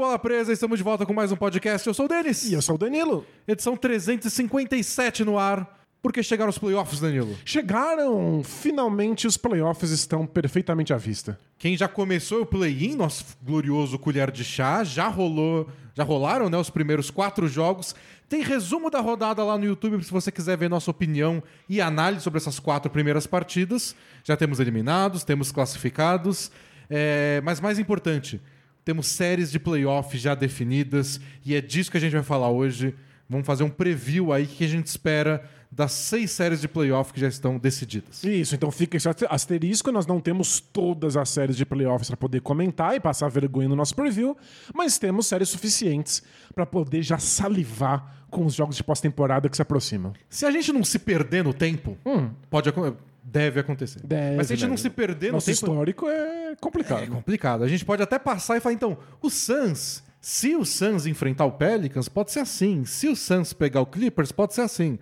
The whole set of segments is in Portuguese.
Bola Presa? Estamos de volta com mais um podcast. Eu sou o Denis. E eu sou o Danilo. Edição 357 no ar. Porque chegaram os playoffs, Danilo. Chegaram! Finalmente os playoffs estão perfeitamente à vista. Quem já começou o play-in, nosso glorioso colher de chá, já rolou, já rolaram, né, os primeiros quatro jogos. Tem resumo da rodada lá no YouTube se você quiser ver nossa opinião e análise sobre essas quatro primeiras partidas. Já temos eliminados, temos classificados, é, mas mais importante, temos séries de playoff já definidas e é disso que a gente vai falar hoje. Vamos fazer um preview aí que a gente espera das seis séries de playoff que já estão decididas. Isso, então fica esse asterisco. Nós não temos todas as séries de playoffs para poder comentar e passar vergonha no nosso preview, mas temos séries suficientes para poder já salivar com os jogos de pós-temporada que se aproximam. Se a gente não se perder no tempo, Hum. pode acon- deve acontecer. Deve, Mas se a gente não deve. se perder no Nosso tempo, histórico é complicado. é complicado. A gente pode até passar e falar, então, o Suns, se o Suns enfrentar o Pelicans, pode ser assim. Se o Suns pegar o Clippers, pode ser assim.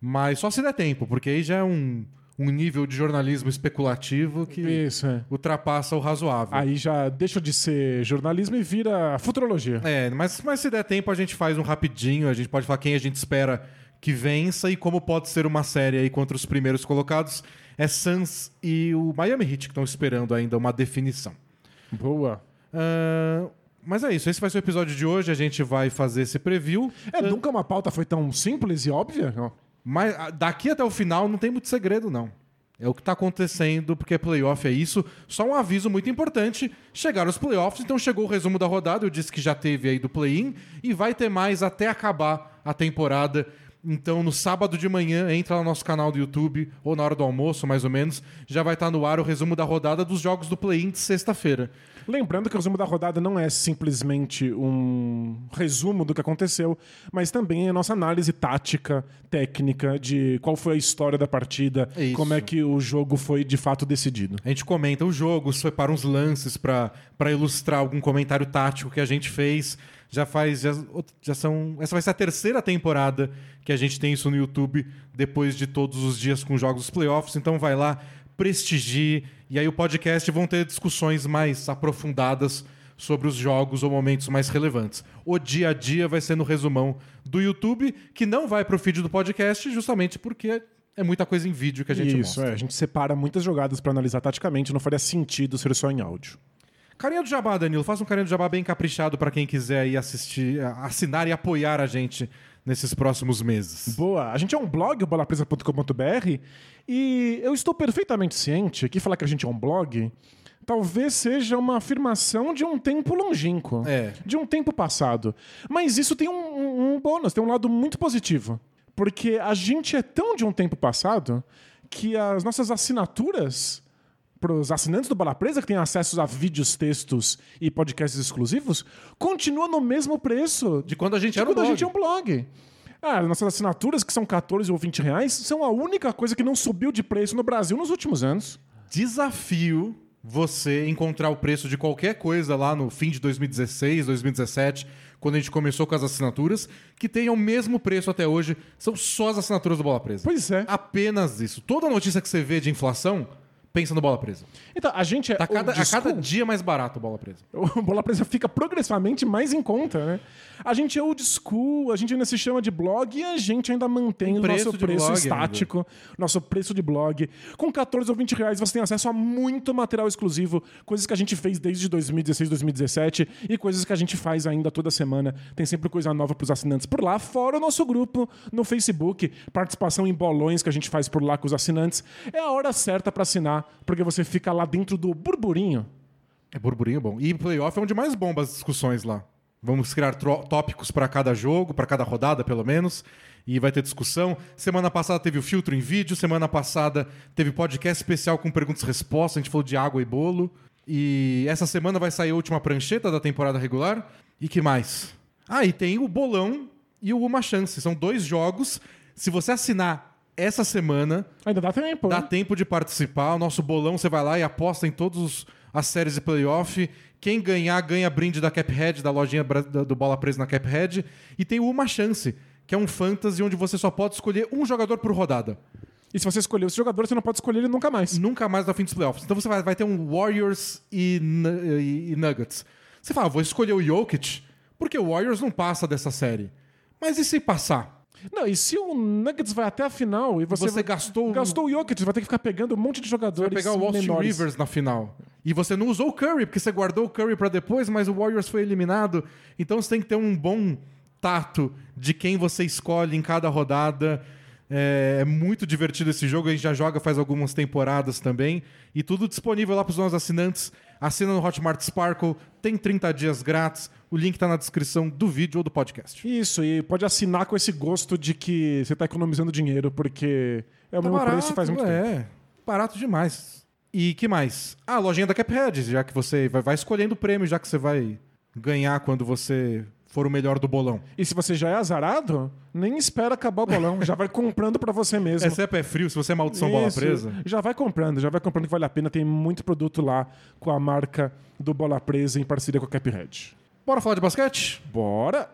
Mas só se der tempo, porque aí já é um, um nível de jornalismo especulativo que Isso, é. ultrapassa o razoável. Aí já deixa de ser jornalismo e vira futurologia. É, mas, mas se der tempo, a gente faz um rapidinho, a gente pode falar quem a gente espera que vença e como pode ser uma série aí contra os primeiros colocados. É Suns e o Miami Heat que estão esperando ainda uma definição. Boa. Ah, mas é isso, esse vai ser o episódio de hoje, a gente vai fazer esse preview. É, nunca uma pauta foi tão simples e óbvia. Mas ah, daqui até o final não tem muito segredo, não. É o que está acontecendo, porque playoff é isso. Só um aviso muito importante: chegaram os playoffs, então chegou o resumo da rodada. Eu disse que já teve aí do play-in e vai ter mais até acabar a temporada. Então, no sábado de manhã, entra lá no nosso canal do YouTube, ou na hora do almoço, mais ou menos, já vai estar no ar o resumo da rodada dos jogos do play-in de sexta-feira. Lembrando que o resumo da rodada não é simplesmente um resumo do que aconteceu, mas também é a nossa análise tática, técnica, de qual foi a história da partida, É isso. como é que o jogo foi de fato decidido. A gente comenta o jogo, separa uns lances para ilustrar algum comentário tático que a gente fez. Já faz. Já, já são. Essa vai ser a terceira temporada que a gente tem isso no YouTube, depois de todos os dias com jogos dos playoffs. Então vai lá, prestigie. E aí o podcast vão ter discussões mais aprofundadas sobre os jogos ou momentos mais relevantes. O dia a dia vai ser no resumão do YouTube, que não vai pro feed do podcast, justamente porque é muita coisa em vídeo que a gente Isso, mostra. é. A gente separa muitas jogadas para analisar taticamente, não faria sentido ser só em áudio. Carinha do Jabá, Danilo. Faça um carinha do Jabá bem caprichado para quem quiser aí assistir, assinar e apoiar a gente nesses próximos meses. Boa. A gente é um blog, o bolapresa.com.br, e eu estou perfeitamente ciente que falar que a gente é um blog talvez seja uma afirmação de um tempo longínquo, É. de um tempo passado. Mas isso tem um, um- um bônus, tem um lado muito positivo. Porque a gente é tão de um tempo passado que as nossas assinaturas para os assinantes do Bola Presa, que têm acesso a vídeos, textos e podcasts exclusivos, continuam no mesmo preço De quando a gente de era quando a blog. gente é um blog. Ah, nossas assinaturas, que são 14 ou 20 reais, são a única coisa que não subiu de preço no Brasil nos últimos anos. Desafio você encontrar o preço de qualquer coisa lá no fim de 2016, 2017, quando a gente começou com as assinaturas, que tenha o mesmo preço até hoje. São só as assinaturas do Bola Presa. Pois é. Apenas isso. Toda notícia que você vê de inflação, pensa no Bola Presa. Então, a gente é. Tá cada, a cada dia mais barato Bola Presa. O Bola Presa fica progressivamente mais em conta, né? A gente é old school, a gente ainda se chama de blog e a gente ainda mantém o nosso preço estático, nosso preço de blog. Com 14 ou 20 reais você tem acesso a muito material exclusivo, coisas que a gente fez desde 2016, 2017 e coisas que a gente faz ainda toda semana. Tem sempre coisa nova pros assinantes por lá, fora o nosso grupo no Facebook, participação em bolões que a gente faz por lá com os assinantes. É a hora certa pra assinar, porque você fica lá dentro do burburinho. É burburinho bom. E playoff é onde mais bomba as discussões lá. Vamos criar tópicos para cada jogo, para cada rodada, pelo menos. E vai ter discussão. Semana passada teve o filtro em vídeo. Semana passada teve podcast especial com perguntas e respostas. A gente falou de água e bolo. E essa semana vai sair a última prancheta da temporada regular. E que mais? Ah, e tem o bolão e o Uma Chance. São dois jogos. Se você assinar essa semana, Ainda dá tempo. Dá né? tempo de participar. O nosso bolão, você vai lá e aposta em todas as séries de playoff. Quem ganhar, ganha brinde da Caphead, da lojinha do Bola Presa na Caphead. E tem Uma Chance, que é um fantasy onde você só pode escolher um jogador por rodada. E se você escolher esse jogador, você não pode escolher ele nunca mais. Nunca mais no fim dos playoffs. Então você vai, vai ter um Warriors e, e- e Nuggets. Você fala, ah, vou escolher o Jokic, porque o Warriors não passa dessa série. Mas e se passar? Não, e se o Nuggets vai até a final e você, Você gastou- gastou o Jokic, vai ter que ficar pegando um monte de Você jogadores vai pegar o Austin menores. Rivers na final. E você não usou o Curry, porque você guardou o Curry pra depois, mas o Warriors foi eliminado. Então você tem que ter um bom tato de quem você escolhe em cada rodada. É, é muito divertido esse jogo, a gente já joga faz algumas temporadas também. E tudo disponível lá pros nossos assinantes. Assina no Hotmart Sparkle, tem 30 dias grátis. O link tá na descrição do vídeo ou do podcast. Isso, e pode assinar com esse gosto de que você tá economizando dinheiro, porque é o Tá mesmo preço faz muito tempo. é. Barato demais. E que mais? Ah, a lojinha da Cuphead, já que você vai, vai escolhendo o prêmio, já que você vai ganhar quando você for o melhor do bolão. E se você já é azarado, nem espera acabar o bolão, já vai comprando pra você mesmo. É, se é pé frio, se você é maldição bola Isso. presa. Já vai comprando, já vai comprando que vale a pena. Tem muito produto lá com a marca do Bola Presa em parceria com a Caphead. Bora falar de basquete? Bora!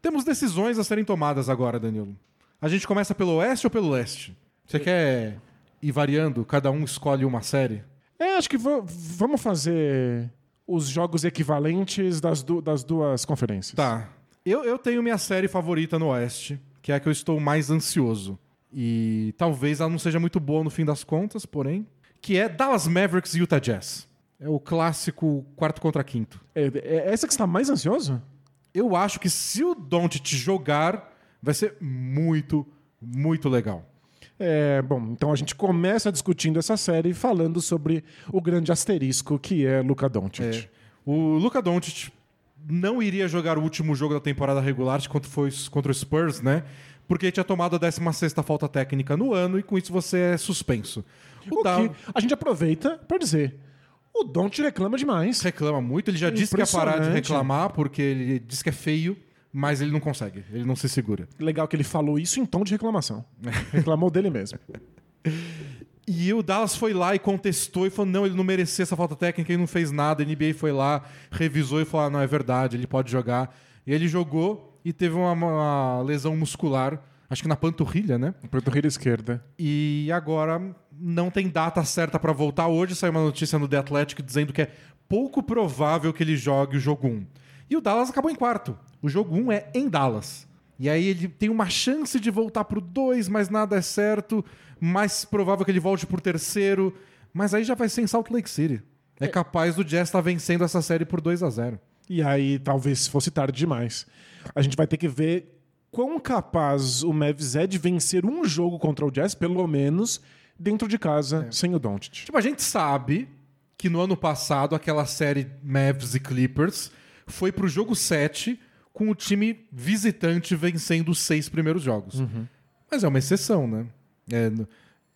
Temos decisões a serem tomadas agora, Danilo. A gente começa pelo oeste ou pelo leste? Você quer ir variando? Cada um escolhe uma série? É, acho que va- vamos fazer os jogos equivalentes das, du- das duas conferências. Tá. Eu, eu tenho minha série favorita no Oeste, que é a que eu estou mais ansioso. E talvez ela não seja muito boa no fim das contas, porém. Que é Dallas Mavericks e Utah Jazz. É o clássico quarto contra quinto. É, é essa que você está mais ansioso? Eu acho que se o Doncic jogar, vai ser muito, muito legal. É, bom, então a gente começa discutindo essa série falando sobre o grande asterisco que é Luka Doncic. É, o Luka Doncic não iria jogar o último jogo da temporada regular contra, foi, contra o Spurs, né? Porque tinha tomado a 16ª falta técnica no ano e com isso você é suspenso. O O a gente aproveita para dizer, o Doncic reclama demais. reclama muito, ele já disse que ia parar de reclamar porque ele diz que é feio, mas ele não consegue, ele não se segura. Legal que ele falou isso em tom de reclamação. Reclamou dele mesmo. E o Dallas foi lá e contestou e falou: não, ele não merecia essa falta técnica, ele não fez nada. A NBA foi lá, revisou e falou: ah, não, é verdade, ele pode jogar. E ele jogou e teve uma, uma lesão muscular, acho que na panturrilha, né? Panturrilha esquerda. E agora não tem data certa pra voltar. Hoje saiu uma notícia no The Athletic dizendo que é pouco provável que ele jogue o jogo 1. E o Dallas acabou em quarto. O jogo 1 é em Dallas. E aí ele tem uma chance de voltar pro 2, mas nada é certo. Mais provável que ele volte pro terceiro. Mas aí já vai ser em Salt Lake City. É capaz do Jazz estar vencendo essa série por 2 a 0 E aí talvez fosse tarde demais. A gente vai ter que ver quão capaz o Mavs é de vencer um jogo contra o Jazz, pelo menos, dentro de casa, sem o Doncic. Tipo, a gente sabe que no ano passado aquela série Mavs e Clippers foi pro jogo 7 com o time visitante vencendo os seis primeiros jogos. Mas é uma exceção, né? É,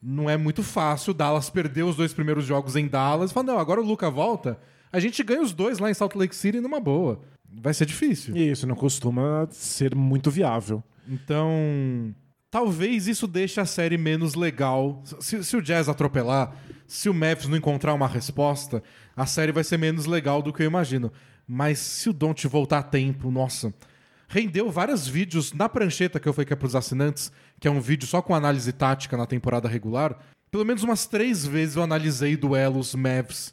não é muito fácil. Dallas perdeu os dois primeiros jogos em Dallas. Fala, não, agora o Luca volta. A gente ganha os dois lá em Salt Lake City numa boa. Vai ser difícil. E isso não costuma ser muito viável. Então, talvez isso deixe a série menos legal. Se, se o Jazz atropelar, se o Memphis não encontrar uma resposta, a série vai ser menos legal do que eu imagino. Mas se o Don't voltar a tempo, nossa. Rendeu vários vídeos na prancheta que eu falei que é pros assinantes, que é um vídeo só com análise tática na temporada regular. Pelo menos umas três vezes eu analisei duelos Mavs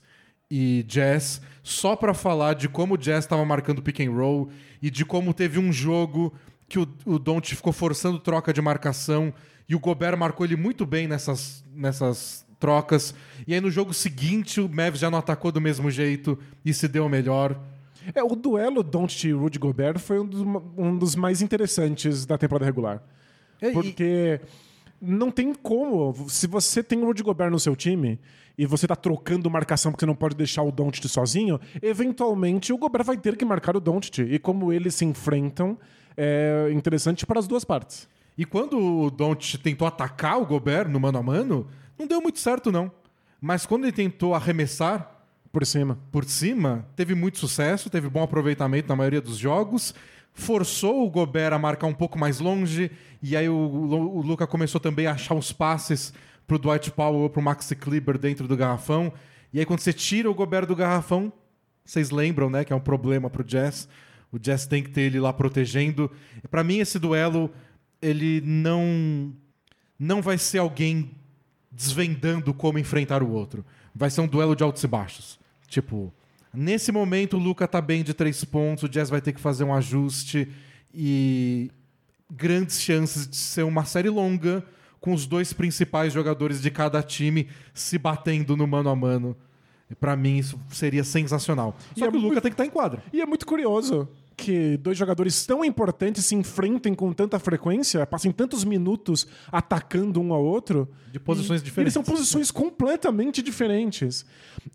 e Jazz só pra falar de como o Jazz estava marcando pick and roll e de como teve um jogo que o, o Don't ficou forçando troca de marcação e o Gobert marcou ele muito bem nessas, nessas trocas. E aí no jogo seguinte o Mavs já não atacou do mesmo jeito e se deu melhor. É, o duelo Doncic e Rudy Gobert foi um dos, um dos mais interessantes da temporada regular. É, e- Porque não tem como. Se você tem o Rudy Gobert no seu time e você tá trocando marcação porque você não pode deixar o Doncic sozinho, eventualmente o Gobert vai ter que marcar o Doncic. E como eles se enfrentam, é interessante para as duas partes. E quando o Don't tentou atacar o Gobert no mano a mano, não deu muito certo, não. Mas quando ele tentou arremessar Por cima. por cima, teve muito sucesso, teve bom aproveitamento na maioria dos jogos, forçou o Gobert a marcar um pouco mais longe, e aí o, Lu- o Luca começou também a achar os passes pro Dwight Powell ou pro Maxi Kleber dentro do garrafão. E aí quando você tira o Gobert do garrafão, vocês lembram, né, que é um problema pro Jazz. O Jazz tem que ter ele lá protegendo. Para mim esse duelo ele não não vai ser alguém desvendando como enfrentar o outro. Vai ser um duelo de altos e baixos. Tipo, nesse momento o Luca tá bem de três pontos, o Jazz vai ter que fazer um ajuste e grandes chances de ser uma série longa com os dois principais jogadores de cada time se batendo no mano a mano. E para mim isso seria sensacional. Só E que é o Luca muito- tem que estar em quadra. E é muito curioso que dois jogadores tão importantes se enfrentem com tanta frequência, passem tantos minutos atacando um ao outro. De posições E diferentes. Eles são posições completamente diferentes.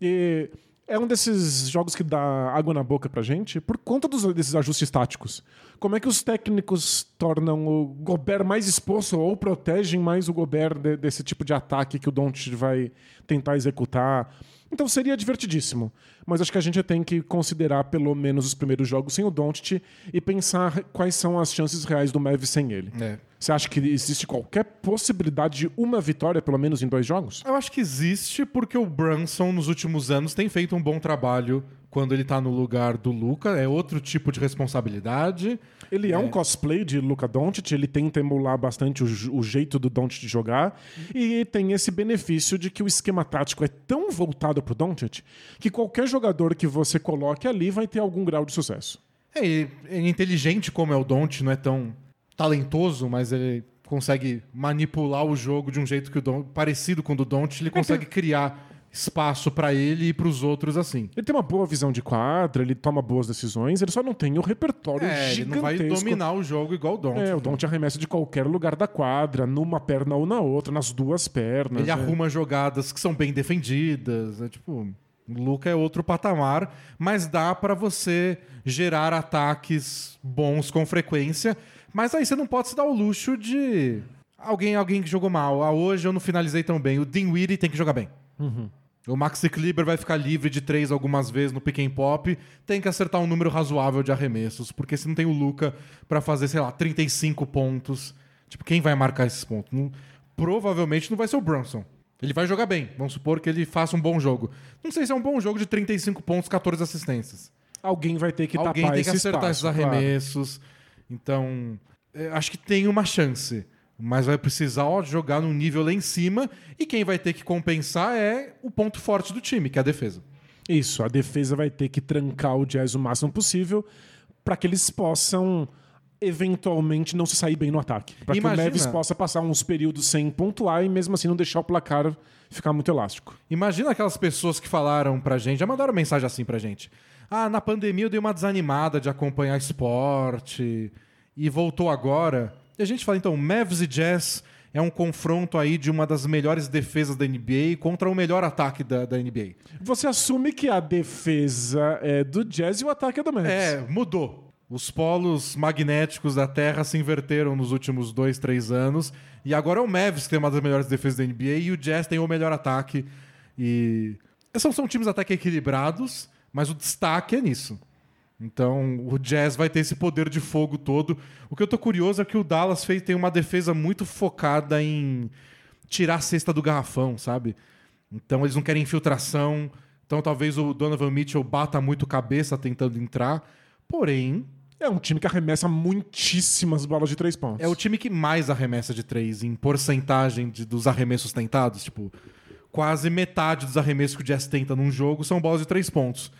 E é um desses jogos que dá água na boca pra gente por conta dos, desses ajustes táticos. Como é que os técnicos tornam o Gobert mais exposto ou protegem mais o Gobert de- desse tipo de ataque que o Doncic vai tentar executar? Então seria divertidíssimo. Mas acho que a gente tem que considerar pelo menos os primeiros jogos sem o Doncic e pensar quais são as chances reais do Mavis sem ele. É. Você acha que existe qualquer possibilidade de uma vitória, pelo menos em dois jogos? Eu acho que existe porque o Brunson, nos últimos anos, tem feito um bom trabalho quando ele tá no lugar do Luca. É outro tipo de responsabilidade. Ele é, um cosplay de Luka Doncic, ele tenta emular bastante o, o jeito do Doncic jogar e tem esse benefício de que o esquema tático é tão voltado pro Doncic que qualquer jogador que você coloque ali vai ter algum grau de sucesso. É, ele é inteligente como é o Don't, não é tão talentoso, mas ele consegue manipular o jogo de um jeito que o Don, parecido com o do Don't, ele consegue criar espaço pra ele e pros outros assim. Ele tem uma boa visão de quadra, ele toma boas decisões, ele só não tem o repertório É, ele gigantesco. não vai dominar o jogo igual o Don't. É, o Don't arremessa de qualquer lugar da quadra, numa perna ou na outra, nas duas pernas. Ele é. arruma jogadas que são bem defendidas. É tipo, Luca é outro patamar, mas dá pra você gerar ataques bons com frequência. Mas aí você não pode se dar o luxo de alguém, alguém que jogou mal. Ah, hoje eu não finalizei tão bem. O Dinwiddie tem que jogar bem. O Maxi Kleber vai ficar livre de três algumas vezes no pick and pop. Tem que acertar um número razoável de arremessos, porque se não tem o Luca pra fazer, sei lá, 35 pontos. Tipo, quem vai marcar esses pontos? Não- provavelmente não vai ser o Brunson. Ele vai jogar bem. Vamos supor que ele faça um bom jogo. Não sei se é um bom jogo de 35 pontos, 14 assistências. Alguém vai ter que Alguém tapar tem que esse acertar espaço, esses claro. arremessos. Então, é, acho que tem uma chance. Mas vai precisar ó, jogar num nível lá em cima. E quem vai ter que compensar é o ponto forte do time, que é a defesa. Isso, a defesa vai ter que trancar o Jazz o máximo possível para que eles possam eventualmente não se sair bem no ataque. Para que o Mavis possa passar uns períodos sem pontuar e mesmo assim não deixar o placar ficar muito elástico. Imagina aquelas pessoas que falaram pra gente, já mandaram mensagem assim pra gente. Ah, na pandemia eu dei uma desanimada de acompanhar esporte e voltou agora. E a gente fala, então, Mavs e Jazz é um confronto aí de uma das melhores defesas da NBA contra o melhor ataque da, da NBA. Você assume que a defesa é do Jazz e o ataque é do Mavis. É, mudou. Os polos magnéticos da Terra se inverteram nos últimos dois, três anos. E agora é o Mavs que tem uma das melhores defesas da NBA e o Jazz tem o melhor ataque. E são, são times até que equilibrados, mas o destaque é nisso. Então o Jazz vai ter esse poder de fogo todo. O que eu tô curioso é que o Dallas fez, tem uma defesa muito focada em tirar a cesta do garrafão, sabe? Então eles não querem infiltração. Então talvez o Donovan Mitchell bata muito cabeça tentando entrar. Porém, É um time que arremessa muitíssimas bolas de três pontos. é o time que mais arremessa de três em porcentagem de- dos arremessos tentados. Tipo, quase metade dos arremessos que o Jazz tenta num jogo são bolas de três pontos.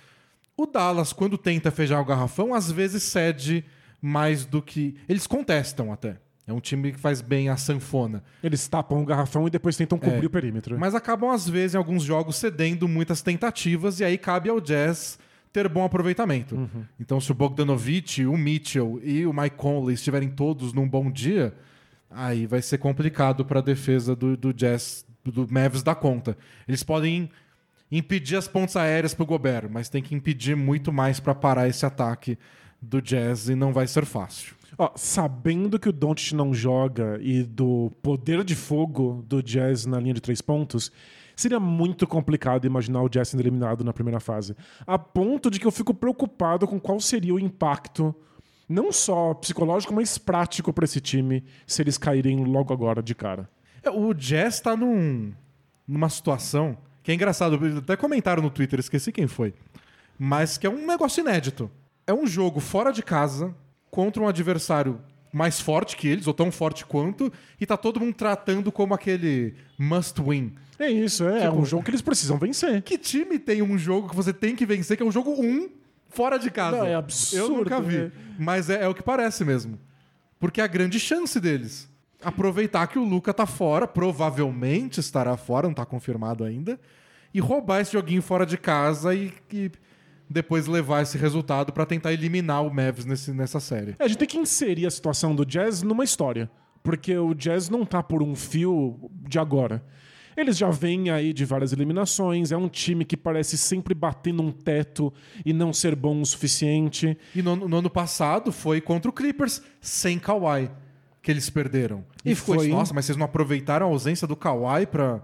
O Dallas, quando tenta fechar o garrafão, às vezes cede mais do que. Eles contestam até. É um time que faz bem a sanfona. Eles tapam o garrafão e depois tentam cobrir É. o perímetro. Mas acabam, às vezes, em alguns jogos, cedendo muitas tentativas, e aí cabe ao Jazz ter bom aproveitamento. Então, se o Bogdanovich, o Mitchell e o Mike Conley estiverem todos num bom dia, aí vai ser complicado para a defesa do, do Jazz, do Mavs dar conta. Eles podem impedir as pontes aéreas pro Gobert, mas tem que impedir muito mais para parar esse ataque do Jazz e não vai ser fácil. Ó, sabendo que o Doncic não joga e do poder de fogo do Jazz na linha de três pontos, seria muito complicado imaginar o sendo eliminado na primeira fase. A ponto de que eu fico preocupado com qual seria o impacto, não só psicológico, mas prático para esse time, se eles caírem logo agora de cara. É, O Jazz tá num, numa situação que é engraçado. Até comentaram no Twitter, esqueci quem foi. Mas que é um negócio inédito. É um jogo fora de casa contra um adversário mais forte que eles, ou tão forte quanto, e tá todo mundo tratando como aquele must win. É isso, é, é Tipo- um jogo que eles precisam vencer. Que time tem um jogo que você tem que vencer, que é um jogo 1 fora de casa? Não, é absurdo, Eu nunca vi. né? Mas é, é o que parece mesmo. Porque é a grande chance deles. Aproveitar que o Luca tá fora, provavelmente estará fora, não tá confirmado ainda, e roubar esse joguinho fora de casa e, e depois levar esse resultado pra tentar eliminar o Mavs nesse, nessa série. É, a gente tem que inserir a situação do Jazz numa história. Porque o Jazz não tá por um fio de agora. Eles já vêm aí de várias eliminações, é um time que parece sempre bater num teto e não ser bom o suficiente. E no, no ano passado foi contra o Clippers sem Kawhi que eles perderam. E, E foi- nossa, mas vocês não aproveitaram a ausência do Kawhi pra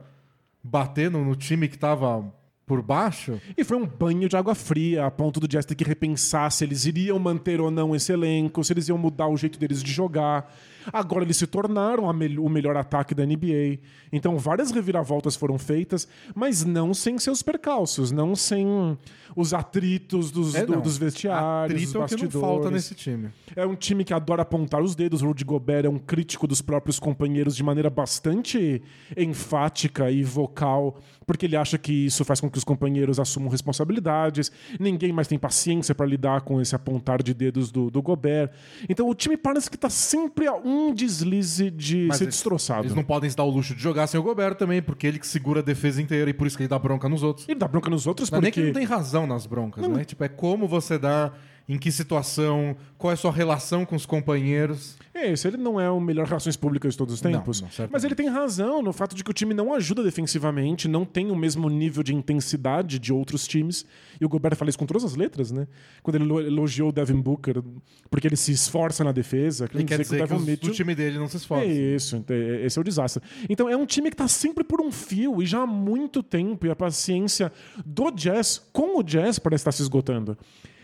bater no, no time que tava por baixo? E foi um banho de água fria, a ponto do Jazz ter que repensar se eles iriam manter ou não esse elenco, se eles iam mudar o jeito deles de jogar. Agora eles se tornaram a mel- o melhor ataque da NBA. Então várias reviravoltas foram feitas, mas não sem seus percalços, não sem os atritos dos, É, do- dos vestiários, Atrito dos é o que não bastidores. falta nesse time. É um time que adora apontar os dedos. O Rudy Gobert é um crítico dos próprios companheiros de maneira bastante enfática e vocal, porque ele acha que isso faz com que os companheiros assumam responsabilidades. Ninguém mais tem paciência para lidar com esse apontar de dedos do, do Gobert. Então o time parece que tá sempre a um deslize de Mas ser eles- destroçado. Eles não podem se dar o luxo de jogar sem o Gobert também, porque ele que segura a defesa inteira e por isso que ele dá bronca nos outros. Ele dá bronca nos outros Não é nem que porque... ele não tem razão nas broncas, né? Tipo, é como você dá, em que situação, qual é a sua relação com os companheiros. É, esse ele não é o melhor relações públicas de todos os tempos. Não, não, mas ele tem razão no fato de que o time não ajuda defensivamente, não tem o mesmo nível de intensidade de outros times. E o Gobert fala isso com todas as letras, né? Quando ele elo- elogiou o Devin Booker, porque ele se esforça na defesa. Ele quer dizer que, Devin os, Mitchell- do time dele não se é esforça. isso, ent- é- esse é o desastre. Então é um time que tá sempre por um fio e já há muito tempo, e a paciência do Jazz com o Jazz parece estar se esgotando.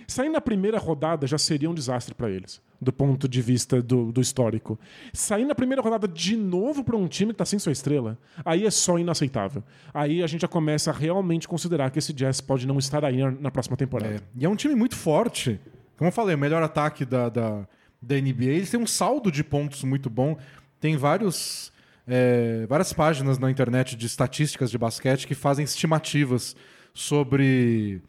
Sair na primeira rodada já seria um desastre para eles, do ponto de vista do, do histórico. Sair na primeira rodada de novo para um time que tá sem sua estrela, aí é só inaceitável. Aí a gente já começa a realmente considerar que esse Jazz pode não estar aí na, na próxima temporada. É. E é um time muito forte. Como eu falei, o melhor ataque da, da, da NBA. Eles têm um saldo de pontos muito bom. Tem vários, é, várias páginas na internet de estatísticas de basquete que fazem estimativas sobre.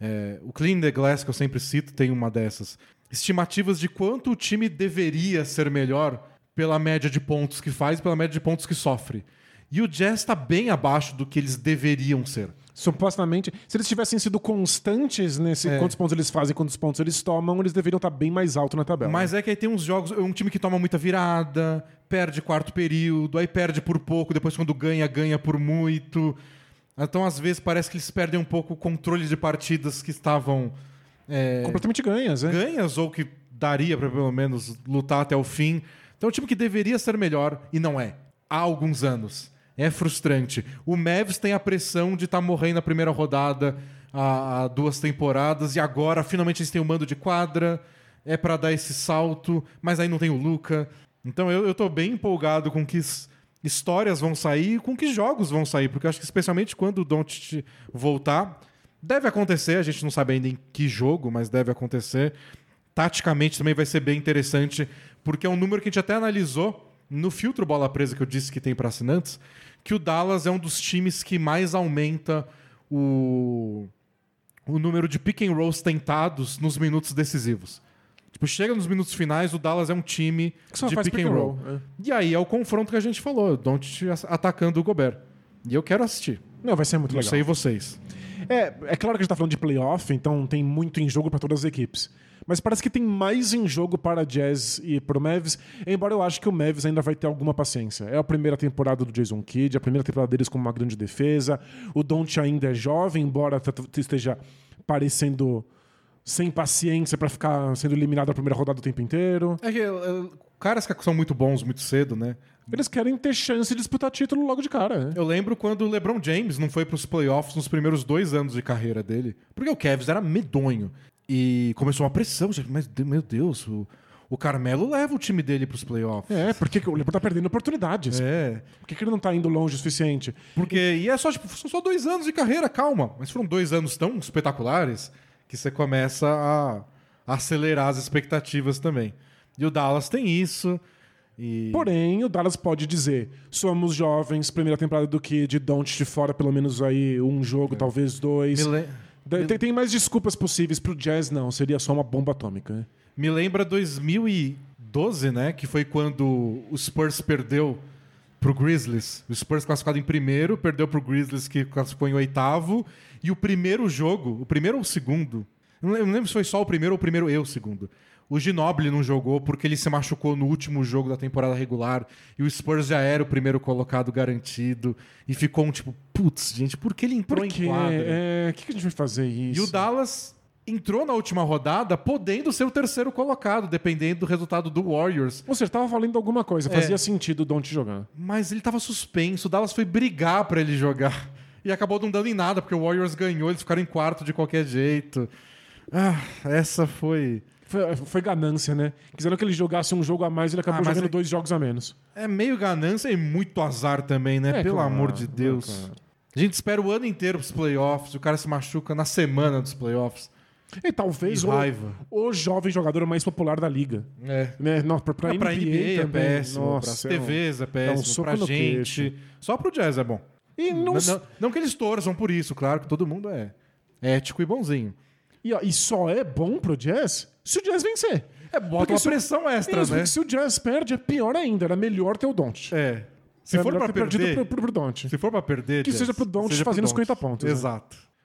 É, o Clean the Glass, que eu sempre cito, tem uma dessas. Estimativas de quanto o time deveria ser melhor pela média de pontos que faz e pela média de pontos que sofre. E o Jazz está bem abaixo do que eles deveriam ser. Supostamente, se eles tivessem sido constantes nesse É. quantos pontos eles fazem, quantos pontos eles tomam, eles deveriam estar bem mais alto na tabela. Mas é que aí tem uns jogos, é um time que toma muita virada, perde quarto período, aí perde por pouco, depois quando ganha, ganha por muito. Então, às vezes, parece que eles perdem um pouco o controle de partidas que estavam é, completamente ganhas, né? ganhas ou que daria para pelo menos lutar até o fim. Então, é um time que deveria ser melhor e não é. Há alguns anos. É frustrante. O Mavs tem a pressão de estar morrendo na primeira rodada há, há duas temporadas e agora finalmente eles têm o mando de quadra. É para dar esse salto, mas aí não tem o Luca. Então eu, eu tô bem empolgado com que s- histórias vão sair e com que jogos vão sair, porque eu acho que especialmente quando o Doncic voltar, deve acontecer, a gente não sabe ainda em que jogo, mas deve acontecer. Taticamente também vai ser bem interessante, porque é um número que a gente até analisou no filtro bola presa que eu disse que tem para assinantes, que o Dallas é um dos times que mais aumenta o, o número de pick and rolls tentados nos minutos decisivos. Tipo, chega nos minutos finais, o Dallas é um time de faz pick, and roll. é. E aí é o confronto que a gente falou, Don't atacando o Gobert. E eu quero assistir. Não, vai ser muito Não legal. sei vocês. É, é claro que a gente tá falando de playoff, então tem muito em jogo para todas as equipes. Mas parece que tem mais em jogo para Jazz e pro Mavs, embora eu acho que o Mavs ainda vai ter alguma paciência. É a primeira temporada do Jason Kidd, a primeira temporada deles com uma grande defesa. O Don't ainda é jovem, embora esteja parecendo sem paciência para ficar sendo eliminado na primeira rodada o tempo inteiro. É que é, caras que são muito bons muito cedo, né? Eles querem ter chance de disputar título logo de cara, né? Eu lembro quando o LeBron James não foi pros playoffs nos primeiros dois anos de carreira dele, porque o Cavs era medonho. E começou uma pressão, mas meu Deus, o, O Carmelo leva o time dele pros playoffs. É, porque o LeBron tá perdendo oportunidades. É. Por que, que ele não tá indo longe o suficiente? Porque. E é só, tipo, são só dois anos de carreira, calma. Mas foram dois anos tão espetaculares que você começa a acelerar as expectativas também. E o Dallas tem isso. E... Porém, o Dallas pode dizer: somos jovens, primeira temporada do Kid, Don't de fora pelo menos aí um jogo, talvez dois. Me, le- Tem, tem mais desculpas possíveis pro Jazz, não. Seria só uma bomba atômica. né? me lembra 2012, né? Que foi quando o Spurs perdeu pro Grizzlies. O Spurs classificado em primeiro, perdeu pro Grizzlies que classificou em oitavo. E o primeiro jogo, o primeiro ou o segundo, lembro, não lembro se foi só o primeiro ou o primeiro e o segundo. O Ginobili não jogou porque ele se machucou no último jogo da temporada regular e o Spurs já era o primeiro colocado garantido e ficou um tipo, putz, gente, por que ele entrou Porque, em quadra? é, o que, que a gente vai fazer isso? E o Dallas entrou na última rodada podendo ser o terceiro colocado, dependendo do resultado do Warriors. Ou seja, tava valendo alguma coisa, fazia sentido o Don't jogar. Mas ele tava suspenso, o Dallas foi brigar pra ele jogar. E acabou não dando em nada, porque o Warriors ganhou, eles ficaram em quarto de qualquer jeito. Ah, essa foi. Foi, foi ganância, né? Quiseram que ele jogasse um jogo a mais, ele acabou Ah, jogando é- dois jogos a menos. É meio ganância e muito azar também, né? É, Pelo claro, amor de Deus. é, claro. A gente espera o ano inteiro pros playoffs, o cara se machuca na semana dos playoffs. E talvez Que o, o jovem jogador mais popular da liga. É. Né? Não, pra, pra, Ah, pra NBA, é também. péssimo, Nossa, pras é um- TVs é um péssimo, soco pra gente. Só pro jazz é bom. E, não, Não, não, não que eles torçam por isso, claro que todo mundo é ético e bonzinho. e, ó, e só é bom pro Jazz se o Jazz vencer. É, bota Porque uma se o- pressão extra, né? se o Jazz perde, é pior ainda. Era melhor ter o Don't. É. Se é for pra perder, pro, pro, pro Don't. se for pra perder, Que Jazz, seja pro Doncic seja pro fazendo os Doncic. 50 pontos, né?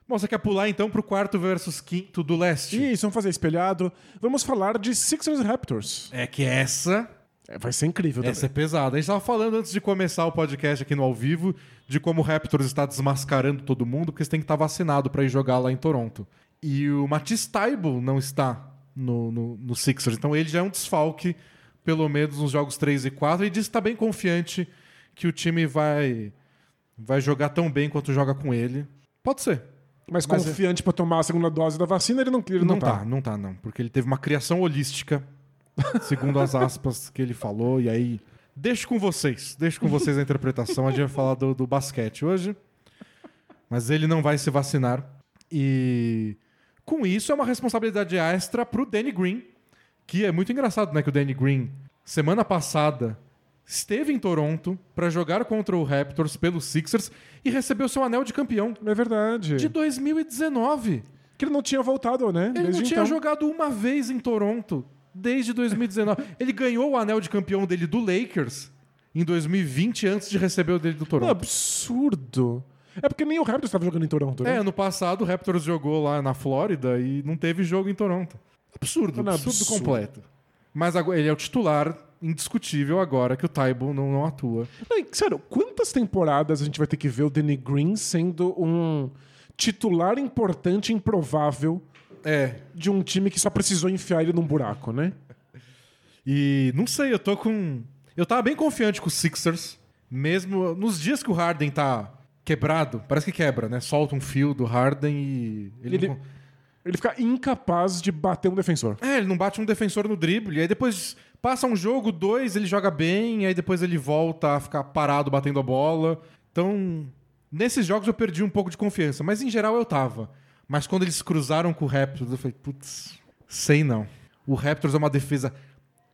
Bom, você quer pular então pro quarto versus quinto do leste? Isso, vamos fazer espelhado. Vamos falar de Sixers e Raptors. É que essa, É, vai ser incrível também. essa é pesada. A gente tava falando antes de começar o podcast aqui no ao vivo de como o Raptors está desmascarando todo mundo, porque você tem que estar vacinado pra ir jogar lá em Toronto. E o Matisse Taibo não está no, no, no Sixers, então ele já é um desfalque, pelo menos nos jogos 3 e 4, e diz que está bem confiante que o time vai, vai jogar tão bem quanto joga com ele. Pode ser. Mas Mas é- confiante pra tomar a segunda dose da vacina, ele não, ele não, Não tá, não tá, não. Porque ele teve uma criação holística, segundo as aspas que ele falou, e aí. Deixo com vocês, deixo com vocês a interpretação. A gente vai falar do, do basquete hoje. Mas ele não vai se vacinar. E com isso é uma responsabilidade extra pro Danny Green, que é muito engraçado, né? Que o Danny Green, semana passada, esteve em Toronto para jogar contra o Raptors pelos Sixers e recebeu seu anel de campeão É verdade. de 2019. Que ele não tinha voltado, né? Ele Desde não tinha então. jogado uma vez em Toronto desde 2019. ele ganhou o anel de campeão dele do Lakers em 2020 antes de receber o dele do Um Toronto. absurdo. É porque nem o Raptors estava jogando em Toronto, né? É, ano passado o Raptors jogou lá na Flórida e não teve jogo em Toronto. Absurdo, Não, absurdo, absurdo. completo. Mas agora, ele é o titular indiscutível agora que o Taibo não, não atua. Não, e, sério, quantas temporadas a gente vai ter que ver o Danny Green sendo um titular importante, improvável, É, de um time que só precisou enfiar ele num buraco, né? E não sei, eu tô com. Eu tava bem confiante com o Sixers, mesmo nos dias que o Harden tá quebrado, parece que quebra, né? Solta um fio do Harden e. Ele, Ele- não... Ele fica incapaz de bater um defensor. É, ele não bate um defensor no drible, e aí depois passa um jogo, dois, ele joga bem, e aí depois ele volta a ficar parado batendo a bola. Então, nesses jogos eu perdi um pouco de confiança, mas em geral eu tava. Mas quando eles cruzaram com o Raptors, eu falei, putz, sei não. O Raptors é uma defesa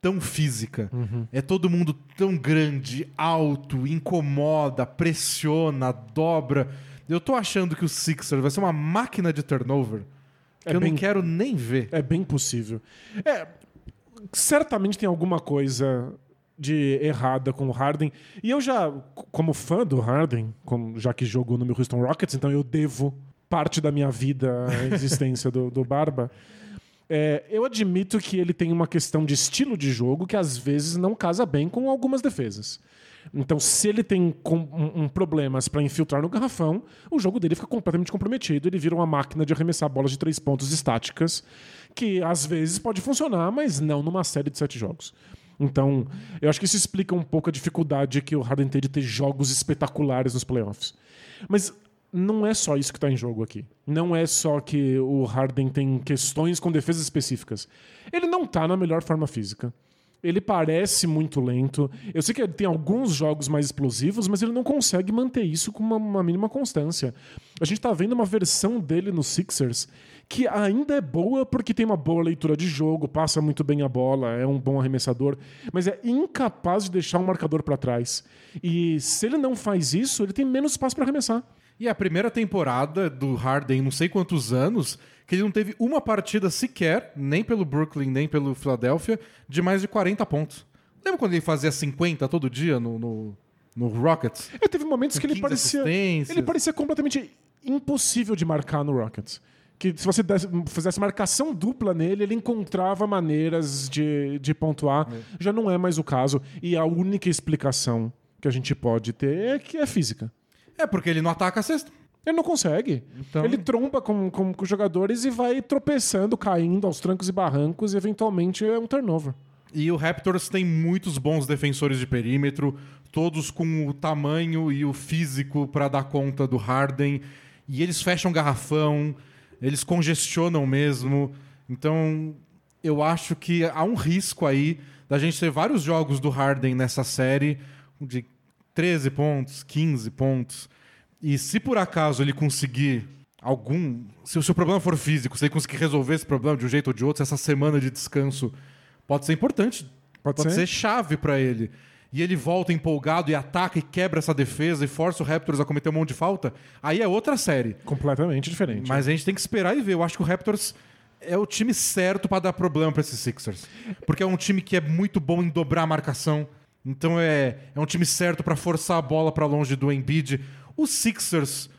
tão física. É todo mundo tão grande, alto, incomoda, pressiona, dobra. Eu tô achando que o Sixers vai ser uma máquina de turnover que É eu bem- não quero nem ver. É bem possível. É, certamente tem alguma coisa de errada com o Harden. E eu já, como fã do Harden, como- já que jogou no meu Houston Rockets, então eu devo parte da minha vida à existência do, do Barba. É, eu admito que ele tem uma questão de estilo de jogo que às vezes não casa bem com algumas defesas. Então, se ele tem com- um, um problemas para infiltrar no garrafão, o jogo dele fica completamente comprometido. Ele vira uma máquina de arremessar bolas de três pontos estáticas, que às vezes pode funcionar, mas não numa série de sete jogos. Então, eu acho que isso explica um pouco a dificuldade que o Harden tem de ter jogos espetaculares nos playoffs. Mas não é só isso que está em jogo aqui. Não é só que o Harden tem questões com defesas específicas. Ele não está na melhor forma física. Ele parece muito lento. Eu sei que ele tem alguns jogos mais explosivos, mas ele não consegue manter isso com uma, uma mínima constância. A gente está vendo uma versão dele no Sixers que ainda é boa porque tem uma boa leitura de jogo, passa muito bem a bola, é um bom arremessador, mas é incapaz de deixar um marcador para trás. E se ele não faz isso, ele tem menos espaço para arremessar. E a primeira temporada do Harden, não sei quantos anos, que ele não teve uma partida sequer, nem pelo Brooklyn, nem pelo Philadelphia, de mais de 40 pontos. Lembra quando ele fazia 50 todo dia no, no, no Rockets? Ele teve momentos que ele parecia, ele parecia completamente impossível de marcar no Rockets que se você desse, fizesse marcação dupla nele, ele encontrava maneiras de, de pontuar. É. Já não é mais o caso. E a única explicação que a gente pode ter é que é física. É porque ele não ataca a cesta. Ele não consegue. Então... Ele tromba com, com, com jogadores e vai tropeçando, caindo aos trancos e barrancos, e eventualmente é um turnover. E o Raptors tem muitos bons defensores de perímetro, todos com o tamanho e o físico para dar conta do Harden. E eles fecham garrafão, eles congestionam mesmo. Então, eu acho que há um risco aí da gente ter vários jogos do Harden nessa série de 13 pontos, 15 pontos. E se por acaso ele conseguir algum. Se o seu problema for físico, se ele conseguir resolver esse problema de um jeito ou de outro, essa semana de descanso pode ser importante. Pode, pode ser? ser chave para ele e ele volta empolgado e ataca e quebra essa defesa e força o Raptors a cometer um monte de falta, aí é outra série. Completamente diferente. Mas a gente tem que esperar e ver. Eu acho que o Raptors é o time certo para dar problema para esses Sixers. Porque é um time que é muito bom em dobrar a marcação. Então é, é um time certo para forçar a bola para longe do Embiid. Os Sixers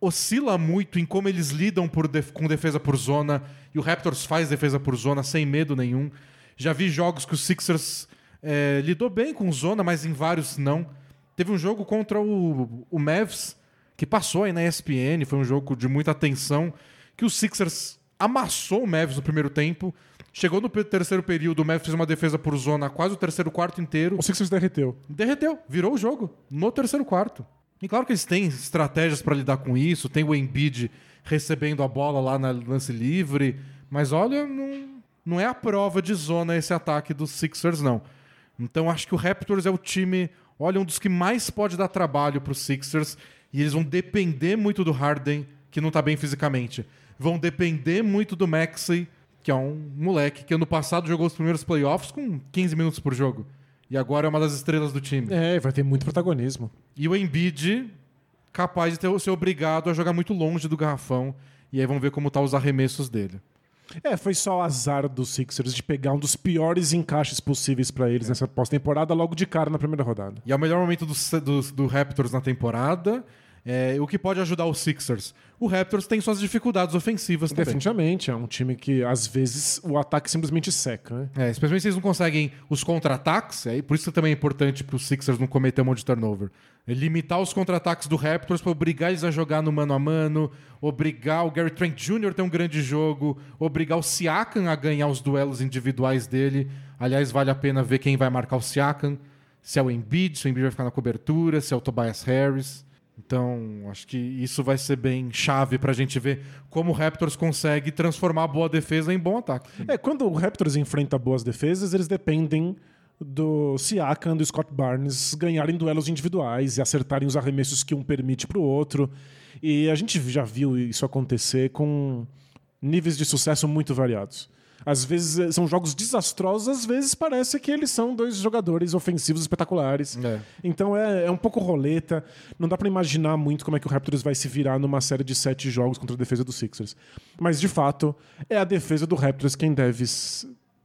oscila muito em como eles lidam def com defesa por zona e o Raptors faz defesa por zona sem medo nenhum. Já vi jogos que os Sixers é, lidou bem com zona, mas em vários não. Teve um jogo contra o, o Mavs, que passou aí na ESPN, foi um jogo de muita atenção, que o Sixers amassou o Mavs no primeiro tempo. Chegou no terceiro período, o Mavs fez uma defesa por zona quase o terceiro quarto inteiro. O Sixers derreteu. Derreteu, virou o jogo no terceiro quarto. E claro que eles têm estratégias para lidar com isso, tem o Embiid recebendo a bola lá na lance livre, mas olha, não, não é a prova de zona esse ataque dos Sixers, não. Então acho que o Raptors é o time, olha, um dos que mais pode dar trabalho para os Sixers e eles vão depender muito do Harden, que não está bem fisicamente. Vão depender muito do Maxey, que é um moleque que ano passado jogou os primeiros playoffs com 15 minutos por jogo. E agora é uma das estrelas do time. É, vai ter muito protagonismo. E o Embiid, capaz de ter, ser obrigado a jogar muito longe do garrafão. E aí vamos ver como tá os arremessos dele. É, foi só azar dos Sixers de pegar um dos piores encaixes possíveis para eles é. nessa pós-temporada logo de cara na primeira rodada. E é o melhor momento do, do, do Raptors na temporada. É, o que pode ajudar os Sixers? O Raptors tem suas dificuldades ofensivas também. Definitivamente, é um time que às vezes o ataque simplesmente seca. Né? É, especialmente se eles não conseguem os contra-ataques, é, por isso também é importante para os Sixers não cometer um monte de turnover. É limitar os contra-ataques do Raptors para obrigar eles a jogar no mano a mano, obrigar o Gary Trent Jr. a ter um grande jogo, obrigar o Siakam a ganhar os duelos individuais dele. Aliás, vale a pena ver quem vai marcar o Siakam. Se é o Embiid, se o Embiid vai ficar na cobertura, se é o Tobias Harris. Então, acho que isso vai ser bem chave para a gente ver como o Raptors consegue transformar boa defesa em bom ataque. É, quando o Raptors enfrenta boas defesas, eles dependem do Siakam e do Scott Barnes ganharem duelos individuais e acertarem os arremessos que um permite para o outro. E a gente já viu isso acontecer com níveis de sucesso muito variados. Às vezes eh, são jogos desastrosos, às vezes parece que eles são dois jogadores ofensivos espetaculares. É. Então é, é, um pouco roleta. Não dá para imaginar muito como é que o Raptors vai se virar numa série de sete jogos contra a defesa dos Sixers. Mas, de fato, é a defesa do Raptors quem deve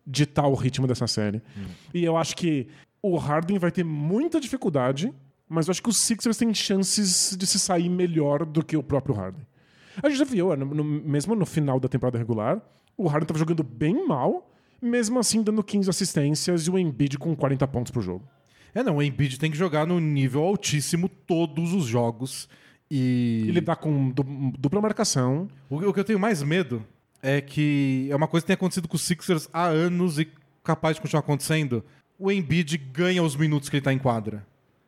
ditar o ritmo dessa série. Hum. E eu acho que o Harden vai ter muita dificuldade, mas eu acho que os Sixers têm chances de se sair melhor do que o próprio Harden. A gente já viu, no, no, mesmo no final da temporada regular, o Harden estava jogando bem mal, mesmo assim dando 15 assistências e o Embiid com 40 pontos por jogo. É, não, o Embiid tem que jogar no nível altíssimo todos os jogos. E. Ele dá com dupla marcação. O, o que eu tenho mais medo é que é uma coisa que tem acontecido com os Sixers há anos e capaz de continuar acontecendo. O Embiid ganha os minutos que ele está em quadra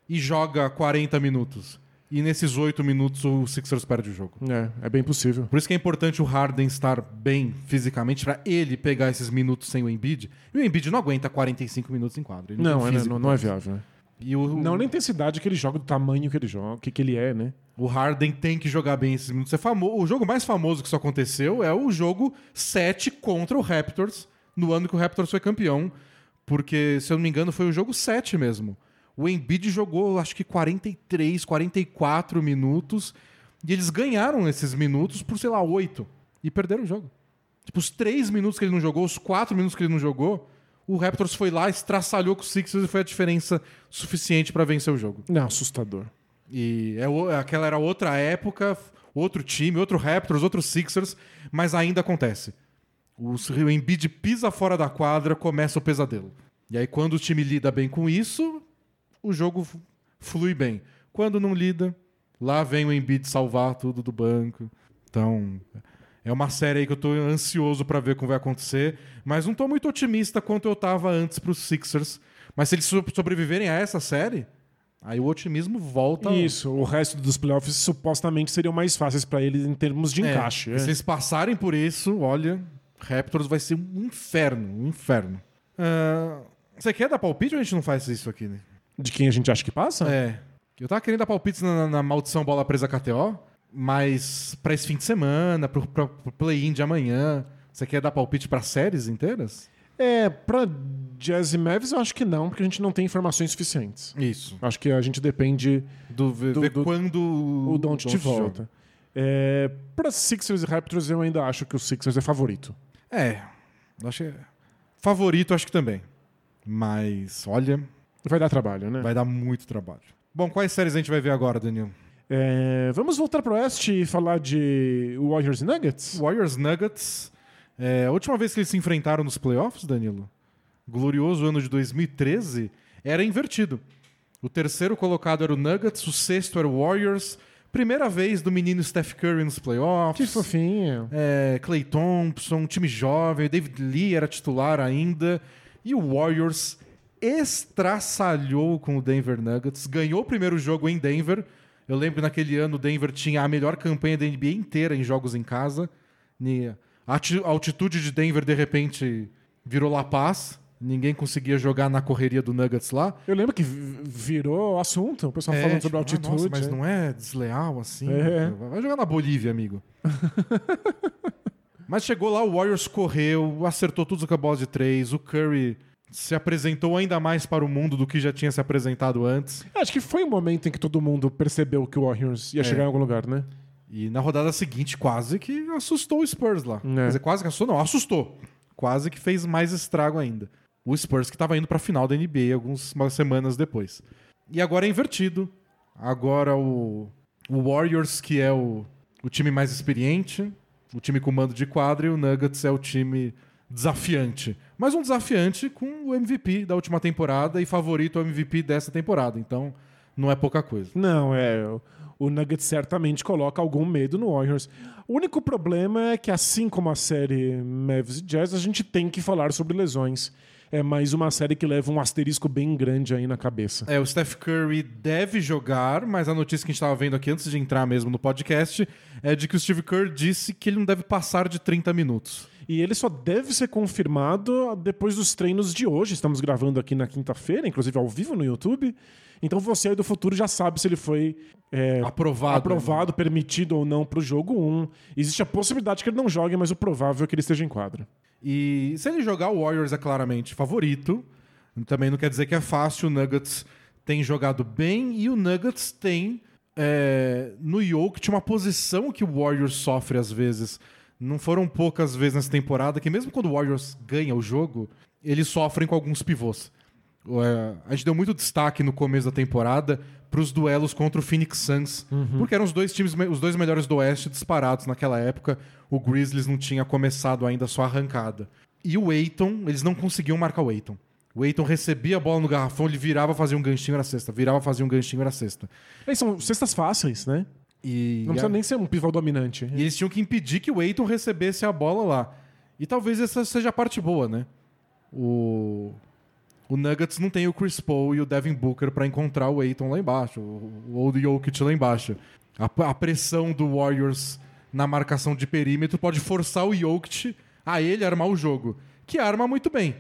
e joga 40 minutos. E nesses oito minutos o Sixers perde o jogo. É, é bem possível. Por isso que é importante o Harden estar bem fisicamente para ele pegar esses minutos sem o Embiid. E o Embiid não aguenta 45 minutos em quadro. Ele Não, é, não, pra não é isso. viável. né? E o, Não na intensidade que ele joga, do tamanho que ele joga, o que, que ele é, né? o Harden tem que jogar bem esses minutos. É famo... O jogo mais famoso que isso aconteceu é o jogo 7 contra o Raptors, no ano que o Raptors foi campeão. Porque, se eu não me engano, foi o jogo 7 mesmo. O Embiid jogou, acho que 43, 44 minutos. E eles ganharam esses minutos por, sei lá, 8. E perderam o jogo. Tipo, os 3 minutos que ele não jogou, os 4 minutos que ele não jogou, o Raptors foi lá, estraçalhou com o Sixers e foi a diferença suficiente para vencer o jogo. Não, assustador. E é aquela era outra época, outro time, outro Raptors, outro Sixers, mas ainda acontece. O, o Embiid pisa fora da quadra, começa o pesadelo. E aí, quando o time lida bem com isso, o jogo flui bem. Quando não lida, lá vem o Embiid salvar tudo do banco. Então, é uma série aí que eu tô ansioso pra ver como vai acontecer, mas não tô muito otimista quanto eu tava antes pros Sixers. Mas se eles so- sobreviverem a essa série, aí o otimismo volta. Isso, o resto dos playoffs supostamente seriam mais fáceis pra eles em termos de É, encaixe. é. Se eles passarem por isso, olha, Raptors vai ser um inferno, um inferno. Ah, você quer dar palpite ou a gente não faz isso aqui, né? De quem a gente acha que passa? É. Eu tava querendo dar palpites na, na maldição bola presa KTO, mas pra esse fim de semana, pro, pro- pro play-in de amanhã, você quer dar palpite pra séries inteiras? É, pra Jazz e Mavs eu acho que não, porque a gente não tem informações suficientes. Isso. Acho que a gente depende Do, ver Do- do- quando o Don't te volta. É, pra Sixers e Raptors eu ainda acho que o Sixers é favorito. É. eu Acho que... Favorito, acho que também. Mas, olha, Vai dar trabalho, né? vai dar muito trabalho. Bom, quais séries a gente vai ver agora, Daniel? É, vamos voltar pro Oeste e falar de Warriors e Nuggets? Warriors Nuggets. É, a última vez que eles se enfrentaram nos playoffs, Danilo, glorioso ano de 2013, era invertido. O terceiro colocado era o Nuggets, o sexto era o Warriors. Primeira vez do menino Steph Curry nos playoffs. Que fofinho. É, Clay Thompson, um time jovem, o David Lee era titular ainda. E o Warriors estraçalhou com o Denver Nuggets, ganhou o primeiro jogo em Denver. Eu lembro que naquele ano o Denver tinha a melhor campanha da NBA inteira em jogos em casa. A altitude de Denver, de repente, virou La Paz. Ninguém conseguia jogar na correria do Nuggets lá. Eu lembro que vi- virou assunto, o pessoal É, falando tipo, sobre ah, altitude. nossa, mas é. não é desleal assim? É. Vai jogar na Bolívia, amigo. mas chegou lá, o Warriors correu, acertou tudo com a bola de três. O Curry se apresentou ainda mais para o mundo do que já tinha se apresentado antes. Acho que foi um momento em que todo mundo percebeu que o Warriors ia É. chegar em algum lugar, né? E na rodada seguinte, quase que assustou o Spurs lá. É. Quer dizer, quase que assustou, não, assustou. Quase que fez mais estrago ainda. O Spurs que estava indo para a final da NBA algumas semanas depois. E agora é invertido. Agora o, o Warriors, que é o, o time mais experiente, o time com mando de quadra, e o Nuggets é o time desafiante. Mas um desafiante com o MVP da última temporada e favorito ao MVP dessa temporada. Então, não é pouca coisa. Não, é. o- Nuggets certamente coloca algum medo no Warriors. O único problema é que, assim como a série Mavs e Jazz, a gente tem que falar sobre lesões. É mais uma série que leva um asterisco bem grande aí na cabeça. É, o Steph Curry deve jogar, mas a notícia que a gente estava vendo aqui antes de entrar mesmo no podcast é de que o Steve Kerr disse que ele não deve passar de 30 minutos. E ele só deve ser confirmado depois dos treinos de hoje. Estamos gravando aqui na quinta-feira, inclusive ao vivo no YouTube. Então você aí do futuro já sabe se ele foi é, Aprovado. aprovado, permitido ou não para o jogo 1. Existe a possibilidade que ele não jogue, mas o provável é que ele esteja em quadra. E se ele jogar, o Warriors é claramente favorito. Também não quer dizer que é fácil. O Nuggets tem jogado bem e o Nuggets tem é, no Jokic uma posição que o Warriors sofre às vezes. Não foram poucas vezes nessa temporada que mesmo quando o Warriors ganha o jogo, eles sofrem com alguns pivôs. É, a gente deu muito destaque no começo da temporada para os duelos contra o Phoenix Suns, porque eram os dois times, os dois melhores do Oeste disparados naquela época. O Grizzlies não tinha começado ainda a sua arrancada. E o Aiton, eles não conseguiam marcar o Aiton. O Aiton recebia a bola no garrafão, ele virava, fazia um ganchinho, era cesta. Virava, fazia um ganchinho, era cesta. Aí são cestas fáceis, né? E, Não precisa nem ser um pivô dominante. e eles tinham que impedir que o Aiton recebesse a bola lá. E talvez essa seja a parte boa, né? O, O Nuggets não tem o Chris Paul e o Devin Booker para encontrar o Aiton lá embaixo, ou o Jokic lá embaixo. A, a, pressão do Warriors na marcação de perímetro pode forçar o Jokic a ele armar o jogo, que arma muito bem.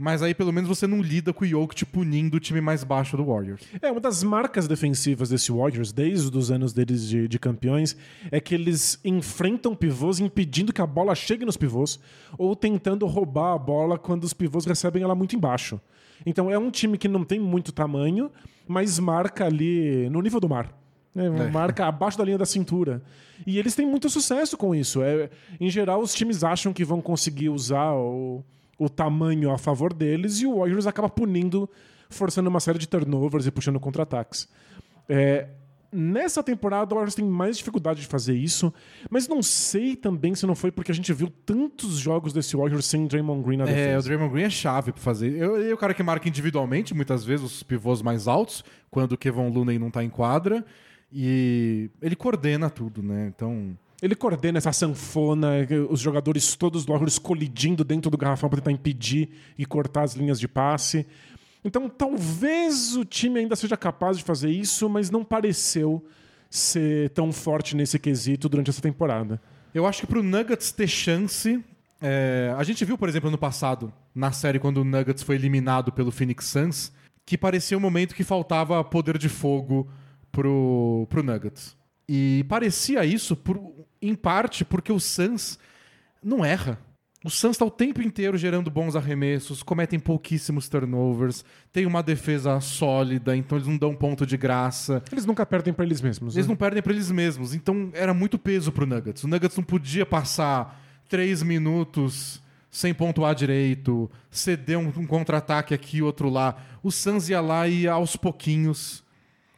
Mas aí pelo menos você não lida com o Jokic punindo o time mais baixo do Warriors. É, uma das marcas defensivas desse Warriors, desde os anos deles de, de campeões, é que eles enfrentam pivôs impedindo que a bola chegue nos pivôs ou tentando roubar a bola quando os pivôs recebem ela muito embaixo. Então é um time que não tem muito tamanho, mas marca ali no nível do mar. Né? É. Marca abaixo da linha da cintura. E eles têm muito sucesso com isso. É, em geral, os times acham que vão conseguir usar o o tamanho a favor deles e o Warriors acaba punindo, forçando uma série de turnovers e puxando contra-ataques. É, nessa temporada, o Warriors tem mais dificuldade de fazer isso, mas não sei também se não foi porque a gente viu tantos jogos desse Warriors sem Draymond Green na defesa. É, o Draymond Green é chave para fazer. Eu, eu, o cara que marca individualmente, muitas vezes, os pivôs mais altos, quando o Kevin Looney não tá em quadra, e ele coordena tudo, né? Então... Ele coordena essa sanfona, os jogadores todos do Warriors colidindo dentro do garrafão para tentar impedir e cortar as linhas de passe. Então, talvez o time ainda seja capaz de fazer isso, mas não pareceu ser tão forte nesse quesito durante essa temporada. Eu acho que para o Nuggets ter chance. É... a gente viu, por exemplo, no passado, na série, quando o Nuggets foi eliminado pelo Phoenix Suns, que parecia um momento que faltava poder de fogo pro, pro Nuggets. E parecia isso, por, em parte, porque o Suns não erra. O Suns está o tempo inteiro gerando bons arremessos, cometem pouquíssimos turnovers, tem uma defesa sólida, então eles não dão ponto de graça. Eles nunca perdem para eles mesmos. Eles né? não perdem para eles mesmos, então era muito peso pro Nuggets. O Nuggets não podia passar três minutos sem pontuar direito, ceder um, um contra-ataque aqui e outro lá. O Suns ia lá e aos pouquinhos.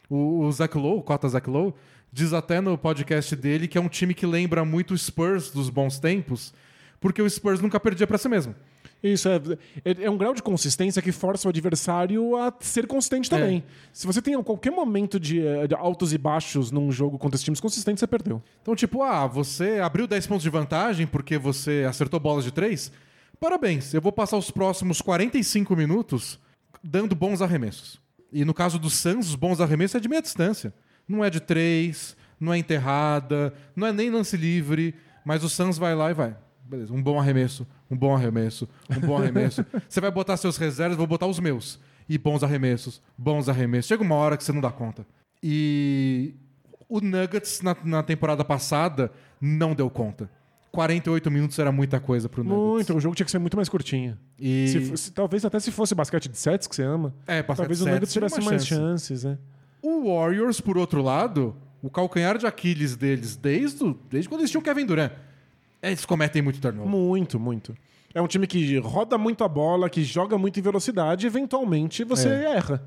O, o Zach Lowe, o Cota Zach Lowe, diz até no podcast dele que é um time que lembra muito o Spurs dos bons tempos, porque o Spurs nunca perdia para si mesmo. Isso, é, é, é, um grau de consistência que força o adversário a ser consistente também. É. Se você tem qualquer momento de, de, altos e baixos num jogo contra esses times consistentes, você perdeu. Então, tipo, ah, você abriu 10 pontos de vantagem porque você acertou bolas de 3? Parabéns, eu vou passar os próximos 45 minutos dando bons arremessos. E no caso do Suns, os bons arremessos é de meia distância. Não é de três, não é enterrada, não é nem lance livre, mas o Suns vai lá e vai. Beleza, um bom arremesso, um bom arremesso, um bom arremesso. você vai botar seus reservas, vou botar os meus. E bons arremessos, bons arremessos. Chega uma hora que você não dá conta. E o Nuggets na, na temporada passada não deu conta. 48 minutos era muita coisa pro Nuggets. Muito, o jogo tinha que ser muito mais curtinho. E... Se fosse, talvez até se fosse basquete de sets que você ama. É, talvez o Nuggets tivesse mais chance. chances, né? O Warriors, por outro lado, o calcanhar de Aquiles deles, desde, desde quando eles tinham Kevin Durant, eles cometem muito turnover. Muito, muito. É um time que roda muito a bola, que joga muito em velocidade e eventualmente você é. erra.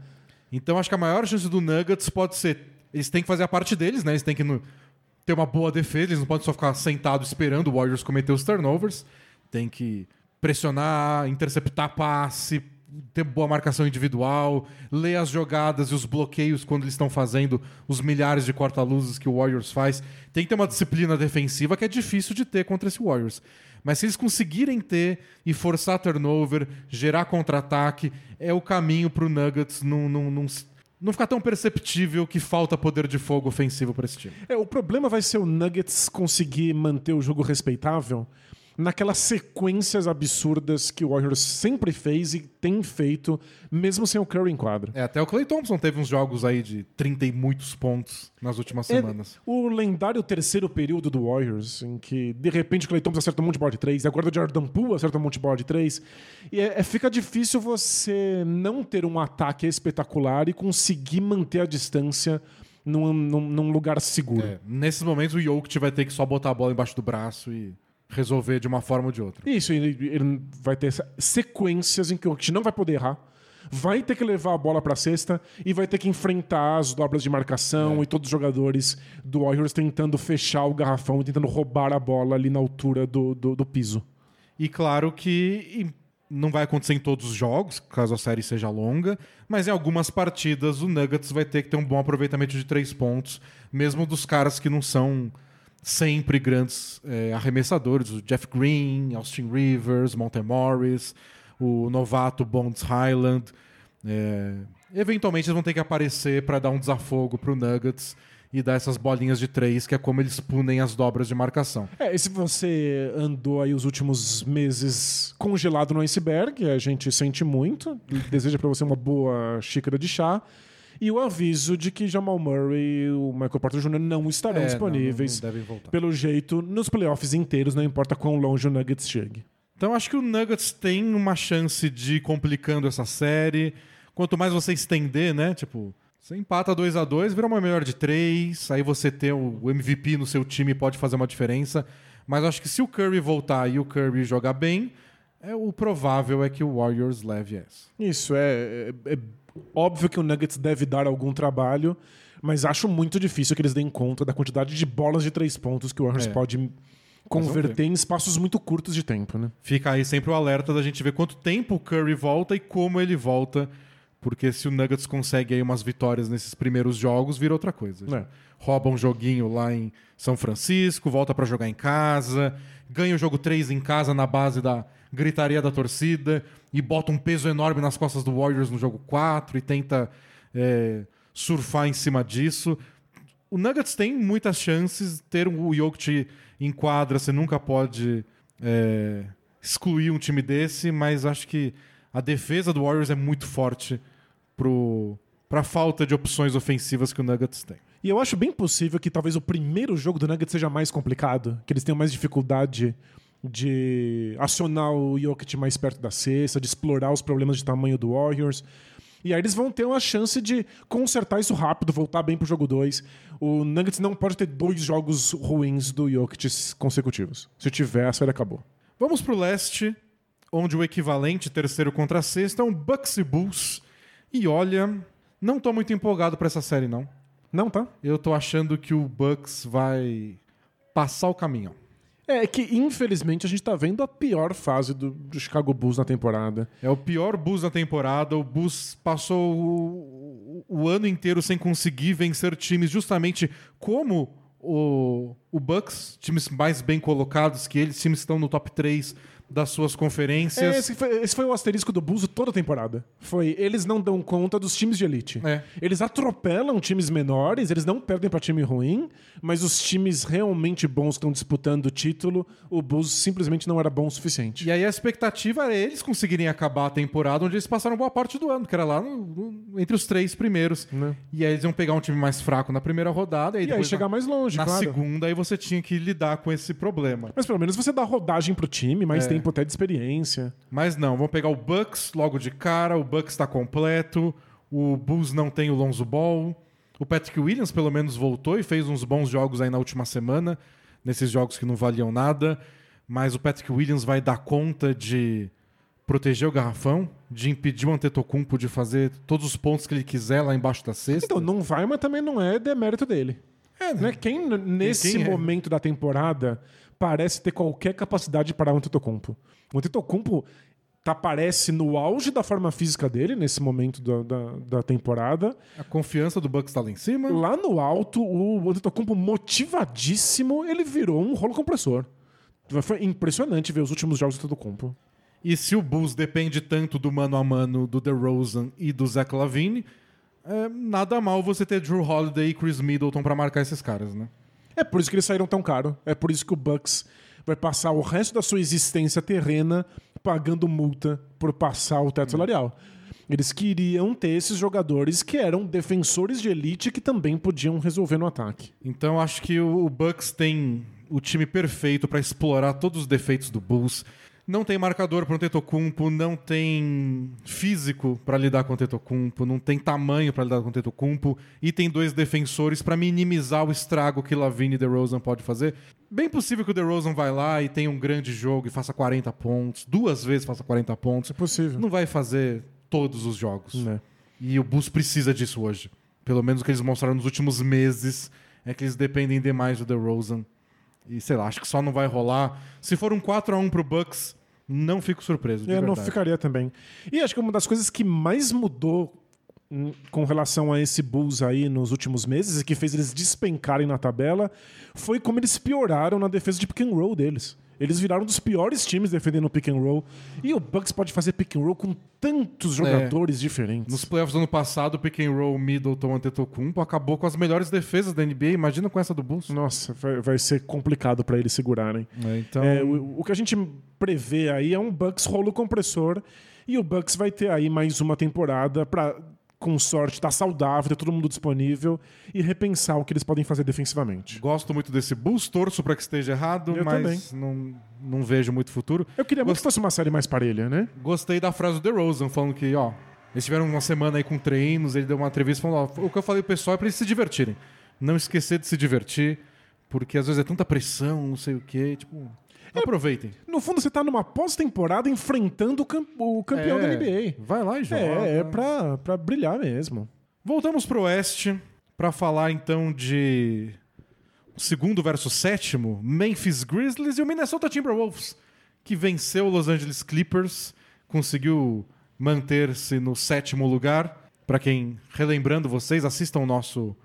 Então acho que a maior chance do Nuggets pode ser. Eles têm que fazer a parte deles, né? Eles têm que no, ter uma boa defesa, eles não podem só ficar sentados esperando o Warriors cometer os turnovers. Tem que pressionar, interceptar passe, ter boa marcação individual, ler as jogadas e os bloqueios quando eles estão fazendo os milhares de corta-luzes que o Warriors faz. Tem que ter uma disciplina defensiva que é difícil de ter contra esse Warriors. Mas se eles conseguirem ter e forçar turnover, gerar contra-ataque, é o caminho para o Nuggets não, não, não, não ficar tão perceptível que falta poder de fogo ofensivo para esse time. É, o problema vai ser o Nuggets conseguir manter o jogo respeitável naquelas sequências absurdas que o Warriors sempre fez e tem feito, mesmo sem o Curry em quadro. É, até o Clay Thompson teve uns jogos aí de 30 e muitos pontos nas últimas é, semanas. O lendário terceiro período do Warriors, em que de repente o Clay Thompson acerta um monte de bola de três, agora o Jordan Poole acerta um monte de bola de três. E é, é, fica difícil você não ter um ataque espetacular e conseguir manter a distância num, num, num lugar seguro. É, nesses momentos o Jokic vai ter que só botar a bola embaixo do braço e resolver de uma forma ou de outra. Isso, ele, ele vai ter sequências em que o Jokic não vai poder errar, vai ter que levar a bola para a cesta e vai ter que enfrentar as dobras de marcação é. e todos os jogadores do Warriors tentando fechar o garrafão e tentando roubar a bola ali na altura do, do, do piso. E claro que não vai acontecer em todos os jogos, caso a série seja longa, mas em algumas partidas o Nuggets vai ter que ter um bom aproveitamento de três pontos, mesmo dos caras que não são sempre grandes é, arremessadores, o Jeff Green, Austin Rivers, Monte Morris. o novato Bonds Highland. É, eventualmente eles vão ter que aparecer para dar um desafogo pro Nuggets e dar essas bolinhas de três, que é como eles punem as dobras de marcação. É, e se você andou aí os últimos meses congelado no iceberg, a gente sente muito, deseja para você uma boa xícara de chá. E o aviso de que Jamal Murray e o Michael Porter Jr. não estarão É, não, disponíveis, não voltar. pelo jeito, nos playoffs inteiros, não importa quão longe o Nuggets chegue. Então acho que o Nuggets tem uma chance de ir complicando essa série. Quanto mais você estender, né? Tipo, você empata 2 a 2 vira uma melhor de três, aí você ter o MVP no seu time pode fazer uma diferença. Mas acho que se o Curry voltar e o Curry jogar bem, é, o provável é que o Warriors leve essa. Isso, é, é- é óbvio que o Nuggets deve dar algum trabalho, mas acho muito difícil que eles deem conta da quantidade de bolas de três pontos que o Warriors É. pode converter em espaços muito curtos de tempo, né? Fica aí sempre o alerta da gente ver quanto tempo o Curry volta e como ele volta. Porque se o Nuggets consegue aí umas vitórias nesses primeiros jogos, vira outra coisa. É. Rouba um joguinho lá em São Francisco, volta pra jogar em casa, ganha o jogo 3 em casa na base da gritaria da torcida e bota um peso enorme nas costas do Warriors no jogo 4 e tenta é, surfar em cima disso. O Nuggets tem muitas chances. Ter o Jokic em quadra, você nunca pode é, excluir um time desse, mas acho que a defesa do Warriors é muito forte pro, pra falta de opções ofensivas que o Nuggets tem. E eu acho bem possível que talvez o primeiro jogo do Nuggets seja mais complicado, que eles tenham mais dificuldade de acionar o Jokic mais perto da cesta, de explorar os problemas de tamanho do Warriors. E aí eles vão ter uma chance de consertar isso rápido, voltar bem pro jogo 2. O Nuggets não pode ter dois jogos ruins do Jokic consecutivos. Se tiver, a série acabou. Vamos pro leste, onde o equivalente terceiro contra sexto é um Bucks e Bulls. E olha, não tô muito empolgado pra essa série, não. Não, tá? Eu tô achando que o Bucks vai passar o caminho. É que, infelizmente, a gente tá vendo a pior fase do, do Chicago Bulls na temporada. É o pior Bulls da temporada. O Bulls passou o, o ano inteiro sem conseguir vencer times justamente como o, o Bucks, times mais bem colocados que eles, times que estão no top 3 das suas É, conferências. esse, foi, esse foi o asterisco do Bulls toda a temporada. Foi, eles não dão conta dos times de elite. É. Eles atropelam times menores, eles não perdem pra time ruim, mas os times realmente bons que estão disputando o título, o Bulls simplesmente não era bom o suficiente. E aí a expectativa era eles conseguirem acabar a temporada onde eles passaram boa parte do ano, que era lá no- no- entre os três primeiros. Né? E aí eles iam pegar um time mais fraco na primeira rodada. E, aí E aí chegar na, mais longe, na claro. segunda, aí você tinha que lidar com esse problema. Mas pelo menos você dá rodagem pro time, mais É. tempo até de experiência. Mas não, vamos pegar o Bucks logo de cara, o Bucks está completo, o Bulls não tem o Lonzo Ball, o Patrick Williams pelo menos voltou e fez uns bons jogos aí na última semana, nesses jogos que não valiam nada, mas o Patrick Williams vai dar conta de proteger o garrafão, de impedir o Antetokounmpo de fazer todos os pontos que ele quiser lá embaixo da cesta. Então, não vai, mas também não é demérito dele. É, Né? Quem, n- nesse quem é? momento da temporada, parece ter qualquer capacidade de parar o Antetokounmpo. O Antetokounmpo tá, parece no auge da forma física dele, nesse momento da, da, da temporada. a confiança do Bucks está lá em cima. Lá no alto, o Antetokounmpo motivadíssimo, ele virou um rolo compressor. Foi impressionante ver os últimos jogos do Antetokounmpo. E se o Bulls depende tanto do mano a mano do DeRozan e do Zach Lavine, é nada mal você ter Drew Holiday e Chris Middleton pra marcar esses caras, né? É por isso que eles saíram tão caro. É por isso que o Bucks vai passar o resto da sua existência terrena pagando multa por passar o teto salarial. Eles queriam ter esses jogadores que eram defensores de elite que também podiam resolver no ataque. Então acho que o Bucks tem o time perfeito pra explorar todos os defeitos do Bulls. Não tem marcador para o Tetocumpo, não tem físico pra lidar com o Tetocumpo, não tem tamanho pra lidar com o Tetocumpo e tem dois defensores pra minimizar o estrago que Lavine e DeRozan pode fazer. Bem possível que o DeRozan vai lá e tenha um grande jogo e faça 40 pontos, duas vezes faça 40 pontos. É possível. Não vai fazer todos os jogos. Né? E o Bulls precisa disso hoje. Pelo menos o que eles mostraram nos últimos meses é que eles dependem demais do DeRozan. E sei lá, acho que só não vai rolar. Se for um 4 a 1 pro Bucks, não fico surpreso. De Eu não verdade. ficaria também. E acho que uma das coisas que mais mudou hum, com relação a esse Bulls aí nos últimos meses e que fez eles despencarem na tabela foi como eles pioraram na defesa de pick and roll deles. Eles viraram um dos piores times defendendo o pick and roll. E o Bucks pode fazer pick and roll com tantos jogadores diferentes. Nos playoffs do ano passado, o pick and roll Middleton Antetokounmpo acabou com as melhores defesas da NBA. Imagina com essa do Bulls. Nossa, vai, vai ser complicado pra eles segurarem. É, então, É, o, o que a gente prevê aí é um Bucks rolo compressor e o Bucks vai ter aí mais uma temporada pra, com sorte, estar saudável, ter todo mundo disponível e repensar o que eles podem fazer defensivamente. gosto muito desse Bulls, torço pra que esteja errado, Eu mas não, não vejo muito futuro. Eu queria muito que fosse uma série mais parelha, né? Gostei da frase do DeRozan, falando que, ó, eles tiveram uma semana aí com treinos, ele deu uma entrevista falando, ó, o que eu falei pro pessoal é pra eles se divertirem. Não esquecer de se divertir, porque às vezes é tanta pressão, não sei o quê, tipo, aproveitem. No fundo, você tá numa pós-temporada enfrentando o, cam- o campeão da NBA. Vai lá e joga. É, é pra, pra brilhar mesmo. Voltamos pro Oeste pra falar então de segundo versus sétimo, Memphis Grizzlies e o Minnesota Timberwolves, que venceu o Los Angeles Clippers, conseguiu manter-se no sétimo lugar. Pra quem, relembrando vocês, assistam o nosso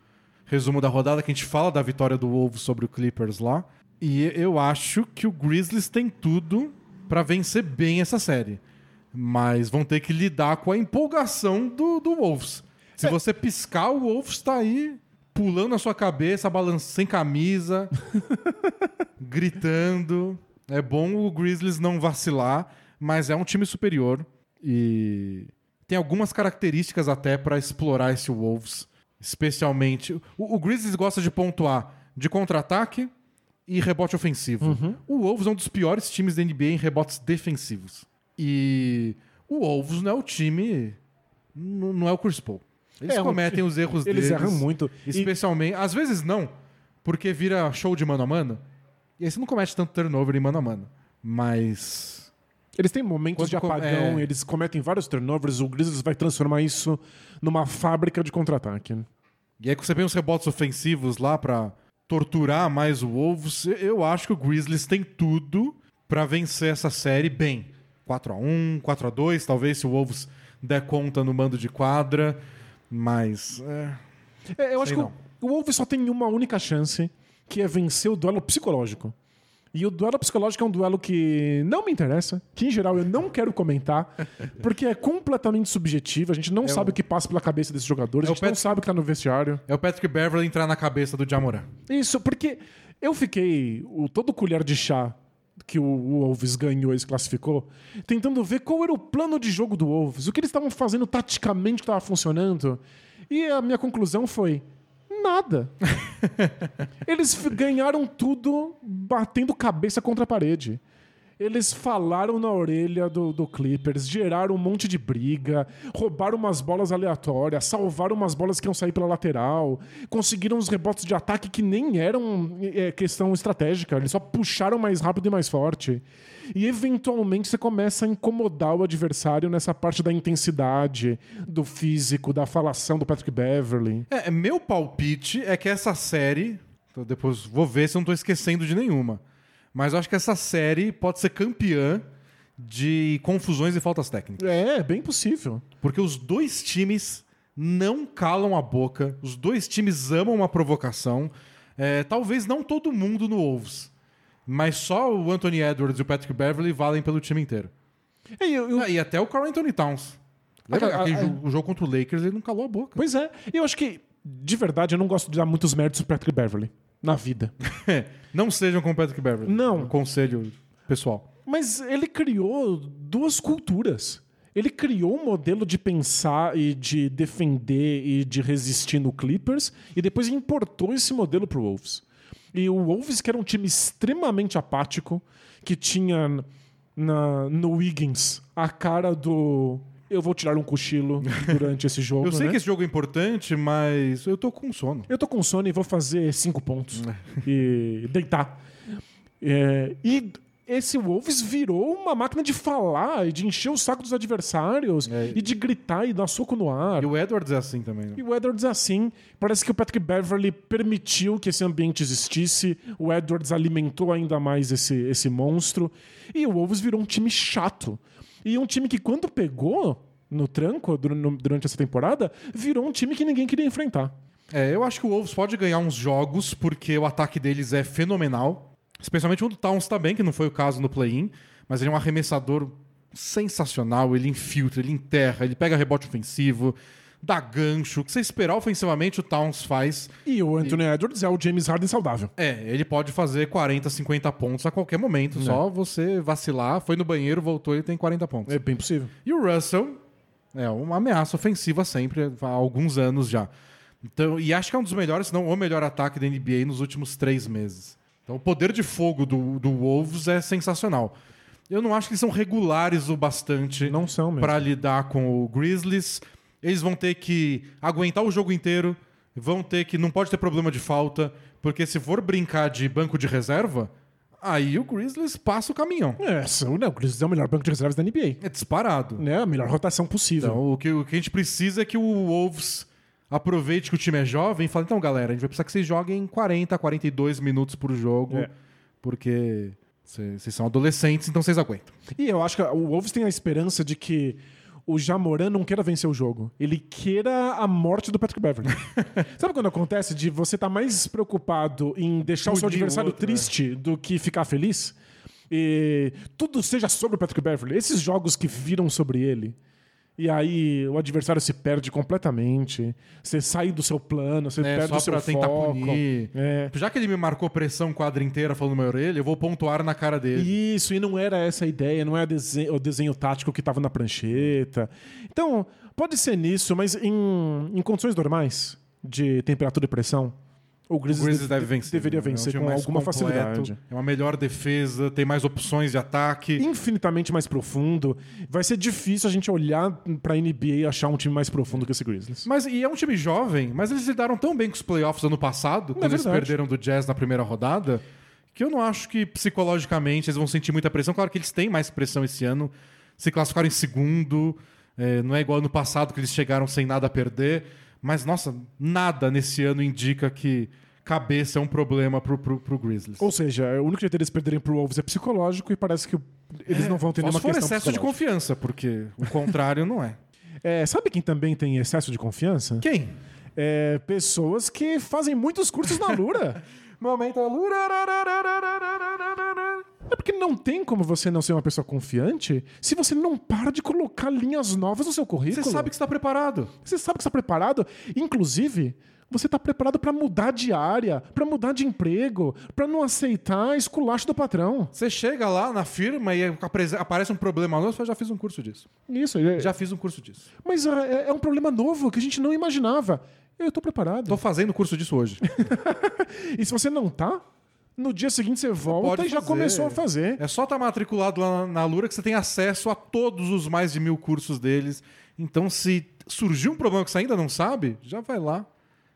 resumo da rodada que a gente fala da vitória do Wolves sobre o Clippers lá. E eu acho que o Grizzlies tem tudo pra vencer bem essa série. Mas vão ter que lidar com a empolgação do, do Wolves. Se você piscar, o Wolves tá aí pulando na sua cabeça, balançando sem camisa, gritando. É bom o Grizzlies não vacilar, mas é um time superior e tem algumas características até pra explorar esse Wolves, especialmente o, o Grizzlies gosta de pontuar de contra-ataque e rebote ofensivo. O Wolves é um dos piores times da NBA em rebotes defensivos. E o Wolves não é o time, não é o Chris Paul. Eles É, um cometem os erros Eles deles. erram muito. E- Especialmente, às vezes não, porque vira show de mano a mano. E aí você não comete tanto turnover em mano a mano. Mas. Eles têm momentos Quando de apagão, é. eles cometem vários turnovers, o Grizzlies vai transformar isso numa fábrica de contra-ataque. E aí, você tem os rebotes ofensivos lá pra torturar mais o Wolves, eu acho que o Grizzlies tem tudo pra vencer essa série bem. 4x1, 4x2, talvez se o Wolves der conta no mando de quadra. Mas. é, É, eu acho Sei que não. o, o Wolves só tem uma única chance, que é vencer o duelo psicológico. E o duelo psicológico é um duelo que não me interessa, que em geral eu não quero comentar, porque é completamente subjetivo, a gente não sabe o que passa pela cabeça desses jogadores, É a o gente não sabe o que tá no vestiário. é o Patrick Beverly entrar na cabeça do Jamoran. Isso, porque eu fiquei o, todo colher de chá que o, o Wolves ganhou e se classificou, tentando ver qual era o plano de jogo do Wolves, o que eles estavam fazendo taticamente que estava funcionando. E a minha conclusão foi: nada. Eles ganharam tudo batendo cabeça contra a parede. Eles falaram na orelha do, do Clippers, geraram um monte de briga, roubaram umas bolas aleatórias, salvaram umas bolas que iam sair pela lateral, conseguiram uns rebotes de ataque que nem eram é, questão estratégica, eles só puxaram mais rápido e mais forte. E eventualmente você começa a incomodar o adversário nessa parte da intensidade, do físico, da falação do Patrick Beverly. É, meu palpite é que essa série. Depois vou ver se eu não tô esquecendo de nenhuma. Mas eu acho que essa série pode ser campeã de confusões e faltas técnicas. É, bem possível. Porque os dois times não calam a boca, os dois times amam uma provocação. É, talvez não todo mundo no Wolves, mas só o Anthony Edwards e o Patrick Beverly valem pelo time inteiro. É, eu- eu- Ah, E até o Carl Anthony Towns. Lembra ah, aquele ah, jogo, o jogo contra o Lakers, ele não calou a boca. Pois é. E eu acho que, de verdade, eu não gosto de dar muitos méritos pro Patrick Beverly na vida. não sejam com o Patrick Beverly. Não. Um conselho pessoal. Mas ele criou duas culturas. Ele criou um modelo de pensar e de defender e de resistir no Clippers e depois importou esse modelo pro Wolves. E o Wolves, que era um time extremamente apático, que tinha na, no Wiggins a cara do eu vou tirar um cochilo durante esse jogo. Eu sei né? que esse jogo é importante, mas eu tô com sono. Eu tô com sono e vou fazer cinco pontos e deitar. É, e esse Wolves virou uma máquina de falar e de encher o saco dos adversários É. e de gritar e dar soco no ar. E o Edwards é assim também. Né? E o Edwards é assim. Parece que o Patrick Beverly permitiu que esse ambiente existisse. O Edwards alimentou ainda mais esse, esse monstro. E o Wolves virou um time chato. E um time que, quando pegou, no tranco durante essa temporada, virou um time que ninguém queria enfrentar. É, eu acho que o Wolves pode ganhar uns jogos, porque o ataque deles é fenomenal. Especialmente quando o Towns tá bem, que não foi o caso no play-in. Mas ele é um arremessador sensacional. Ele infiltra, ele enterra, ele pega rebote ofensivo, dá gancho. O que você esperar ofensivamente, o Towns faz. E o Anthony Edwards é o James Harden saudável. É, ele pode fazer 40, 50 pontos a qualquer momento. Só você vacilar, foi no banheiro, voltou, ele tem 40 pontos. É bem possível. E o Russell é uma ameaça ofensiva sempre, há alguns anos já. Então, e acho que é um dos melhores, se não o melhor ataque da NBA nos últimos três meses. Então o poder de fogo do, do Wolves é sensacional. Eu não acho que eles são regulares o bastante Não são para lidar com o Grizzlies. Eles vão ter que aguentar o jogo inteiro, vão ter que. Não pode ter problema de falta, porque se for brincar de banco de reserva, aí o Grizzlies passa o caminhão. É, são, né, o Grizzlies é o melhor banco de reservas da NBA. É disparado. Né, a melhor rotação possível. Então, o que, o que a gente precisa é que o Wolves aproveite que o time é jovem e fale, então, galera, a gente vai precisar que vocês joguem 40, 42 minutos por jogo, É. porque vocês são adolescentes, então vocês aguentam. E eu acho que o Wolves tem a esperança de que o Jamoran não queira vencer o jogo. Ele queira a morte do Patrick Beverly. Sabe quando acontece de você estar mais preocupado em deixar o seu adversário outro, triste do que ficar feliz? E tudo seja sobre o Patrick Beverly. Esses jogos que viram sobre ele. E aí o adversário se perde completamente. Você sai do seu plano, você É, perde só o seu pra tentar foco. punir. É. Já que ele me marcou pressão quadra inteira falando na orelha, eu vou pontuar na cara dele. Isso, e não era essa a ideia, não é desenho- o desenho tático que estava na prancheta. Então, pode ser nisso, mas em, em condições normais de temperatura e pressão, o O Grizzlies, Grizzlies de- deve vencer. deveria né? É um vencer com alguma completo, facilidade. É uma melhor defesa, tem mais opções de ataque. Infinitamente mais profundo. Vai ser difícil a gente olhar pra NBA e achar um time mais profundo que esse Grizzlies. Mas e é um time jovem, mas eles lidaram tão bem com os playoffs ano passado, quando eles verdade. perderam do Jazz na primeira rodada, que eu não acho que psicologicamente eles vão sentir muita pressão. Claro que eles têm mais pressão esse ano, se classificaram em segundo, é, não é igual ano passado que eles chegaram sem nada a perder, mas nossa, nada nesse ano indica que cabeça é um problema pro, pro, pro Grizzlies. Ou seja, o único jeito deles perderem pro Wolves é psicológico e parece que eles não vão ter nenhuma for questão excesso de confiança, porque o contrário não é. É, sabe quem também tem excesso de confiança? Quem? É, pessoas que fazem muitos cursos na Lura. Momento É porque não tem como você não ser uma pessoa confiante se você não para de colocar linhas novas no seu currículo. Você sabe que está preparado. Você sabe que está preparado. Inclusive, você está preparado para mudar de área, para mudar de emprego, para não aceitar esculacho do patrão. Você chega lá na firma e aparece um problema novo, você já fiz um curso disso. Isso. é- Já fiz um curso disso. Mas é, é um problema novo que a gente não imaginava. Eu estou preparado. Tô fazendo curso disso hoje. E se você não tá, no dia seguinte você volta pode e já fazer. começou a fazer. É só estar matriculado lá na, Lura que você tem acesso a todos os mais de mil cursos deles. Então, se surgir um problema que você ainda não sabe, já vai lá.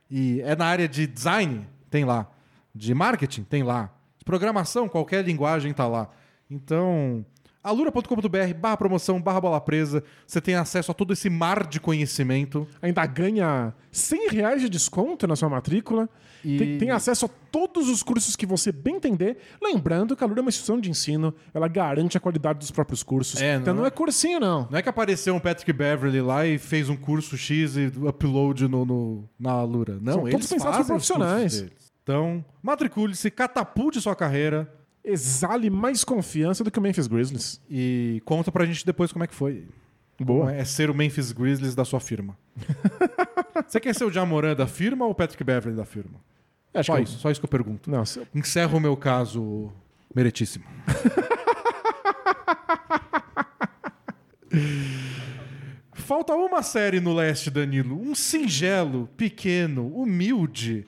E é na área de design, tem lá. De marketing, tem lá. De programação, qualquer linguagem tá lá. Então, alura.com.br barra promoção, barra bola presa. Você tem acesso a todo esse mar de conhecimento. ainda ganha 100 reais de desconto na sua matrícula. E- Tem, tem acesso a todos os cursos que você bem entender. Lembrando que a Lura é uma instituição de ensino, ela garante a qualidade dos próprios cursos. É, então não não é- é cursinho, não. Não é que apareceu um Patrick Beverly lá e fez um curso X e upload no, no- na Alura. Não, São todos eles pensados fazem profissionais. deles. Então, matricule-se, catapulte sua carreira Exale mais confiança do que o Memphis Grizzlies. e conta pra gente depois como é que foi. Boa. É ser o Memphis Grizzlies da sua firma. Você quer ser o Jamoran da firma ou o Patrick Beverly da firma? Acho Só que- isso, só isso que eu pergunto. Não, se- Encerro o meu caso meritíssimo. Falta uma série no leste, Danilo. Um singelo, pequeno, humilde.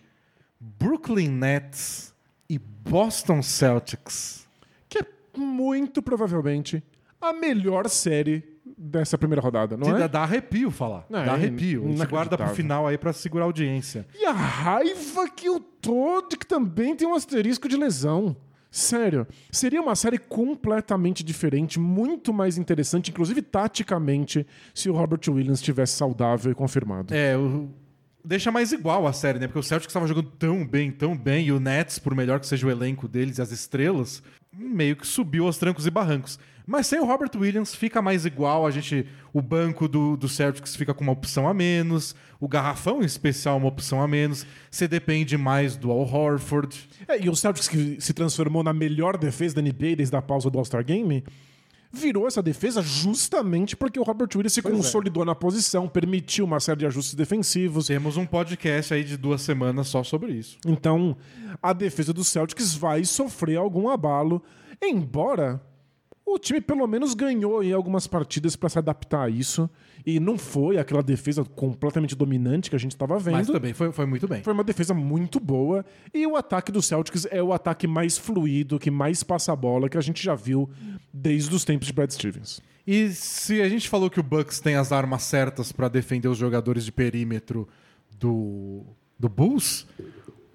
Brooklyn Nets e Boston Celtics. que é muito provavelmente a melhor série dessa primeira rodada, não Dá- é? Dá arrepio falar. Dá é arrepio. A gente guarda pro final aí pra segurar a audiência. E a raiva que eu tô de que também tem um asterisco de lesão. Sério, seria uma série completamente diferente, muito mais interessante, inclusive taticamente, se o Robert Williams estivesse saudável e confirmado. É, o- deixa mais igual a série, né? Porque o Celtics estava jogando tão bem, tão bem, e o Nets, por melhor que seja o elenco deles e as estrelas, meio que subiu aos trancos e barrancos. Mas sem o Robert Williams fica mais igual. A gente, o banco do, do Celtics fica com uma opção a menos, o garrafão em especial uma opção a menos. Você depende mais do Al Horford. É, e o Celtics que se transformou na melhor defesa da NBA desde a pausa do All-Star Game virou essa defesa justamente porque o Robert Williams se Pois é. consolidou na posição, permitiu uma série de ajustes defensivos. Temos um podcast aí de duas semanas só sobre isso. Então, a defesa do Celtics vai sofrer algum abalo, embora o time pelo menos ganhou em algumas partidas para se adaptar a isso. E não foi aquela defesa completamente dominante que a gente estava vendo. Mas também foi, foi muito bem. Foi uma defesa muito boa. E o ataque do Celtics é o ataque mais fluido, que mais passa a bola, que a gente já viu desde os tempos de Brad Stevens. E se a gente falou que o Bucks tem as armas certas para defender os jogadores de perímetro do, do Bulls,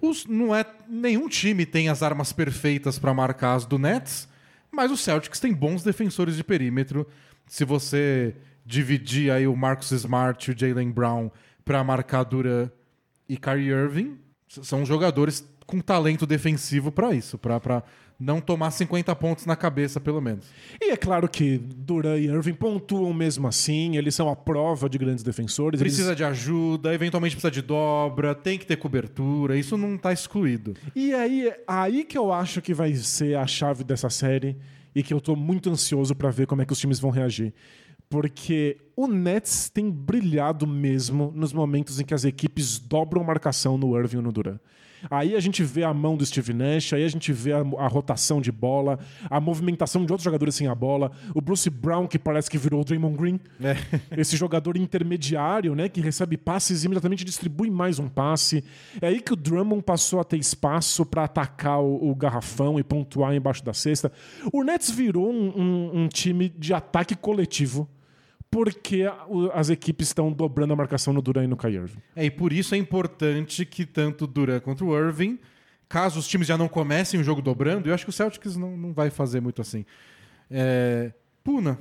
os, não é nenhum time tem as armas perfeitas para marcar as do Nets, mas o Celtics tem bons defensores de perímetro. Se você dividir aí o Marcus Smart e o Jalen Brown para marcar Duran e Kyrie Irving, são jogadores com talento defensivo para isso, para não tomar 50 pontos na cabeça pelo menos. E é claro que Duran e Irving pontuam mesmo assim, eles são a prova de grandes defensores. eles- Precisa de ajuda, eventualmente precisa de dobra, tem que ter cobertura, isso não tá excluído. E aí, aí que eu acho que vai ser a chave dessa série e que eu tô muito ansioso pra ver como é que os times vão reagir. Porque o Nets tem brilhado mesmo nos momentos em que as equipes dobram marcação no Irving ou no Duran. Aí a gente vê a mão do Steve Nash, aí a gente vê a, a rotação de bola, a movimentação de outros jogadores sem a bola, o Bruce Brown, que parece que virou o Draymond Green, esse jogador intermediário, né, que recebe passes e imediatamente distribui mais um passe. É aí que o Drummond passou a ter espaço para atacar o, o garrafão e pontuar embaixo da cesta. O Nets virou um, um- um time de ataque coletivo porque as equipes estão dobrando a marcação no Duran e no Kyrie Irving. É, e por isso é importante que tanto Duran quanto o Irving, caso os times já não comecem o jogo dobrando, eu acho que o Celtics não, não vai fazer muito assim. É, puna,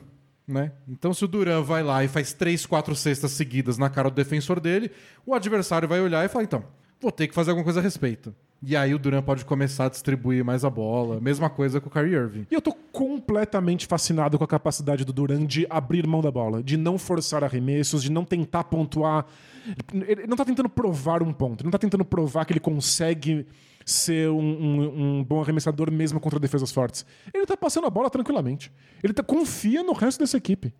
né? Então se o Duran vai lá e faz três, quatro cestas seguidas na cara do defensor dele, o adversário vai olhar e falar, então, vou ter que fazer alguma coisa a respeito. E aí o Duran pode começar a distribuir mais a bola. Mesma coisa com o Kyrie Irving. E eu tô completamente fascinado com a capacidade do Duran de abrir mão da bola, de não forçar arremessos, de não tentar pontuar. Ele não tá tentando provar um ponto, ele não tá tentando provar que ele consegue ser um, um- um bom arremessador mesmo contra defesas fortes. Ele tá passando a bola tranquilamente. Ele tá, confia no resto dessa equipe.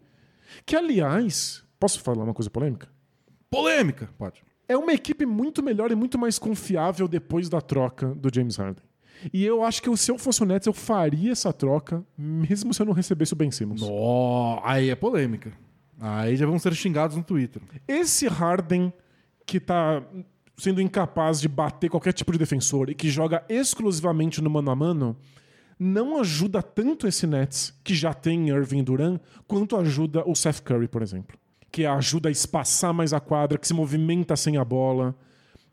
Que, aliás, posso falar uma coisa polêmica? Polêmica, pode. É uma equipe muito melhor e muito mais confiável depois da troca do James Harden. E eu acho que se eu fosse o Nets, eu faria essa troca, mesmo se eu não recebesse o Ben Simmons. Nó, aí é polêmica. Aí já vão ser xingados no Twitter. Esse Harden que tá sendo incapaz de bater qualquer tipo de defensor e que joga exclusivamente no mano a mano, não ajuda tanto esse Nets, que já tem Irving e Duran, quanto ajuda o Seth Curry, por exemplo. Que ajuda a espaçar mais a quadra, que se movimenta sem a bola.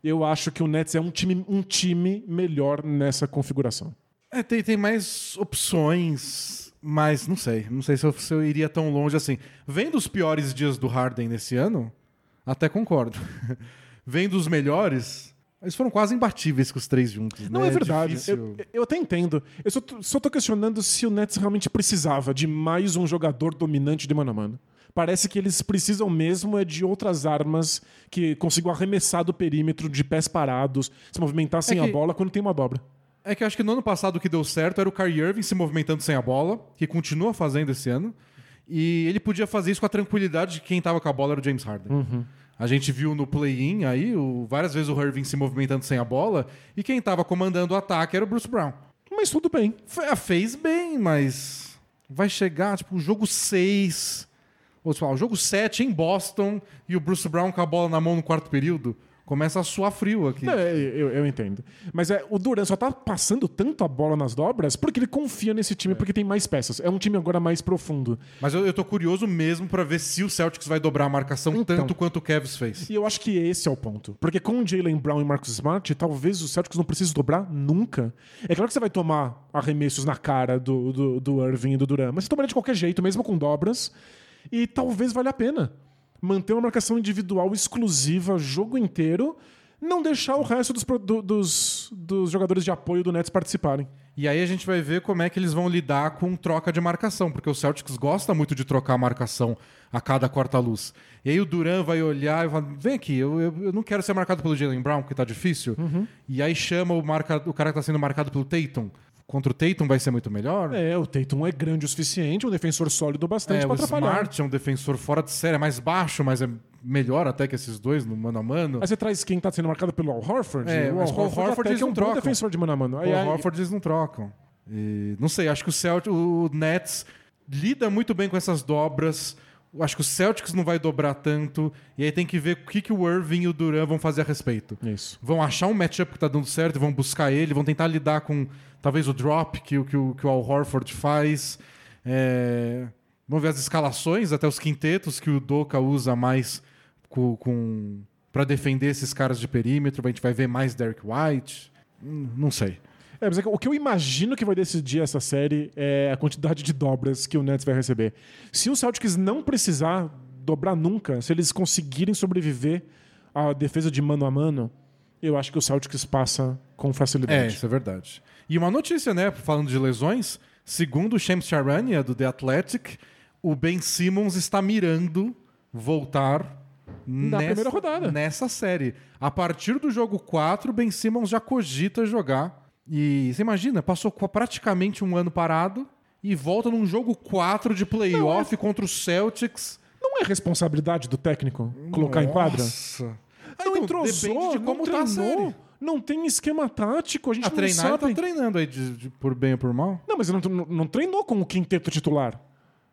Eu acho que o Nets é um time, um time melhor nessa configuração. É, tem, tem mais opções, mas não sei. Não sei se eu, se eu iria tão longe assim. Vendo os piores dias do Harden nesse ano, até concordo. Vendo os melhores, eles foram quase imbatíveis com os três juntos. Não né? é verdade. difícil. Eu, eu até entendo. Eu só, só tô questionando se o Nets realmente precisava de mais um jogador dominante de mano a mano. Parece que eles precisam mesmo é de outras armas que consigam arremessar do perímetro de pés parados, se movimentar sem que- a bola quando tem uma dobra. É que eu acho que no ano passado o que deu certo era o Kyrie Irving se movimentando sem a bola, que continua fazendo esse ano. E ele podia fazer isso com a tranquilidade de quem estava com a bola era o James Harden. A gente viu no play-in aí o- várias vezes o Irving se movimentando sem a bola e quem estava comandando o ataque era o Bruce Brown. Mas tudo bem. Fe- ah, Fez bem, mas vai chegar, tipo, o jogo 6, ou sei lá, o jogo 7 em Boston e o Bruce Brown com a bola na mão no quarto período. Começa a suar frio aqui. É, eu, eu entendo. Mas é, o Duran só tá passando tanto a bola nas dobras porque ele confia nesse time, porque tem mais peças. É um time agora mais profundo. Mas eu, eu tô curioso mesmo pra ver se o Celtics vai dobrar a marcação Então. tanto quanto o Cavs fez. E eu acho que esse é o ponto. Porque com o Jalen Brown e Marcus Smart, talvez o Celtics não precise dobrar nunca. É claro que você vai tomar arremessos na cara do, do, do Irving e do Duran, mas você tomaria de qualquer jeito, mesmo com dobras. E talvez valha a pena. Manter uma marcação individual exclusiva jogo inteiro, não deixar o resto dos, do- dos, dos jogadores de apoio do Nets participarem. E aí a gente vai ver como é que eles vão lidar com troca de marcação, porque o Celtics gosta muito de trocar a marcação a cada quarta-luz. E aí o Duran vai olhar e vai vem aqui, eu, eu, eu não quero ser marcado pelo Jalen Brown, porque tá difícil. E aí chama o, marca, o cara que tá sendo marcado pelo Tatum. Contra o Tatum vai ser muito melhor. É, o Tatum é grande o suficiente, um defensor sólido bastante É, pra o atrapalhar. Smart é um defensor fora de série, é mais baixo, mas é melhor até que esses dois no mano a mano. Aí você traz quem tá sendo marcado pelo Al Horford. É, o Al o Horford, Horford até eles que é um não trocam. defensor de mano a mano. Aí, o aí- Horford eles não trocam. E, não sei, acho que o Celtics, o Nets lida muito bem com essas dobras. Acho que o Celtics não vai dobrar tanto. E aí tem que ver o que, que o Irving e o Duran vão fazer a respeito. Isso. Vão achar um matchup que tá dando certo vão buscar ele, vão tentar lidar com talvez o drop que, o- que, que o Al Horford faz. É, Vamos ver as escalações, até os quintetos que o Doca usa mais com, com... para defender esses caras de perímetro. A gente vai ver mais Derek White. Hum, Não sei. É, mas é que o que eu imagino que vai decidir essa série é a quantidade de dobras que o Nets vai receber. Se o Celtics não precisar dobrar nunca, se eles conseguirem sobreviver à defesa de mano a mano, eu acho que o Celtics passa com É, facilidade. isso é verdade. E uma notícia, né? Falando de lesões, segundo o Shams Charania, do The Athletic, o Ben Simmons está mirando voltar Na primeira rodada. nessa série. A partir do jogo 4, o Ben Simmons já cogita jogar. E você imagina, passou praticamente um ano parado e volta num jogo 4 de playoff contra o Celtics. Não é responsabilidade do técnico colocar em quadra? Nossa. Não Então, entrosou, depende de como não tá treinou, não tem esquema tático, a gente A não treinar, ele sabe. tá treinando aí de- de- por bem ou por mal? Não, mas ele não, não- treinou com o quinteto titular.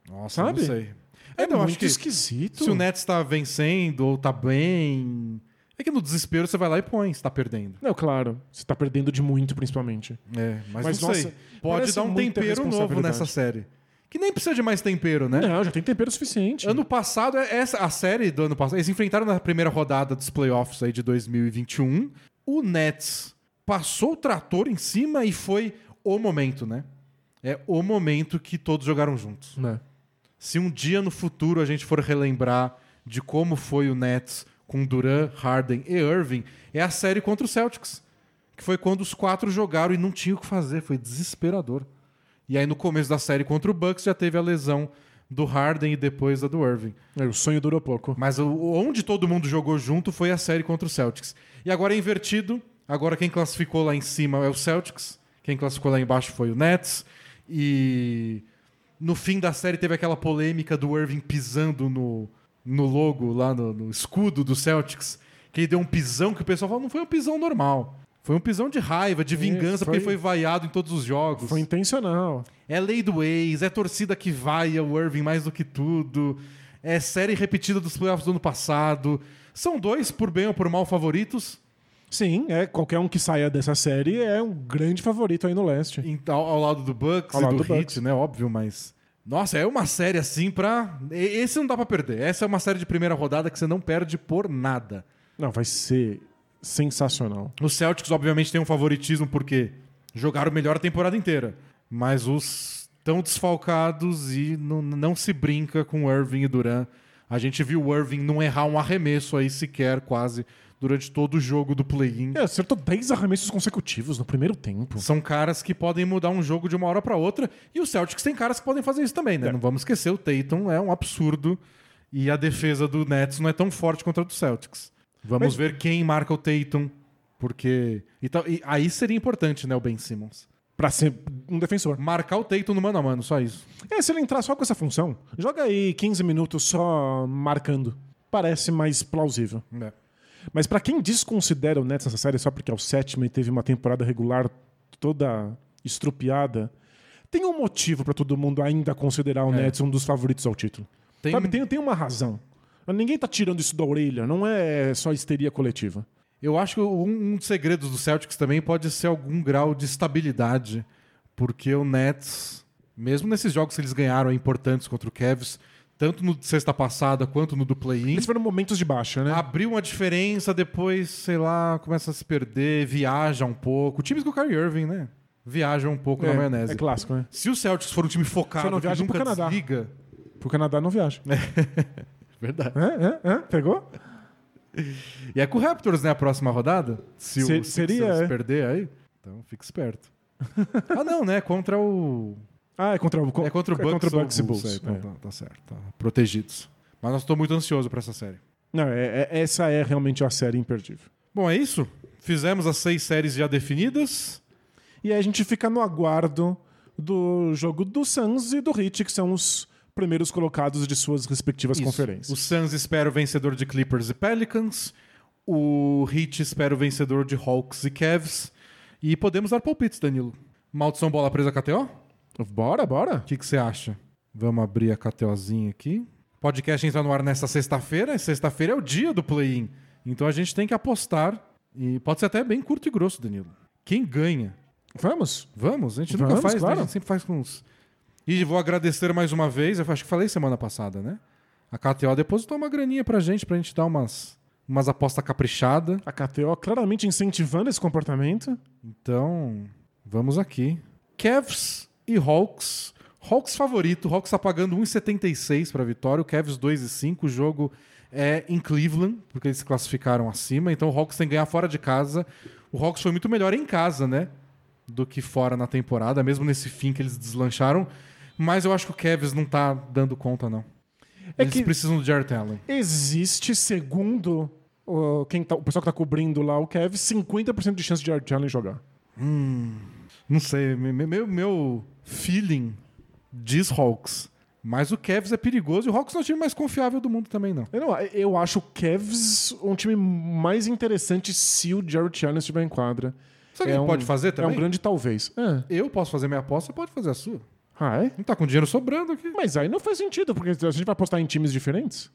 Nossa, Sabe? não sei. É Então, muito acho que esquisito. Se o Nets tá vencendo ou tá bem. É que no desespero você vai lá e põe, se tá perdendo. Não, claro. Você tá perdendo de muito, principalmente. É, mas, Mas, não sei. nossa, Pode parece dar um tempero novo nessa série. Que nem precisa de mais tempero, né? Não, já tem tempero suficiente. Ano passado, é- essa, a série do ano passado, eles enfrentaram na primeira rodada dos playoffs aí de 2021. O Nets passou o trator em cima e foi o momento, né? É o momento que todos jogaram juntos. Né? Se um dia no futuro a gente for relembrar de como foi o Nets com Duran, Harden e Irving, é a série contra o Celtics. Que foi quando os quatro jogaram e não tinha o que fazer. Foi desesperador. E aí no começo da série contra o Bucks já teve a lesão do Harden e depois a do Irving. É, O sonho durou pouco. Mas onde todo mundo jogou junto foi a série contra o Celtics. E agora é invertido. Agora quem classificou lá em cima é o Celtics. Quem classificou lá embaixo foi o Nets. E no fim da série teve aquela polêmica do Irving pisando no, no logo, lá no, no escudo do Celtics. Que ele deu um pisão que o pessoal falou, não foi um pisão normal. Foi um pisão de raiva, de vingança, foi- porque foi vaiado em todos os jogos. Foi intencional. É lei do ex, é torcida que vai o Irving mais do que tudo. É série repetida dos playoffs do ano passado. São dois, por bem ou por mal, favoritos. Sim, é qualquer um que saia dessa série é um grande favorito aí no leste. em- ao, lado do Bucks Ao e lado do, do Heat, né? Óbvio, mas. Nossa, é uma série assim pra. Esse não dá pra perder. Essa é uma série de primeira rodada que você não perde por nada. Não, vai ser sensacional. Os Celtics, obviamente, tem um favoritismo porque jogaram melhor a temporada inteira. Mas os estão desfalcados e não, não se brinca com Irving e Duran. A gente viu o Irving não errar um arremesso aí sequer, quase, durante todo o jogo do play-in. É, acertou 10 arremessos consecutivos no primeiro tempo. São caras que podem mudar um jogo de uma hora pra outra. E o Celtics tem caras que podem fazer isso também, né? É. Não vamos esquecer, o Tatum é um absurdo. E a defesa do Nets não é tão forte contra a do Celtics. Vamos Mas- ver quem marca o Tatum. Porque. Então, e aí seria importante, né, o Ben Simmons. Pra ser um defensor. Marcar o Tatum no mano a mano, só isso. É, se ele entrar só com essa função, joga aí 15 minutos só marcando. Parece mais plausível. É. Mas pra quem desconsidera o Nets nessa série só porque é o sétimo e teve uma temporada regular toda estrupiada, tem um motivo pra todo mundo ainda considerar o É. Nets um dos favoritos ao título. Tem- Sabe, tem, tem uma razão. Ninguém tá tirando isso da orelha, não é só histeria coletiva. Eu acho que um, um dos segredos do Celtics também pode ser algum grau de estabilidade. Porque o Nets, mesmo nesses jogos que eles ganharam importantes contra o Cavs, tanto no sexta passada quanto no do play-in, Eles foram momentos de baixa, né? abriu uma diferença, depois, sei lá, começa a se perder, viaja um pouco. Times com o Kyrie Irving, né? Viaja um pouco na maionese. é clássico, né? Se o Celtics for um time focado, Só não que viaja nunca pro Canadá. desliga... Pro Canadá não viaja. Verdade. É, é, é, pegou? E é com o Raptors, né, a próxima rodada? Se Se- o seria, Sixers é. perder aí, então fica esperto. ah, não, né? Contra o. Ah, é contra o, É contra o Bucks, contra o Bucks e Bulls. É, então é. Tá, tá certo. Tá protegidos. Mas nós estou muito ansioso pra essa série. Não, é- é- essa é realmente a série imperdível. Bom, é isso. Fizemos as seis séries já definidas. E aí a gente fica no aguardo do jogo do Suns e do Heat, que são os primeiros colocados de suas respectivas Isso. conferências. O Suns espera o vencedor de Clippers e Pelicans. O Heat espera o vencedor de Hawks e Cavs. E podemos dar palpites, Danilo. Maldição bola presa KTO? O Bora, bora. que que você acha? Vamos abrir a KTOzinha aqui. O podcast entra no ar nesta sexta-feira. Sexta-feira é o dia do play-in. Então a gente tem que apostar. E pode ser até bem curto e grosso, Danilo. Quem ganha? Vamos? Vamos, a gente Vamos, nunca faz, né? claro. A gente sempre faz com uns. E vou agradecer mais uma vez, eu acho que falei semana passada, né? A KTO depositou uma graninha pra gente, pra gente dar umas, umas apostas caprichadas. A KTO claramente incentivando esse comportamento. Então, vamos aqui. Cavs e Hawks. Hawks favorito, Hawks tá pagando 1,76 pra vitória, o Cavs 2,5. O jogo é em Cleveland, porque eles se classificaram acima, então o Hawks tem que ganhar fora de casa. O Hawks foi muito melhor em casa, né? Do que fora na temporada, mesmo nesse fim que eles deslancharam. Mas eu acho que o Cavs não tá dando conta, não. É Eles que- precisam do Jarrett Allen. Existe, segundo o, quem tá- o pessoal que tá cobrindo lá o Kev, 50% de chance de Jared Allen jogar. Não sei, me- me- meu, meu feeling diz Hawks. Mas o Cavs é perigoso e o Hawks não é o time mais confiável do mundo também, não. Eu, não, eu acho o Cavs um time mais interessante se o Jared Allen estiver em quadra. Sabe o que um- pode fazer também? É um grande talvez. É. Eu posso fazer minha aposta, você pode fazer a sua. Ah, é? Não tá com dinheiro sobrando aqui. Mas aí não faz sentido, porque a gente vai apostar em times diferentes.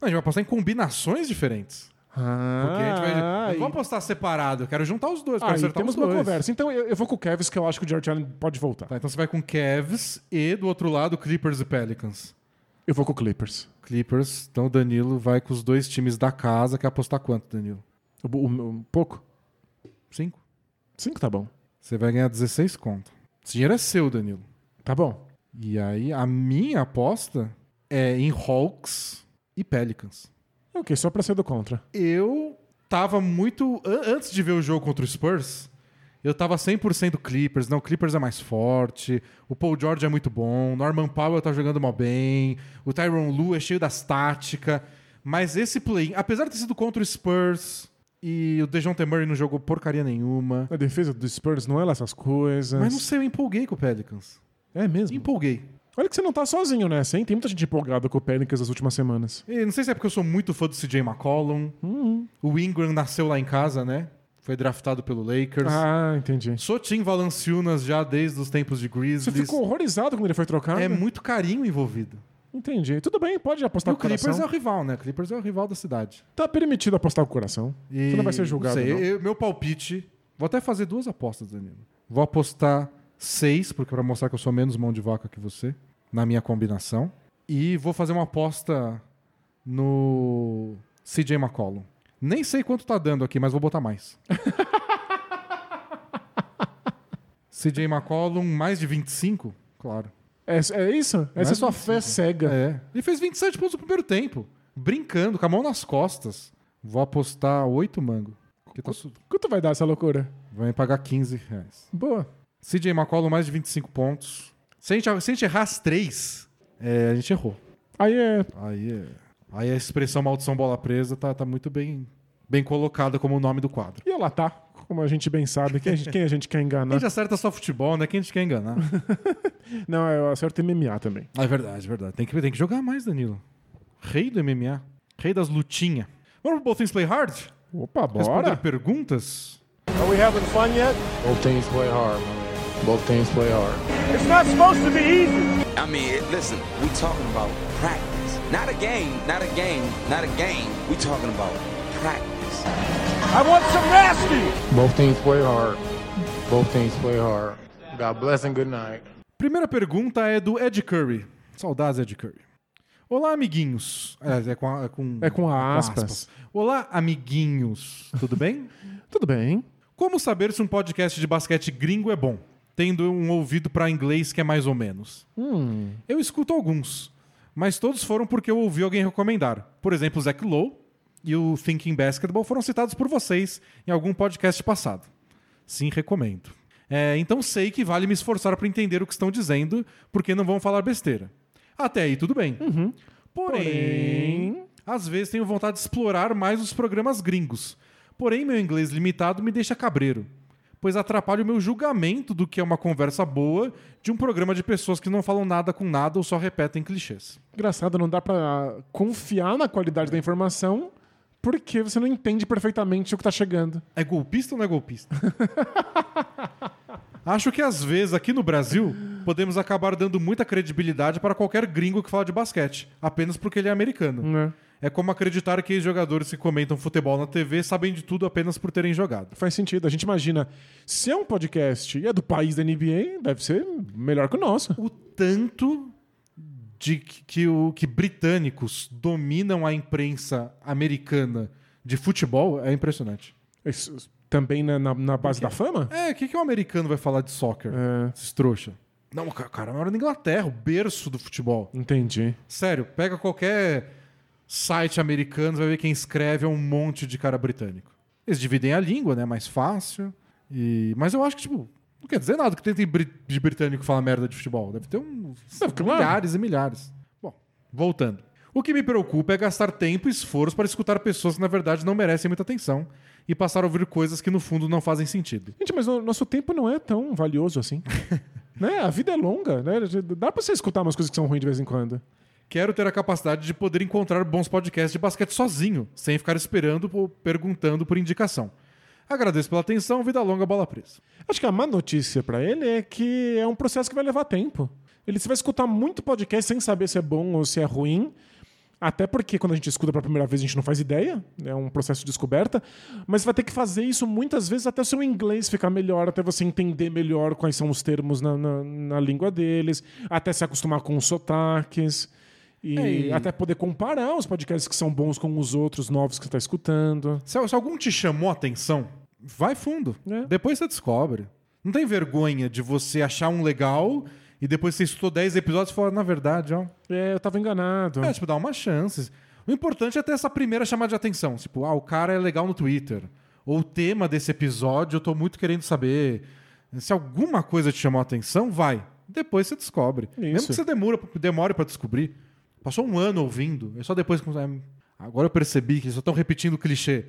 Não, a gente vai apostar em combinações diferentes. Ah, Porque a gente vai. Aí- não vou apostar separado, eu quero juntar os dois, quero aí acertar temos os uma dois. conversa. Então eu, eu vou com o Cavs, que eu acho que o Jared Allen pode voltar. Tá, então você vai com Cavs e do outro lado Clippers e Pelicans. Eu vou com o Clippers. Clippers, então o Danilo vai com os dois times da casa. Quer apostar quanto, Danilo? O- o- Um pouco? Cinco? Cinco tá bom. Você vai ganhar 16 conto. Esse dinheiro é seu, Danilo. Tá bom. E aí, a minha aposta é em Hawks e Pelicans. Ok, só pra ser do contra. Eu tava muito. an- Antes de ver o jogo contra o Spurs, eu tava 100% Clippers. Não, o Clippers é mais forte. O Paul George é muito bom. Norman Powell tá jogando mal bem. O Tyron Lu é cheio das táticas. Mas esse play, apesar de ter sido contra o Spurs e o DeJounte Murray não jogou porcaria nenhuma. A defesa do Spurs não é lá essas coisas. Mas não sei, eu empolguei com o Pelicans. É mesmo? Empolguei. Olha que você não tá sozinho nessa, hein? Tem muita gente empolgada com o Pelicans nas últimas semanas. E não sei se é porque eu sou muito fã do CJ McCollum. O Ingram nasceu lá em casa, né? Foi draftado pelo Lakers. Ah, entendi. Sou Tim Valanciunas já desde os tempos de Você Grizzlies. ficou horrorizado quando ele foi trocado? É muito carinho envolvido. Entendi. Tudo bem, pode E apostar o com o coração. Clippers é o rival, né? O Clippers é o rival da cidade. Tá permitido apostar com o coração. E Você não vai ser julgado, Não sei, não. eu- meu palpite... Vou até fazer duas apostas, Danilo. Vou apostar seis, porque para mostrar que eu sou menos mão de vaca que você, na minha combinação. E vou fazer uma aposta no CJ McCollum. Nem sei quanto tá dando aqui, mas vou botar mais. CJ McCollum, mais de 25? Claro. É, é isso? Essa é sua fé cega. É. Ele fez 27 pontos no primeiro tempo. Brincando, com a mão nas costas. Vou apostar 8 mango. Tá su- Quanto vai dar essa loucura? Vai me pagar 15 reais. Boa. CJ McCollum, mais de 25 pontos. Se a gente, se a gente errar as 3, a gente errou. Aí é. Aí, é- aí a expressão maldição bola presa tá, tá muito bem, bem colocada como o nome do quadro. E ela tá. Como a gente bem sabe, quem a gente, quem a gente quer A enganar. gente acerta só futebol, né? Quem a gente quer enganar. Não, eu acerto MMA também. Ah, é verdade, é verdade. Tem que, tem que jogar mais, Danilo. Rei do MMA. Rei das lutinhas. Vamos pro Both Things Play Hard? Opa, Responder bora. perguntas? Are we having fun yet? Both teams play hard, my man. Both teams play hard. It's not supposed to be easy. I mean, listen, we talking about practice. Not a game, not a game, not a game. We talking about practice. I want some nasty. Both teams play hard. Both teams play hard. God bless and good night. Primeira pergunta é do Ed Curry. Saudades, Ed Curry. Olá, amiguinhos. É, é com, a- é com, É com aspas. Olá, amiguinhos. Tudo bem? Tudo bem. Como saber se um podcast de basquete gringo é bom? Tendo um ouvido pra inglês que é mais ou menos. Hum. Eu escuto alguns, mas todos foram porque eu ouvi alguém recomendar. Por exemplo, o Zach Lowe e o Thinking Basketball foram citados por vocês em algum podcast passado. Sim, recomendo. É, então sei que vale me esforçar para entender o que estão dizendo, porque não vão falar besteira. Até aí tudo bem. Porém, Porém- às vezes tenho vontade de explorar mais os programas gringos. Porém, meu inglês limitado me deixa cabreiro, pois atrapalha o meu julgamento do que é uma conversa boa de um programa de pessoas que não falam nada com nada ou só repetem clichês. Engraçado, não dá pra confiar na qualidade da informação porque você não entende perfeitamente o que tá chegando. É golpista ou não é golpista? Acho que às vezes aqui no Brasil podemos acabar dando muita credibilidade para qualquer gringo que fala de basquete, apenas porque ele é americano. Né? É como acreditar que jogadores que comentam futebol na TV sabem de tudo apenas por terem jogado. Faz sentido. A gente imagina, se é um podcast e é do país da NBA, deve ser melhor que o nosso. O tanto de que, que o, que britânicos dominam a imprensa americana de futebol é impressionante. Isso também na, na- na base da fama? É, o que, que um americano vai falar de soccer? É. Esses trouxa. Não, ca- cara, mora na Inglaterra, o berço do futebol. Entendi. Sério, pega qualquer site americano, vai ver quem escreve é um monte de cara britânico. Eles dividem a língua, né? Mais fácil. E... Mas eu acho que, tipo, não quer dizer nada que tem de britânico que fala merda de futebol. Deve ter uns Não, claro. milhares e milhares. Bom, voltando. O que me preocupa é gastar tempo e esforço para escutar pessoas que, na verdade, não merecem muita atenção e passar a ouvir coisas que, no fundo, não fazem sentido. Gente, mas o nosso tempo não é tão valioso assim. né? A vida é longa, né? Dá pra você escutar umas coisas que são ruins de vez em quando. Quero ter a capacidade de poder encontrar bons podcasts de basquete sozinho, sem ficar esperando ou perguntando por indicação. Agradeço pela atenção, vida longa, bola presa. Acho que a má notícia pra ele é que é um processo que vai levar tempo. Ele vai escutar muito podcast sem saber se é bom ou se é ruim. Até porque quando a gente escuta pela primeira vez a gente não faz ideia, é um processo de descoberta, mas vai ter que fazer isso muitas vezes até o seu inglês ficar melhor, até você entender melhor quais são os termos na, na, na língua deles, até se acostumar com os sotaques, e, É, até poder comparar os podcasts que são bons com os outros novos que você está escutando. Se, se algum te chamou a atenção, vai fundo. É. Depois você descobre. Não tem vergonha de você achar um legal e depois você estudou 10 episódios e falar, na verdade, ó. É, eu tava enganado. É, tipo, dá uma chance. O importante é ter essa primeira chamada de atenção. Tipo, ah, o cara é legal no Twitter. Ou o tema desse episódio eu tô muito querendo saber. Se alguma coisa te chamou a atenção, vai. Depois você descobre. Mesmo Isso. que você demora, demore pra descobrir. Passou um ano ouvindo. É só depois que. é, Agora eu percebi que eles só estão repetindo o clichê.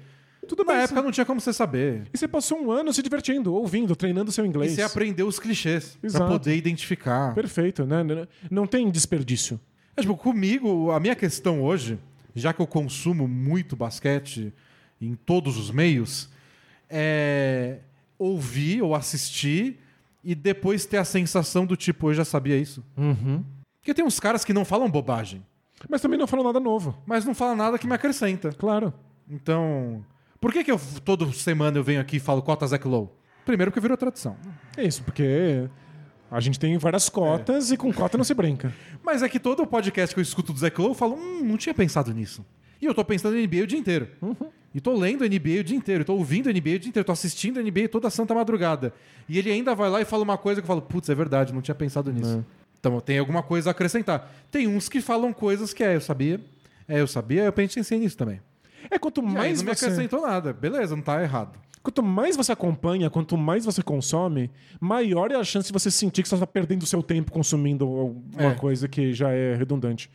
Tudo Na bem. época não tinha como você saber. E você passou um ano se divertindo, ouvindo, treinando seu E inglês. você aprendeu os clichês pra Exato. poder identificar. Perfeito, né? Não tem desperdício. É, tipo, comigo, a minha questão hoje, já que eu consumo muito basquete em todos os meios, é ouvir ou assistir e depois ter a sensação do tipo, eu já sabia isso. Porque tem uns caras que não falam bobagem, Mas também não falou nada novo. mas não falam nada que me acrescenta. Claro. Então, por que que eu toda semana eu venho aqui e falo cota Zach Lowe? Primeiro porque virou tradição. É isso, porque a gente tem várias cotas e com cota não se brinca. Mas é que todo podcast que eu escuto do Zach Lowe, eu falo, hum, não tinha pensado nisso. E eu tô pensando em NBA o dia inteiro. E tô lendo NBA o dia inteiro, tô ouvindo NBA o dia inteiro, tô assistindo NBA toda santa madrugada. E ele ainda vai lá e fala uma coisa que eu falo, putz, é verdade, não tinha pensado nisso. Então tem alguma coisa a acrescentar. Tem uns que falam coisas que é, eu sabia, é, eu sabia, eu pensei nisso também. É quanto E aí mais não me você, acrescentou nada. Beleza, não tá errado. quanto mais você acompanha, quanto mais você consome, maior é a chance de você sentir que você está perdendo o seu tempo consumindo alguma É. coisa que já é redundante.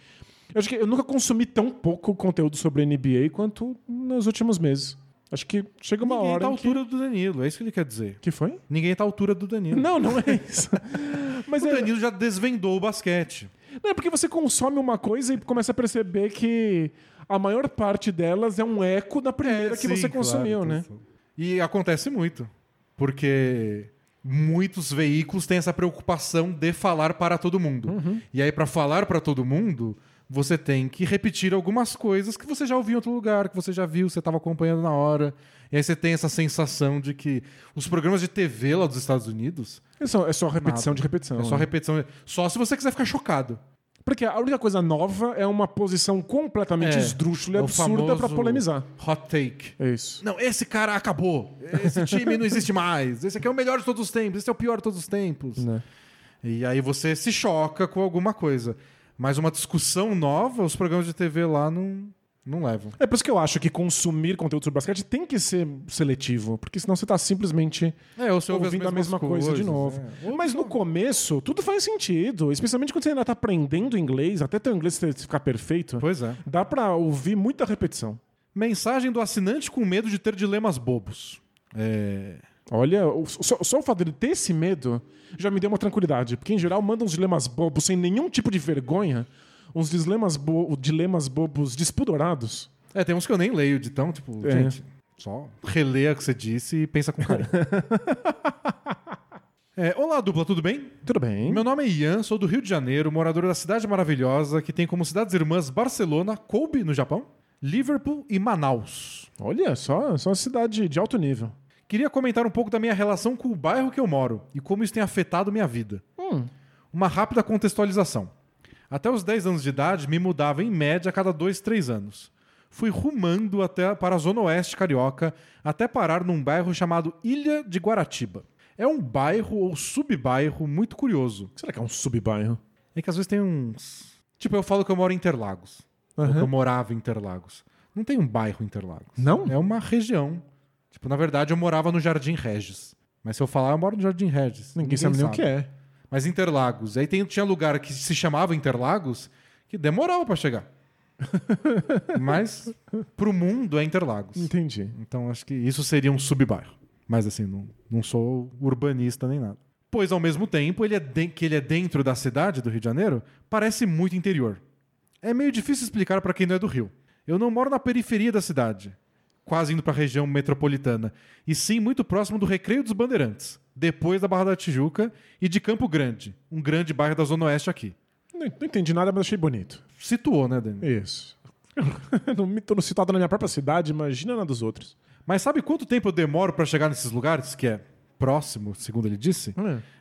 Eu acho que eu nunca consumi tão pouco conteúdo sobre NBA quanto nos últimos meses. Acho que chega uma Ninguém hora tá à em que... altura do Danilo, é isso que ele quer dizer. que foi? Ninguém tá à altura do Danilo. Não, não é isso. Mas O é, Danilo já desvendou o basquete. Não, é porque você consome uma coisa e começa a perceber que a maior parte delas é um eco da primeira que É, sim, você consumiu, claro, né? E acontece muito. Porque muitos veículos têm essa preocupação de falar para todo mundo. Uhum. E aí, para falar para todo mundo, você tem que repetir algumas coisas que você já ouviu em outro lugar, que você já viu, você estava acompanhando na hora. E aí você tem essa sensação de que os programas de TV lá dos Estados Unidos É só, é só repetição Nada. de repetição. é só né? repetição. Só se você quiser ficar chocado. Porque a única coisa nova é uma posição completamente É, esdrúxula e é absurda famoso polemizar. Hot take. É isso. Não, esse cara acabou. Esse time não existe mais. Esse aqui é o melhor de todos os tempos. Esse é o pior de todos os tempos. Né? E aí você se choca com alguma coisa. Mas uma discussão nova, os programas de TV lá não. Não levam. É por isso que eu acho que consumir conteúdo sobre basquete tem que ser seletivo, porque senão você tá simplesmente É, ouvindo a mesma coisa de coisas, novo. é. Mas no começo, tudo faz sentido, especialmente quando você ainda tá aprendendo inglês, até teu inglês ficar perfeito. Pois é. Dá pra ouvir muita repetição. Mensagem do assinante com medo de ter dilemas bobos. É... Olha, só, só o fato dele ter esse medo já me deu uma tranquilidade. Porque, em geral, manda uns dilemas bobos sem nenhum tipo de vergonha, uns dilemas, bo dilemas bobos despudorados. é, tem uns que eu nem leio de tão, tipo, É. gente, só releia o que você disse e pensa com carinho. É, olá, dupla, tudo bem? Tudo bem. Meu nome é Ian, sou do Rio de Janeiro, morador da cidade maravilhosa que tem como cidades irmãs Barcelona, Kobe, no Japão, Liverpool e Manaus. Olha, só, só uma cidade de alto nível. Queria comentar um pouco da minha relação com o bairro que eu moro e como isso tem afetado minha vida. Uma rápida contextualização. Até os 10 anos de idade, me mudava em média a cada 2, 3 anos. Fui rumando até para a zona oeste carioca, até parar num bairro chamado Ilha de Guaratiba. É um bairro ou subbairro muito curioso. Será que é um subbairro? É que às vezes tem uns. Tipo, eu falo que eu moro em Interlagos. Ou que eu morava em Interlagos. Não tem um bairro Interlagos. Não? É uma região. Tipo, na verdade, eu morava no Jardim Regis. Mas se eu falar, eu moro no Jardim Regis. Ninguém, sabe nem o que é. Mas Interlagos. Aí tem, tinha lugar que se chamava Interlagos que demorava pra chegar. Mas pro mundo é Interlagos. Entendi. Então acho que isso seria um subbairro. Mas assim, não, não sou urbanista nem nada. Pois ao mesmo tempo, ele é de- que ele é dentro da cidade do Rio de Janeiro, parece muito interior. É meio difícil explicar pra quem não é do Rio. Eu não moro na periferia da cidade, quase indo pra região metropolitana, e sim muito próximo do Recreio dos Bandeirantes, depois da Barra da Tijuca e de Campo Grande, um grande bairro da Zona Oeste aqui. Não, não entendi nada, mas achei bonito. Situou, né, Dani? Isso. não me tô situado na minha própria cidade, imagina na dos outros. Mas sabe quanto tempo eu demoro pra chegar nesses lugares, que é próximo, segundo ele disse?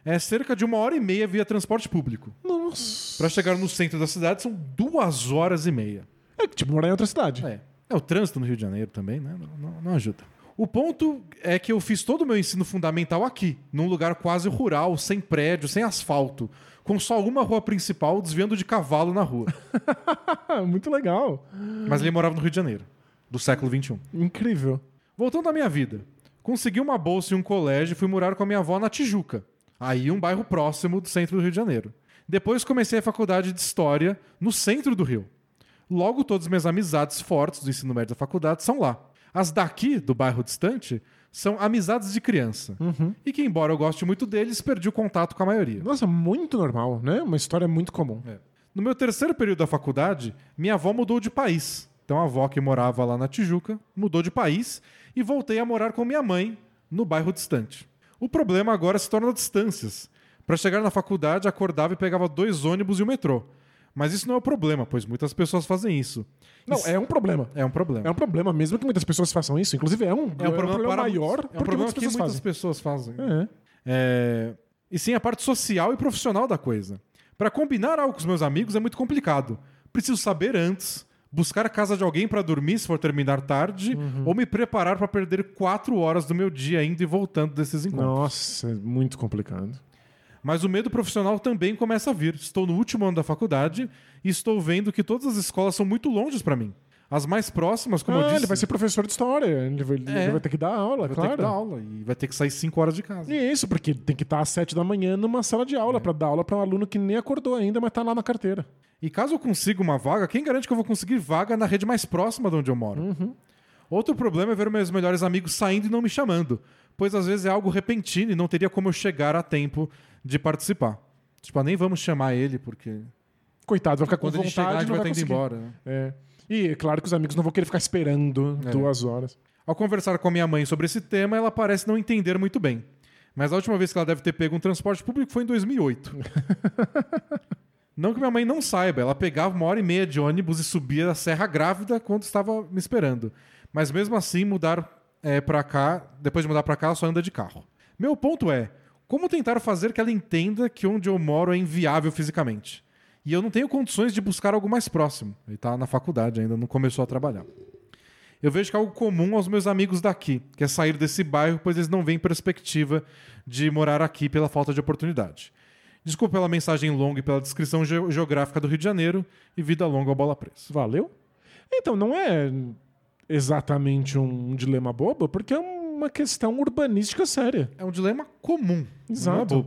É cerca de uma hora e meia via transporte público. Nossa. Pra chegar no centro da cidade são duas horas e meia. É tipo morar em outra cidade. É. É o trânsito no Rio de Janeiro também, né? Não, não- não ajuda. O ponto é que eu fiz todo o meu ensino fundamental aqui, num lugar quase rural, sem prédio, sem asfalto, com só uma rua principal desviando de cavalo na rua. Muito legal. Mas ele morava no Rio de Janeiro, do século XXI. Incrível. Voltando à minha vida. Consegui uma bolsa em um colégio e fui morar com a minha avó na Tijuca. Aí um bairro próximo do centro do Rio de Janeiro. Depois comecei a faculdade de História no centro do Rio. Logo todas as minhas amizades fortes do ensino médio da faculdade são lá. As daqui, do bairro distante, são amizades de criança. E que, embora eu goste muito deles, perdi o contato com a maioria. Nossa, muito normal, né? Uma história muito comum. É. No meu terceiro período da faculdade, minha avó mudou de país. Então a avó que morava lá na Tijuca mudou de país e voltei a morar com minha mãe no bairro distante. O problema agora se torna distâncias. Para chegar na faculdade, acordava e pegava dois ônibus e o metrô. Mas isso não é o problema, pois muitas pessoas fazem isso. Não, Isso é um problema. é um problema. É um problema, mesmo que muitas pessoas façam isso. Inclusive, é um, É um problema, para maior muitos- É um problema muitas que pessoas muitas fazem. pessoas fazem. É. É, E sim a parte social e profissional da coisa. Para combinar algo com os meus amigos é muito complicado. Preciso saber antes, buscar a casa de alguém para dormir se for terminar tarde, Uhum. ou me preparar para perder quatro horas do meu dia indo e voltando desses encontros. Nossa, é muito complicado. Mas o medo profissional também começa a vir. Estou no último ano da faculdade e estou vendo que todas as escolas são muito longes para mim. As mais próximas, como eu ah, disse, ele vai ser professor de história. Ele vai, ele É. vai ter que dar aula, vai claro. ter que dar aula e vai ter que sair cinco horas de casa. E isso, porque tem que estar às sete da manhã numa sala de É. aula pra dar aula pra um aluno que nem acordou ainda, mas tá lá na carteira. E caso eu consiga uma vaga, quem garante que eu vou conseguir vaga na rede mais próxima de onde eu moro? Outro problema é ver meus melhores amigos saindo e não me chamando, pois às vezes é algo repentino e não teria como eu chegar a tempo de participar. Tipo, ah, nem vamos chamar ele, porque Coitado, vai ficar com quando ele vontade chegar a gente vai vai ter ido conseguir. embora. né? É. E é claro que os amigos não vão querer ficar esperando É. duas horas. Ao conversar com a minha mãe sobre esse tema, ela parece não entender muito bem. Mas a última vez que ela deve ter pego um transporte público foi em 2008. não que minha mãe não saiba, ela pegava uma hora e meia de ônibus e subia a Serra Grávida quando estava me esperando. Mas mesmo assim, mudar é, para cá, depois de mudar para cá, ela só anda de carro. Meu ponto é, como tentar fazer que ela entenda que onde eu moro é inviável fisicamente? E eu não tenho condições de buscar algo mais próximo. Ele está na faculdade ainda, não começou a trabalhar. Eu vejo que é algo comum aos meus amigos daqui, que é sair desse bairro, pois eles não veem perspectiva de morar aqui pela falta de oportunidade. Desculpa pela mensagem longa e pela descrição ge- geográfica do Rio de Janeiro e vida longa ao bola presa. Valeu? Então, não é exatamente um dilema bobo, porque é uma questão urbanística séria. É um dilema comum. Não é Exato.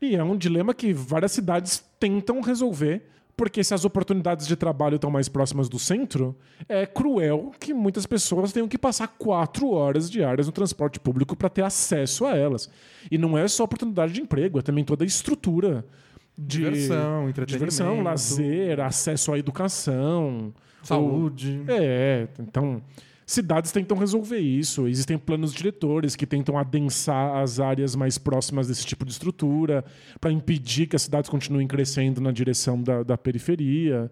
E é um dilema que várias cidades tentam resolver, porque se as oportunidades de trabalho estão mais próximas do centro, é cruel que muitas pessoas tenham que passar quatro horas diárias no transporte público para ter acesso a elas. E não é só oportunidade de emprego, é também toda a estrutura de Diversão, entretenimento. diversão, lazer, acesso à educação, Saúde. é, então cidades tentam resolver isso. Existem planos diretores que tentam adensar as áreas mais próximas desse tipo de estrutura para impedir que as cidades continuem crescendo na direção da, da periferia.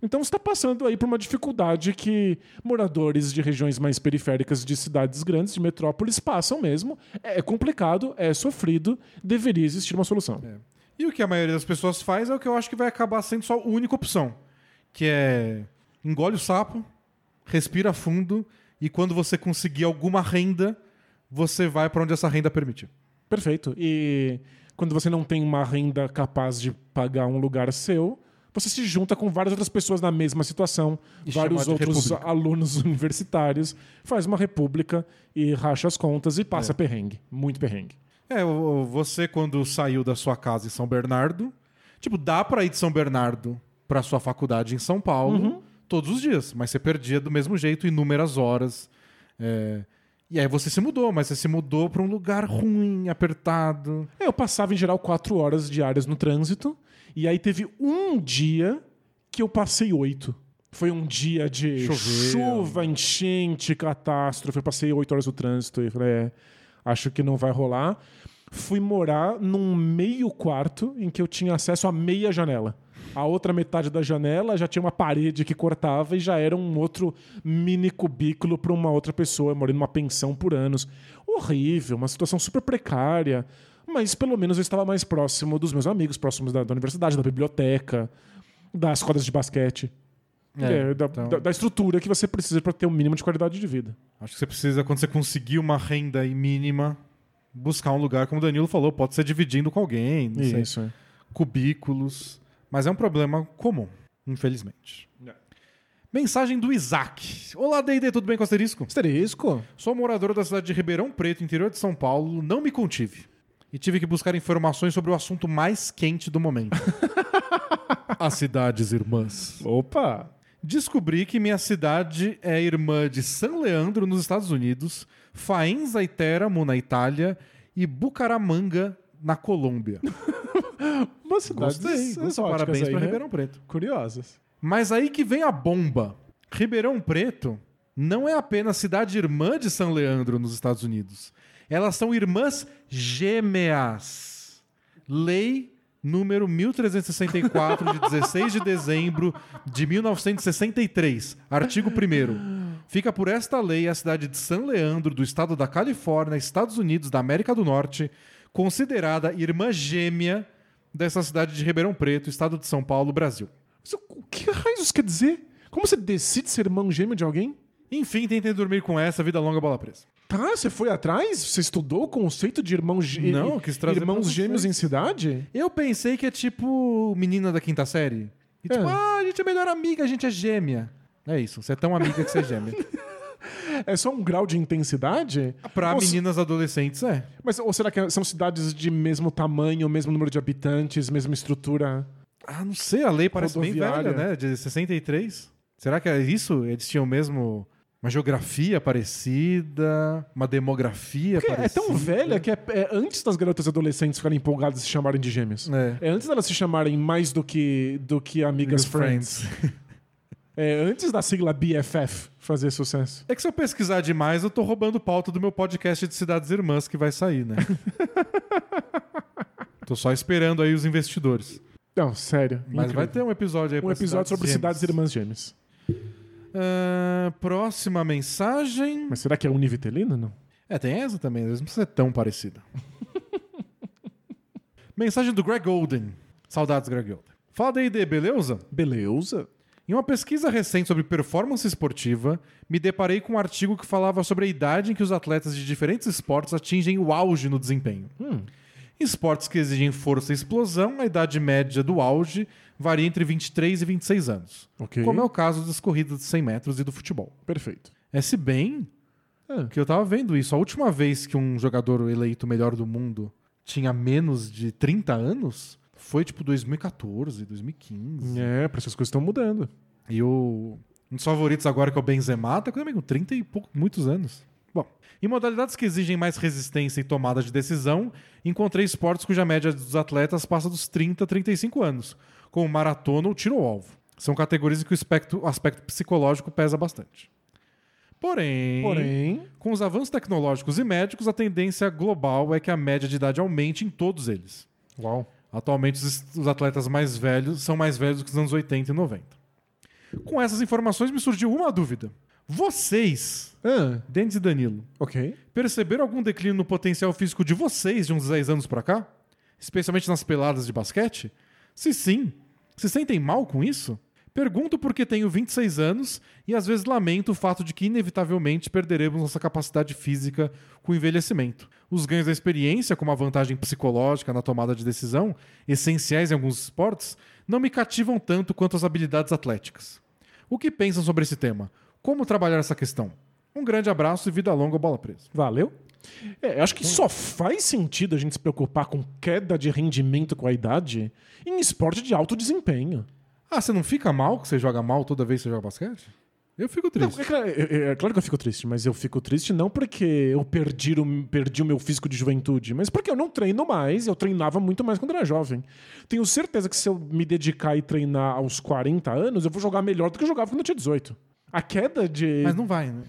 Então está passando aí por uma dificuldade que moradores de regiões mais periféricas de cidades grandes, de metrópoles, passam mesmo. É complicado, é sofrido, deveria existir uma solução. E o que a maioria das pessoas faz é o que eu acho que vai acabar sendo só a única opção. Que é engole o sapo, respira fundo e quando você conseguir alguma renda, você vai para onde essa renda permitir. Perfeito. E quando você não tem uma renda capaz de pagar um lugar seu, você se junta com várias outras pessoas na mesma situação, E vários outros república. alunos universitários, faz uma república e racha as contas e passa É. perrengue. Muito perrengue. É, você quando saiu da sua casa em São Bernardo, tipo, dá pra ir de São Bernardo pra sua faculdade em São Paulo todos os dias, mas você perdia do mesmo jeito inúmeras horas. É, E aí você se mudou, mas você se mudou pra um lugar ruim, apertado. Eu passava em geral quatro horas diárias no trânsito, e aí teve um dia que eu passei oito. Foi um dia de Choveu. chuva, enchente, catástrofe. Eu passei oito horas no trânsito e falei, é, acho que não vai rolar. Fui morar num meio quarto em que eu tinha acesso a meia janela. A outra metade da janela já tinha uma parede que cortava e já era um outro mini cubículo para uma outra pessoa. Morei numa pensão por anos. Horrível, uma situação super precária. Mas pelo menos eu estava mais próximo dos meus amigos, próximos da, da universidade, da biblioteca, das quadras de basquete. É, É, da, então- da- da estrutura que você precisa para ter um mínimo de qualidade de vida. Acho que você precisa, quando você conseguir uma renda mínima, buscar um lugar, como o Danilo falou, pode ser dividindo com alguém, não sei, Isso, é. cubículos. Mas é um problema comum, infelizmente. Mensagem do Isaac. Olá, D&D, tudo bem com asterisco? Asterisco? Sou morador da cidade de Ribeirão Preto, interior de São Paulo. Não me contive. E tive que buscar informações sobre o assunto mais quente do momento. As cidades irmãs. Opa! Descobri que minha cidade é irmã de San Leandro, nos Estados Unidos, Faenza e Teramo, na Itália, e Bucaramanga, na Colômbia. Umas cidades Gostei. Parabéns aí, para né? Ribeirão Preto. Curiosas. Mas aí que vem a bomba. Ribeirão Preto não é apenas cidade irmã de São Leandro nos Estados Unidos. Elas são irmãs gêmeas. Lei número 1364 de 16 de dezembro de 1963, artigo 1 Fica por esta lei a cidade de San Leandro, do estado da Califórnia, Estados Unidos da América do Norte, considerada irmã gêmea dessa cidade de Ribeirão Preto, estado de São Paulo, Brasil. Mas o que raios isso quer dizer? Como você decide ser irmão gêmeo de alguém? Enfim, tentem dormir com essa, vida longa, bola presa. Tá, você foi atrás? Você estudou o conceito de irmão gê- Não, quis trazer pra irmãos gêmeos em cidade? Eu pensei que é tipo menina da quinta série. E tipo, É. ah, a gente é melhor amiga, a gente é gêmea. É isso, você é tão amiga que você é gêmea. É só um grau de intensidade? Se- meninas adolescentes, é. Mas ou será que são cidades de mesmo tamanho, mesmo número de habitantes, mesma estrutura? Ah, não sei, a lei parece bem velha, né? De 63. Será que é isso? Eles tinham mesmo uma geografia parecida, uma demografia Porque é parecida. tão velha que é, é antes das garotas adolescentes ficarem empolgadas e se chamarem de gêmeos. É. É antes delas se chamarem mais do que, do que amigas friends. É antes da sigla BFF fazer sucesso. É que se eu pesquisar demais, eu tô roubando pauta do meu podcast de Cidades Irmãs que vai sair, né? tô só esperando aí os investidores. Não, sério. Mas incrível. vai ter um episódio aí um episódio sobre Gêmeas. cidades irmãs gêmeas. Ah, próxima mensagem. Mas será que é univitelina? Não. É, tem essa também, às vezes não precisa ser tão parecida. mensagem do Greg Golden. Saudades, Greg Golden. Fala D&D, beleza? Beleza. Em uma pesquisa recente sobre performance esportiva, me deparei com um artigo que falava sobre a idade em que os atletas de diferentes esportes atingem o auge no desempenho. Em esportes que exigem força e explosão, a idade média do auge varia entre 23 e 26 anos. Ok. Como é o caso das corridas de 100 metros e do futebol. Perfeito. É se bem É. que eu tava vendo isso. A última vez que um jogador eleito melhor do mundo tinha menos de 30 anos foi tipo 2014, 2015. É, para essas coisas estão mudando. E o um dos favoritos agora que é o Benzema, tá com com 30 e pouco, muitos anos. Bom, em modalidades que exigem mais resistência e tomada de decisão, encontrei esportes cuja média dos atletas passa dos 30 a 35 anos, como maratona ou tiro ao alvo. São categorias em que o aspecto, aspecto psicológico pesa bastante. Porém, Porém, com os avanços tecnológicos e médicos, a tendência global é que a média de idade aumente em todos eles. uau. Atualmente, os, os atletas mais velhos são mais velhos do que os anos 80 e 90. Com essas informações, me surgiu uma dúvida. Vocês, Ah, Denis e Danilo, ok. perceberam algum declínio no potencial físico de vocês de uns 10 anos pra cá? Especialmente nas peladas de basquete? Se sim, se sentem mal com isso? Pergunto porque tenho 26 anos e às vezes lamento o fato de que inevitavelmente perderemos nossa capacidade física com o envelhecimento. Os ganhos da experiência, como a vantagem psicológica na tomada de decisão, essenciais em alguns esportes, não me cativam tanto quanto as habilidades atléticas. O que pensam sobre esse tema? Como trabalhar essa questão? Um grande abraço e vida longa, bola presa. Valeu. É, eu acho que só faz sentido a gente se preocupar com queda de rendimento com a idade em esporte de alto desempenho. Ah, você não fica mal que você joga mal toda vez que você joga basquete? Eu fico Não, triste. é, claro, é- é- é claro que eu fico triste, mas eu fico triste não porque eu perdi o, perdi o meu físico de juventude, mas porque eu não treino mais, eu treinava muito mais quando era jovem. Tenho certeza que se eu me dedicar e treinar aos 40 anos, eu vou jogar melhor do que eu jogava quando eu tinha 18. A queda de. Mas não vai, né?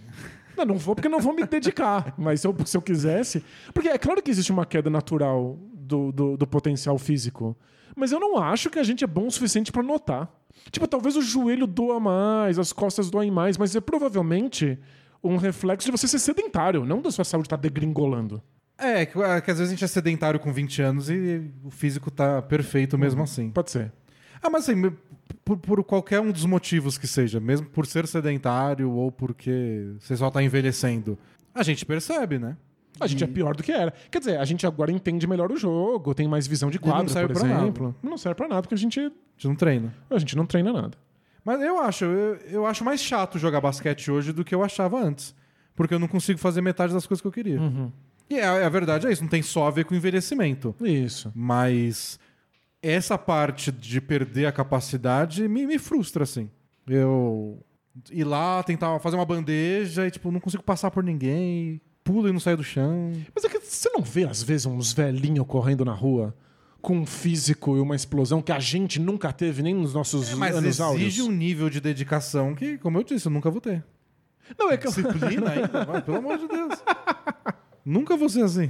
Não, não vou porque não vou me dedicar. mas se eu, se eu quisesse. Porque é claro que existe uma queda natural do, do, do potencial físico. Mas eu não acho que a gente é bom o suficiente pra notar. Tipo, talvez o joelho doa mais, as costas doem mais, mas é provavelmente um reflexo de você ser sedentário, não da sua saúde estar degringolando. É, que, é que às vezes a gente é sedentário com 20 anos e o físico tá perfeito mesmo assim. Pode ser. Ah, mas assim, por, por qualquer um dos motivos que seja, mesmo por ser sedentário ou porque você só tá envelhecendo, a gente percebe, né? A gente é pior do que era. Quer dizer, a gente agora entende melhor o jogo, tem mais visão de não quadro, serve por exemplo. Não serve pra nada, porque a gente, A gente não treina. a gente não treina nada. Mas eu acho, eu, eu acho mais chato jogar basquete hoje do que eu achava antes. Porque eu não consigo fazer metade das coisas que eu queria. E a, a verdade é isso, não tem só a ver com envelhecimento. Isso. Mas essa parte de perder a capacidade me, me frustra, assim. Eu ir lá, tentar fazer uma bandeja e, tipo, não consigo passar por ninguém, pulo e não saio do chão. Mas é que você não vê, às vezes, uns velhinhos correndo na rua com um físico e uma explosão que a gente nunca teve nem nos nossos Mas anos exige áureos? um nível de dedicação que, como eu disse, eu nunca vou ter. Não, é que eu... Disciplina ainda, mas, pelo amor de Deus. nunca vou ser assim.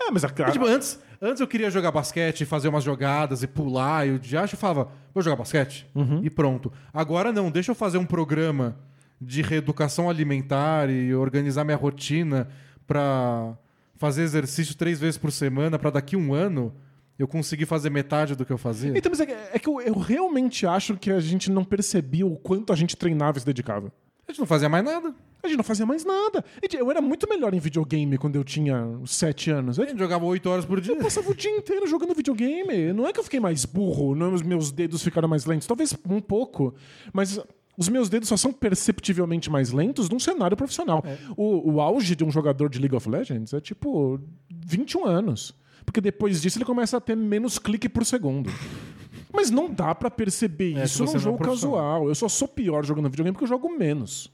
É, mas a cara... Tipo, antes, antes eu queria jogar basquete, fazer umas jogadas e pular, e o diacho eu falava, vou jogar basquete? E pronto. Agora não, deixa eu fazer um programa de reeducação alimentar e organizar minha rotina pra fazer exercício três vezes por semana pra daqui um ano eu conseguir fazer metade do que eu fazia. Então, mas é que, é que eu, eu realmente acho que a gente não percebia o quanto a gente treinava e se dedicava. A gente não fazia mais nada. A gente não fazia mais nada. Eu era muito melhor em videogame quando eu tinha sete anos. A Eu gente jogava oito horas por dia. passava o dia inteiro jogando videogame. Não é que eu fiquei mais burro, não é que os meus dedos ficaram mais lentos. Talvez um pouco. Mas os meus dedos só são perceptivelmente mais lentos num cenário profissional. O, o auge de um jogador de League of Legends é tipo 21 anos. Porque depois disso ele começa a ter menos clique por segundo. Mas não dá pra perceber É, isso num é jogo profissional. casual. Eu só sou pior jogando videogame porque eu jogo menos.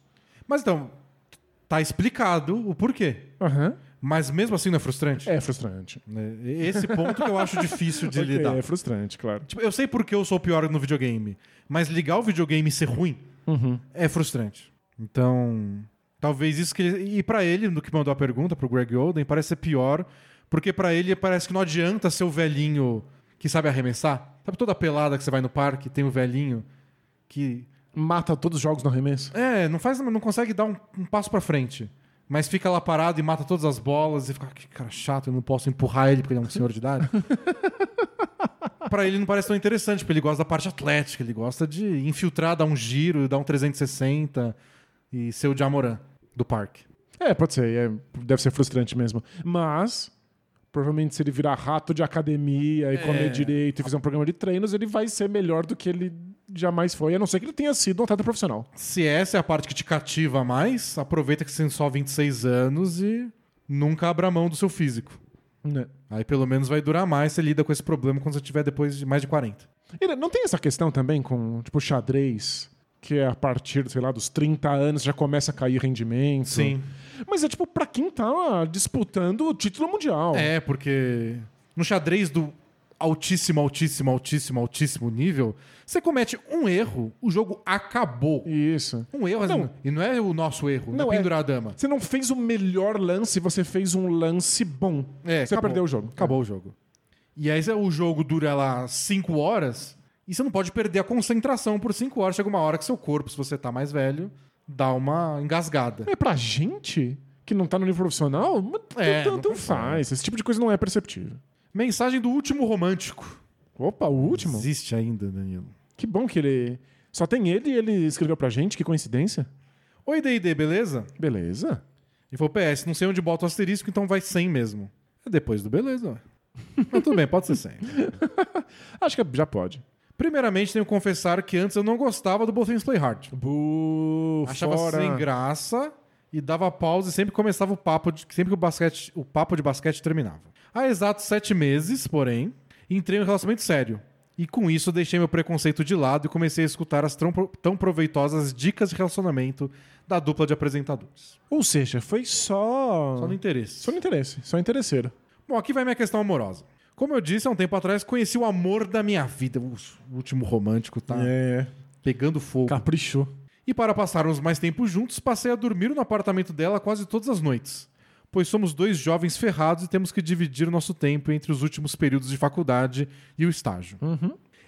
Mas então, tá explicado o porquê. Aham. Mas mesmo assim não é frustrante? É frustrante. Né? Esse ponto que eu acho difícil de Ok, lidar. é frustrante, claro. Tipo, eu sei porque eu sou pior no videogame, mas ligar o videogame e ser ruim é frustrante. Então, talvez isso que ele... E pra ele, no que mandou a pergunta, pro Greg Oden, parece ser pior, porque pra ele parece que não adianta ser o velhinho que sabe arremessar. Sabe toda pelada que você vai no parque, tem o velhinho que... Mata todos os jogos no arremesso. É, não faz, não consegue dar um, um passo pra frente. Mas fica lá parado e mata todas as bolas e fica, "Ah, que cara chato, eu não posso empurrar ele porque ele é um senhor de idade. Pra ele não parece tão interessante, porque ele gosta da parte atlética, ele gosta de infiltrar, dar um giro, dar um 360 e ser o Jamoran do parque. É, pode ser. é- deve ser frustrante mesmo. Mas, Provavelmente, se ele virar rato de academia e comer direito e fizer um programa de treinos, ele vai ser melhor do que ele jamais foi, a não ser que ele tenha sido um atleta profissional. Se essa é a parte que te cativa mais, aproveita que você tem só 26 anos e nunca abra mão do seu físico. Né? Aí pelo menos vai durar mais, você lida com esse problema quando você tiver depois de mais de 40. E não tem essa questão também com, tipo, xadrez, que é a partir, sei lá, dos 30 anos já começa a cair rendimento. Sim. Mas é tipo pra quem tá disputando o título mundial. É, porque no xadrez do altíssimo, altíssimo, altíssimo, altíssimo nível, você comete um erro, o jogo acabou. Isso. Um erro, Não. assim, e não é o nosso erro, não, Não, é é- pendurar a dama. Você não fez o melhor lance, você fez um lance bom. É, você acabou. perdeu o jogo. Acabou o jogo. E aí o jogo dura lá 5 horas e você não pode perder a concentração por 5 horas. Chega uma hora que seu corpo, se você tá mais velho, dá uma engasgada. É pra gente que não tá no nível profissional, É, tanto faz. Esse tipo de coisa não é perceptível. Mensagem do último romântico. Opa, o último? Existe ainda, Danilo. Que bom que ele. Só tem ele e ele escreveu pra gente, que coincidência. Oi, D&D, beleza? Beleza. E falou, PS, não sei onde bota o asterisco, então vai 100 mesmo. É depois do beleza, ué. Mas tudo bem, pode ser 100. Acho que já pode. Primeiramente, tenho que confessar que antes eu não gostava do Both Play Hard. Bu, Achava fora. sem graça e dava pausa e sempre começava o papo, de, sempre que o, basquete, o papo de basquete terminava. Há exatos sete meses, porém, entrei em um relacionamento sério. E com isso deixei meu preconceito de lado e comecei a escutar as tão, tão proveitosas dicas de relacionamento da dupla de apresentadores. Ou seja, foi só. Só no interesse. Só no interesse, só interesseiro. Bom, aqui vai minha questão amorosa. Como eu disse há um tempo atrás, conheci o amor da minha vida. O último romântico tá É. pegando fogo. Caprichou. E para passarmos mais tempo juntos, passei a dormir no apartamento dela quase todas as noites. Pois somos dois jovens ferrados e temos que dividir o nosso tempo entre os últimos períodos de faculdade e o estágio.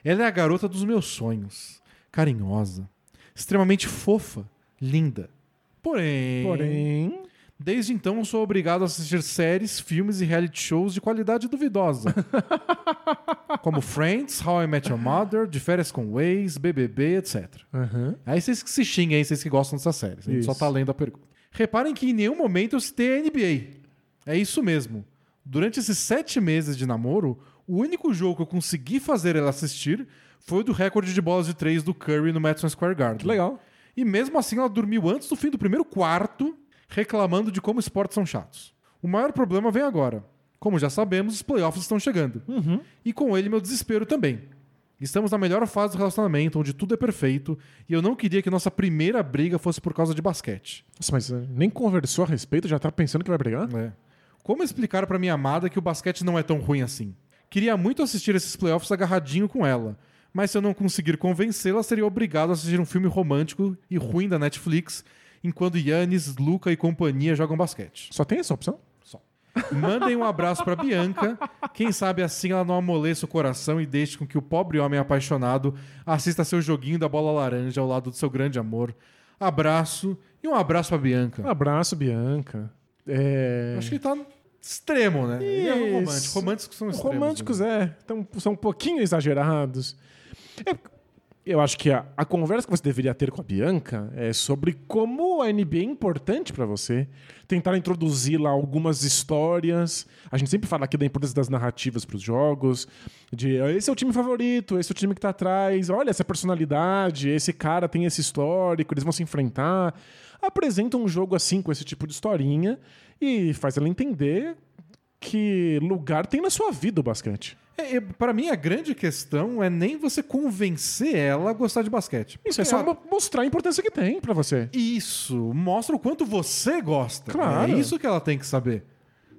Ela é a garota dos meus sonhos. Carinhosa. Extremamente fofa. Linda. Porém. Porém. Desde então eu sou obrigado a assistir séries, filmes e reality shows de qualidade duvidosa. como Friends, How I Met Your Mother, De Férias com Waze, BBB, etc. Aham. Aí vocês que se xinguem aí, vocês que gostam dessas séries. A gente só Isso. tá lendo a pergunta. Reparem que em nenhum momento eu citei a NBA. É isso mesmo. Durante esses sete meses de namoro, o único jogo que eu consegui fazer ela assistir foi o do recorde de bolas de três do Curry no Madison Square Garden. Legal. E mesmo assim ela dormiu antes do fim do primeiro quarto, reclamando de como esportes são chatos. O maior problema vem agora. Como já sabemos, os playoffs estão chegando. E com ele meu desespero também. Estamos na melhor fase do relacionamento, onde tudo é perfeito, e eu não queria que nossa primeira briga fosse por causa de basquete. Nossa, mas eh, nem conversou a respeito, já tá pensando que vai brigar? É. Como explicar pra minha amada que o basquete não é tão ruim assim? Queria muito assistir esses playoffs agarradinho com ela, mas se eu não conseguir convencê-la, seria obrigado a assistir um filme romântico e ruim da Netflix, enquanto Yannis, Luca e companhia jogam basquete. Só tem essa opção? Mandem um abraço pra Bianca. Quem sabe assim ela não amoleça o coração e deixe com que o pobre homem apaixonado assista seu joguinho da bola laranja ao lado do seu grande amor. Abraço e um abraço pra Bianca. Abraço, Bianca. É... Acho que tá extremo, né? E é romântico. Românticos são extremos. Românticos, né? é. Tão, são um pouquinho exagerados. É, eu acho que a, a conversa que você deveria ter com a Bianca é sobre como a NBA é importante pra você. Tentar introduzir lá algumas histórias. A gente sempre fala aqui da importância das narrativas pros jogos. De "Ah, esse é o time favorito, esse é o time que tá atrás. Olha essa personalidade, esse cara tem esse histórico, eles vão se enfrentar. Apresenta um jogo assim com esse tipo de historinha e faz ela entender que lugar tem na sua vida o basquete. É, pra mim, a grande questão é nem você convencer ela a gostar de basquete. Isso é só a- mo- mostrar a importância que tem pra você. Isso, mostra o quanto você gosta. Claro. É isso que ela tem que saber,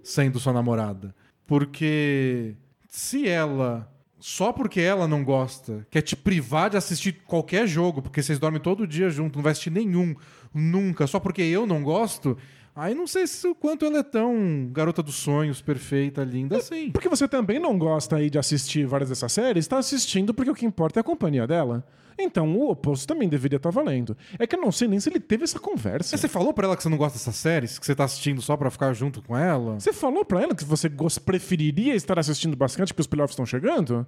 sendo sua namorada. Porque se ela, só porque ela não gosta, quer te privar de assistir qualquer jogo, porque vocês dormem todo dia junto, não vai assistir nenhum, nunca, só porque eu não gosto, aí não sei se o quanto ela é tão garota dos sonhos, perfeita, linda assim. Porque você também não gosta aí de assistir várias dessas séries, tá assistindo porque o que importa é a companhia dela. Então o oposto também deveria estar valendo. É que eu não sei nem se ele teve essa conversa. Mas Você falou pra ela que você não gosta dessas séries? Que você tá assistindo só pra ficar junto com ela? Você falou pra ela que você preferiria estar assistindo basquete porque os playoffs estão chegando?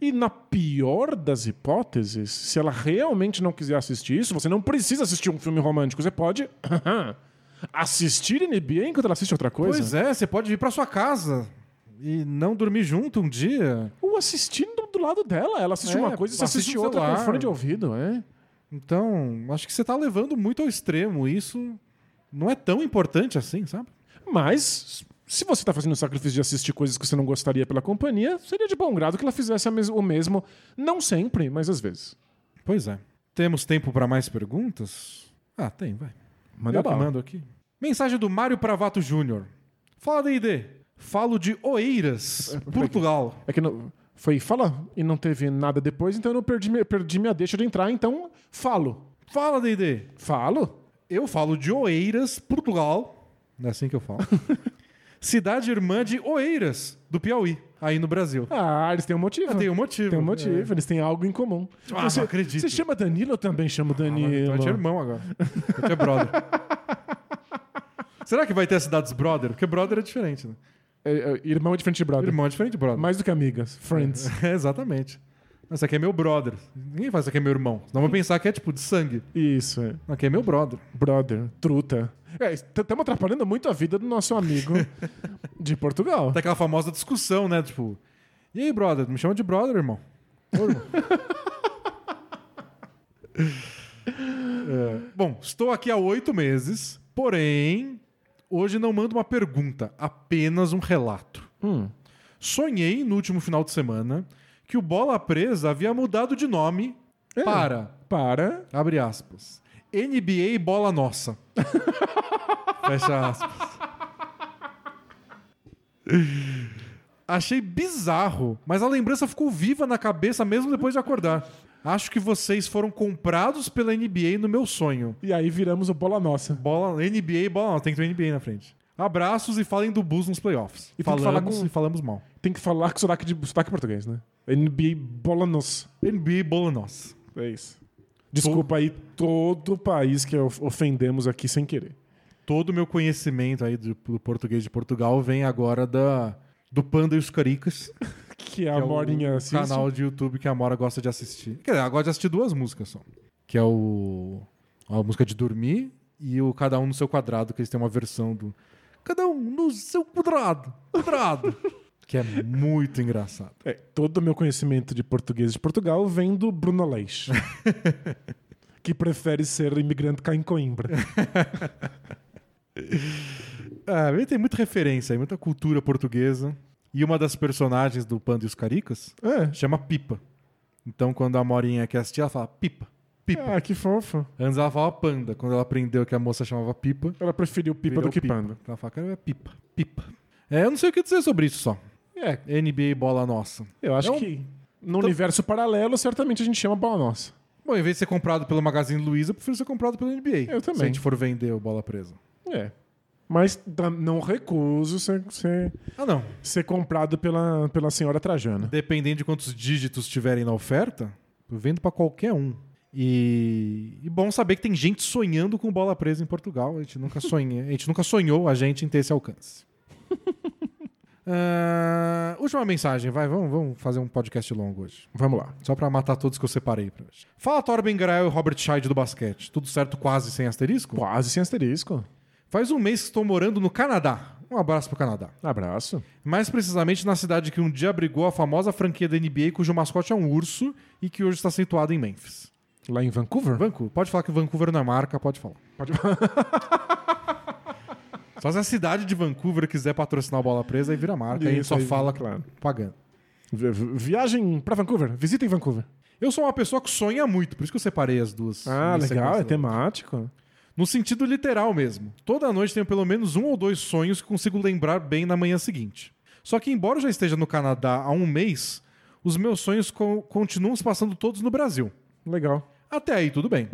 E na pior das hipóteses, se ela realmente não quiser assistir isso, você não precisa assistir um filme romântico. Você pode assistir NBA enquanto ela assiste outra coisa. Pois é, você pode vir pra sua casa E não dormir junto um dia. Ou assistindo do lado dela. Ela assiste É, uma coisa e você assiste outra com celular. fone de ouvido, é? Então, acho que você tá levando muito ao extremo. Isso não é tão importante assim, sabe? Mas, se você tá fazendo o sacrifício de assistir coisas que você não gostaria pela companhia, seria de bom grado que ela fizesse mes- o mesmo. Não sempre, mas às vezes. Pois é. Temos tempo para mais perguntas? Ah, tem, vai. Manda Eu que mando aqui. Mensagem do Mário Pravato Júnior. Fala, D&D. Falo de Oeiras, Portugal. É que não, foi fala e não teve nada depois, então eu não perdi, minha- perdi minha deixa de entrar, então falo. Fala, D&D. Falo? Eu falo de Oeiras, Portugal. Não é assim que eu falo. Cidade irmã de Oeiras, do Piauí, aí no Brasil. Ah, eles têm um motivo. Ah, tem um motivo. Tem um motivo, eles têm algo em comum. Ah, não acredito. Você chama Danilo, eu também chamo Ah, Danilo. então a gente é irmão agora. A gente é brother. Será que vai ter cidades brother? Porque brother é diferente, né? É, é, irmão é diferente de brother. Irmão é diferente de brother. Mais do que amigas. Friends. É, exatamente. Mas Esse aqui é meu brother. Ninguém faz isso aqui é meu irmão. Senão vão pensar que é tipo de sangue. Isso, é. Aqui é meu brother. Brother, truta. É, estamos atrapalhando muito a vida do nosso amigo de Portugal. Tem aquela famosa discussão, né? Tipo, e aí, brother? Me chama de brother, irmão. Ô, irmão. É, Bom, estou aqui há oito meses, porém, hoje não mando uma pergunta, apenas um relato. Hum. Sonhei no último final de semana que o Bola Presa havia mudado de nome É. para, Para. abre aspas, NBA Bola Nossa. Fecha aspas. Achei bizarro, mas a lembrança ficou viva na cabeça mesmo depois de acordar. Acho que vocês foram comprados pela NBA no meu sonho. E aí viramos o bola nossa. Bola, NBA, bola, não, tem que ter NBA na frente. Abraços e falem do Bulls nos playoffs. E falamos falar com- e falamos mal. Tem que falar com sotaque, de, sotaque português, né? NBA bola nossa. NBA, bola nossa. É isso. Desculpa aí todo o país que of- ofendemos aqui sem querer. Todo o meu conhecimento aí do, do português de Portugal vem agora da, do Panda e os Caricas, Que a que é Morinha o assiste. canal de YouTube que a Mora gosta de assistir. Quer dizer, ela gosta de assistir duas músicas só. Que é o a música de dormir e o Cada Um no Seu Quadrado, que eles têm uma versão do Cada Um no Seu Quadrado, Quadrado. que é muito engraçado. É, todo o meu conhecimento de português de Portugal vem do Bruno Leix. que prefere ser imigrante cá em Coimbra. Ah, tem muita referência muita cultura portuguesa. E uma das personagens do Panda e os Caricas É. chama Pipa. Então, quando a Morinha quer assistir, ela fala Pipa, Pipa. Ah, que fofo. Antes ela falava Panda. Quando ela aprendeu que a moça chamava Pipa, Ela preferiu pipa do que panda. Ela fala, cara, é Pipa, Pipa. É, eu não sei o que dizer sobre isso só. É, NBA bola nossa. eu acho que no universo paralelo, certamente a gente chama bola nossa. Bom, em vez de ser comprado pelo Magazine Luiza, eu prefiro ser comprado pelo NBA. Eu também. Se a gente for vender o bola presa. É. Mas não recuso ser, ser, Ah, não. ser comprado pela, pela senhora Trajana. Dependendo de quantos dígitos tiverem na oferta, eu vendo pra qualquer um. E, e bom saber que tem gente sonhando com bola presa em Portugal. A gente nunca sonha, a gente nunca sonhou a gente em ter esse alcance. Ah, última mensagem, vai, vamos, vamos fazer um podcast longo hoje. Vamos lá. Só pra matar todos que eu separei pra hoje. Fala Torben Grael e Robert Scheid do basquete. Tudo certo quase sem asterisco? Quase sem asterisco. Faz um mês que estou morando no Canadá. Um abraço pro Canadá. Abraço. Mais precisamente na cidade que um dia abrigou a famosa franquia da NBA, cujo mascote é um urso e que hoje está situado em Memphis. Lá em Vancouver? Vancouver. Pode falar que Vancouver não é marca, pode falar. Pode... Só se a cidade de Vancouver quiser patrocinar o Bola Presa, aí vira marca. aí a gente Isso, só aí, fala claro. pagando. Vi- vi- Viagem pra Vancouver. Visitem Vancouver. Eu sou uma pessoa que sonha muito, por isso que eu separei as duas. Ah, legal. É temático. No sentido literal mesmo. Toda noite tenho pelo menos um ou dois sonhos que consigo lembrar bem na manhã seguinte. Só que, embora eu já esteja no Canadá há um mês, os meus sonhos co- continuam se passando todos no Brasil. Legal. Até aí, tudo bem.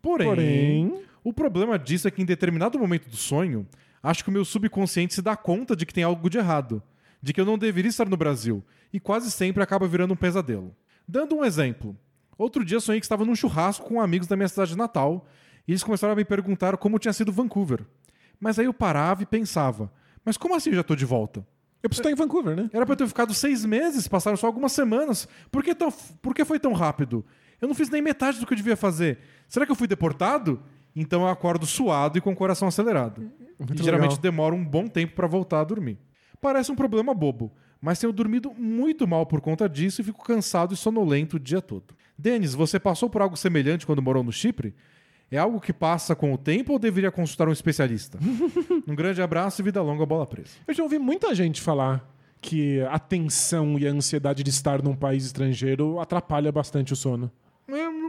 Porém, Porém- o problema disso é que em determinado momento do sonho, acho que o meu subconsciente se dá conta de que tem algo de errado, de que eu não deveria estar no Brasil, e quase sempre acaba virando um pesadelo. Dando um exemplo, outro dia sonhei que estava num churrasco com amigos da minha cidade natal, e eles começaram a me perguntar como tinha sido Vancouver. Mas aí eu parava e pensava, mas como assim eu já estou de volta? Eu preciso estar em Vancouver, né? Era pra eu ter ficado seis meses, passaram só algumas semanas. Por que, tão, por que foi tão rápido? Eu não fiz nem metade do que eu devia fazer. Será que eu fui deportado? Então eu acordo suado e com o coração acelerado. e geralmente legal. demora um bom tempo pra voltar a dormir. Parece um problema bobo, mas tenho dormido muito mal por conta disso e fico cansado e sonolento o dia todo. Denis, você passou por algo semelhante quando morou no Chipre? É algo que passa com o tempo ou deveria consultar um especialista? um grande abraço e vida longa, bola presa. Eu já ouvi muita gente falar que a tensão e a ansiedade de estar num país estrangeiro atrapalha bastante o sono.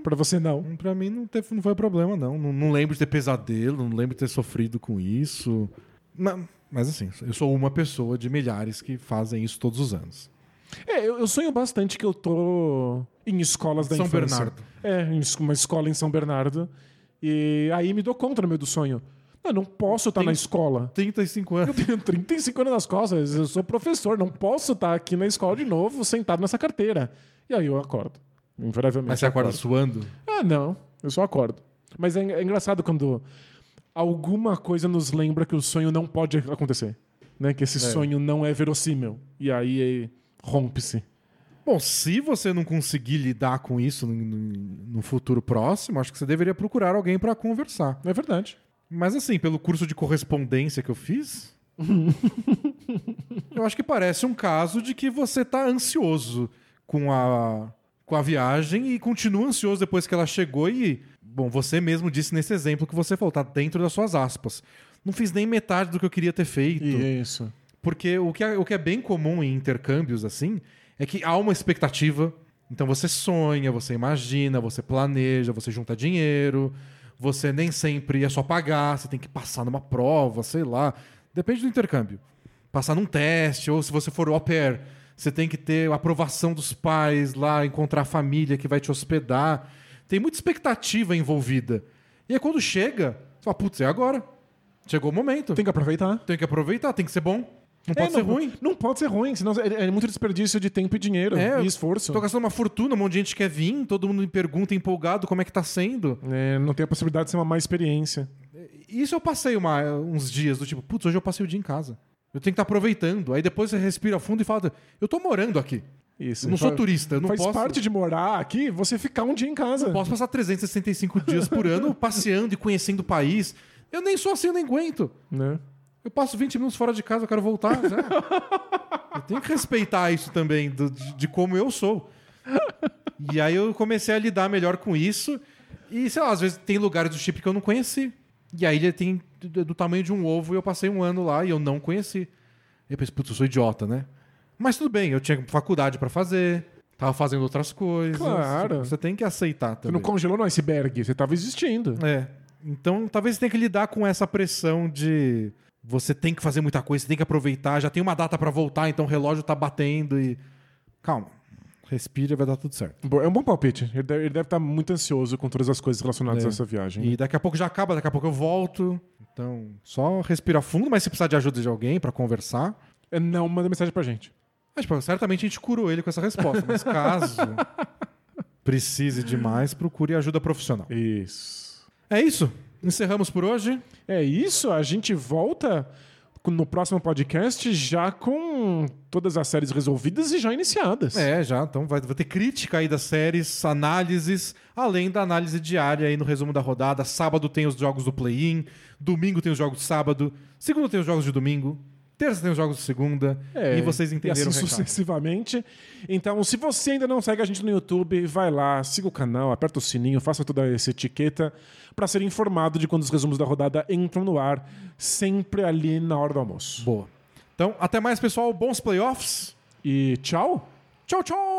Pra você não. Pra mim não, teve, não foi problema, não. não. Não lembro de ter pesadelo, não lembro de ter sofrido com isso. Mas, mas assim, eu sou uma pessoa de milhares que fazem isso todos os anos. É, eu, eu sonho bastante que eu tô em escolas da São infância. Bernardo. É, uma escola em São Bernardo. E aí me dou conta no meio do sonho. Eu não posso estar Tem- na escola. 35 anos. Eu tenho 35 anos nas costas, eu sou professor, não posso estar aqui na escola de novo, sentado nessa carteira. E aí eu acordo. Invariavelmente. Mas você acorda acordo. suando? Ah, não. Eu só acordo. Mas é, é engraçado quando alguma coisa nos lembra que o sonho não pode acontecer. Né? Que esse sonho não é verossímil. E aí eh, rompe-se. Bom, se você não conseguir lidar com isso no, no- futuro próximo, acho que você deveria procurar alguém pra conversar. É verdade. Mas assim, pelo curso de correspondência que eu fiz, eu acho que parece um caso de que você tá ansioso com a, com a viagem e continua ansioso depois que ela chegou e, bom, você mesmo disse nesse exemplo que você falou, tá dentro das suas aspas. Não fiz nem metade do que eu queria ter feito. Isso. Porque o que, é, o que é bem comum em intercâmbios assim é que há uma expectativa. Então você sonha, você imagina, você planeja, você junta dinheiro. Você nem sempre é só pagar, você tem que passar numa prova, sei lá. Depende do intercâmbio. Passar num teste, ou se você for au pair, você tem que ter a aprovação dos pais lá, encontrar a família que vai te hospedar. Tem muita expectativa envolvida. E aí quando chega, você fala, putz, é agora. Chegou o momento. Tem que aproveitar. Tem que aproveitar, tem que ser bom. Não É, pode ser ruim. Não pode ser ruim, senão é, é muito desperdício de tempo e dinheiro É, e esforço. Tô gastando uma fortuna, um monte de gente quer vir, todo mundo me pergunta empolgado como é que tá sendo. É, não tem a possibilidade de ser uma má experiência. Isso eu passei uma- uns dias do tipo, putz, hoje eu passei o dia em casa. Eu tenho que estar aproveitando. Aí depois você respira fundo e fala, eu tô morando aqui. Isso. Eu não sou turista, eu não Faz posso- parte de morar aqui você ficar um dia em casa. Eu posso passar 365 dias por ano passeando e conhecendo o país. Eu nem sou assim, eu nem aguento. Né? Eu passo 20 minutos fora de casa, eu quero voltar. né? eu tenho que respeitar isso também, do- de, de como eu sou. E aí eu comecei a lidar melhor com isso. E, sei lá, às vezes tem lugares do chip que eu não conheci. E aí ele tem do, tamanho de um ovo e eu passei um ano lá e eu não conheci. Eu pensei, putz, eu sou idiota, né? Mas tudo bem, eu tinha faculdade pra fazer, tava fazendo outras coisas. Claro. Você tem que aceitar Você também. não congelou no iceberg, você estava existindo. É. Então, talvez você tenha que lidar com essa pressão de você tem que fazer muita coisa, você tem que aproveitar, já tem uma data pra voltar, então o relógio tá batendo e calma. Respira, vai dar tudo certo. É um bom palpite. Ele deve, estar muito ansioso com todas as coisas relacionadas É. a essa viagem. E daqui a pouco já acaba, daqui a pouco eu volto. Então, só respira fundo, mas se precisar de ajuda de alguém pra conversar, É, Não manda mensagem pra gente. mas, tipo, certamente a gente curou ele com essa resposta, mas caso precise demais, procure ajuda profissional. Isso. É isso. Encerramos por hoje. É isso, a gente volta no próximo podcast já com todas as séries resolvidas e já iniciadas. É, já. Então vai, vai ter crítica aí das séries, análises, além da análise diária aí no resumo da rodada. Sábado tem os jogos do play-in, domingo tem os jogos de sábado, segunda tem os jogos de domingo, terça tem os jogos de segunda. É, e vocês entenderam e assim sucessivamente. Então, se você ainda não segue a gente no YouTube, vai lá, siga o canal, aperta o sininho, faça toda essa etiqueta para ser informado de quando os resumos da rodada entram no ar, sempre ali na hora do almoço. Boa. Então, até mais, pessoal. Bons playoffs. E tchau! Tchau, tchau!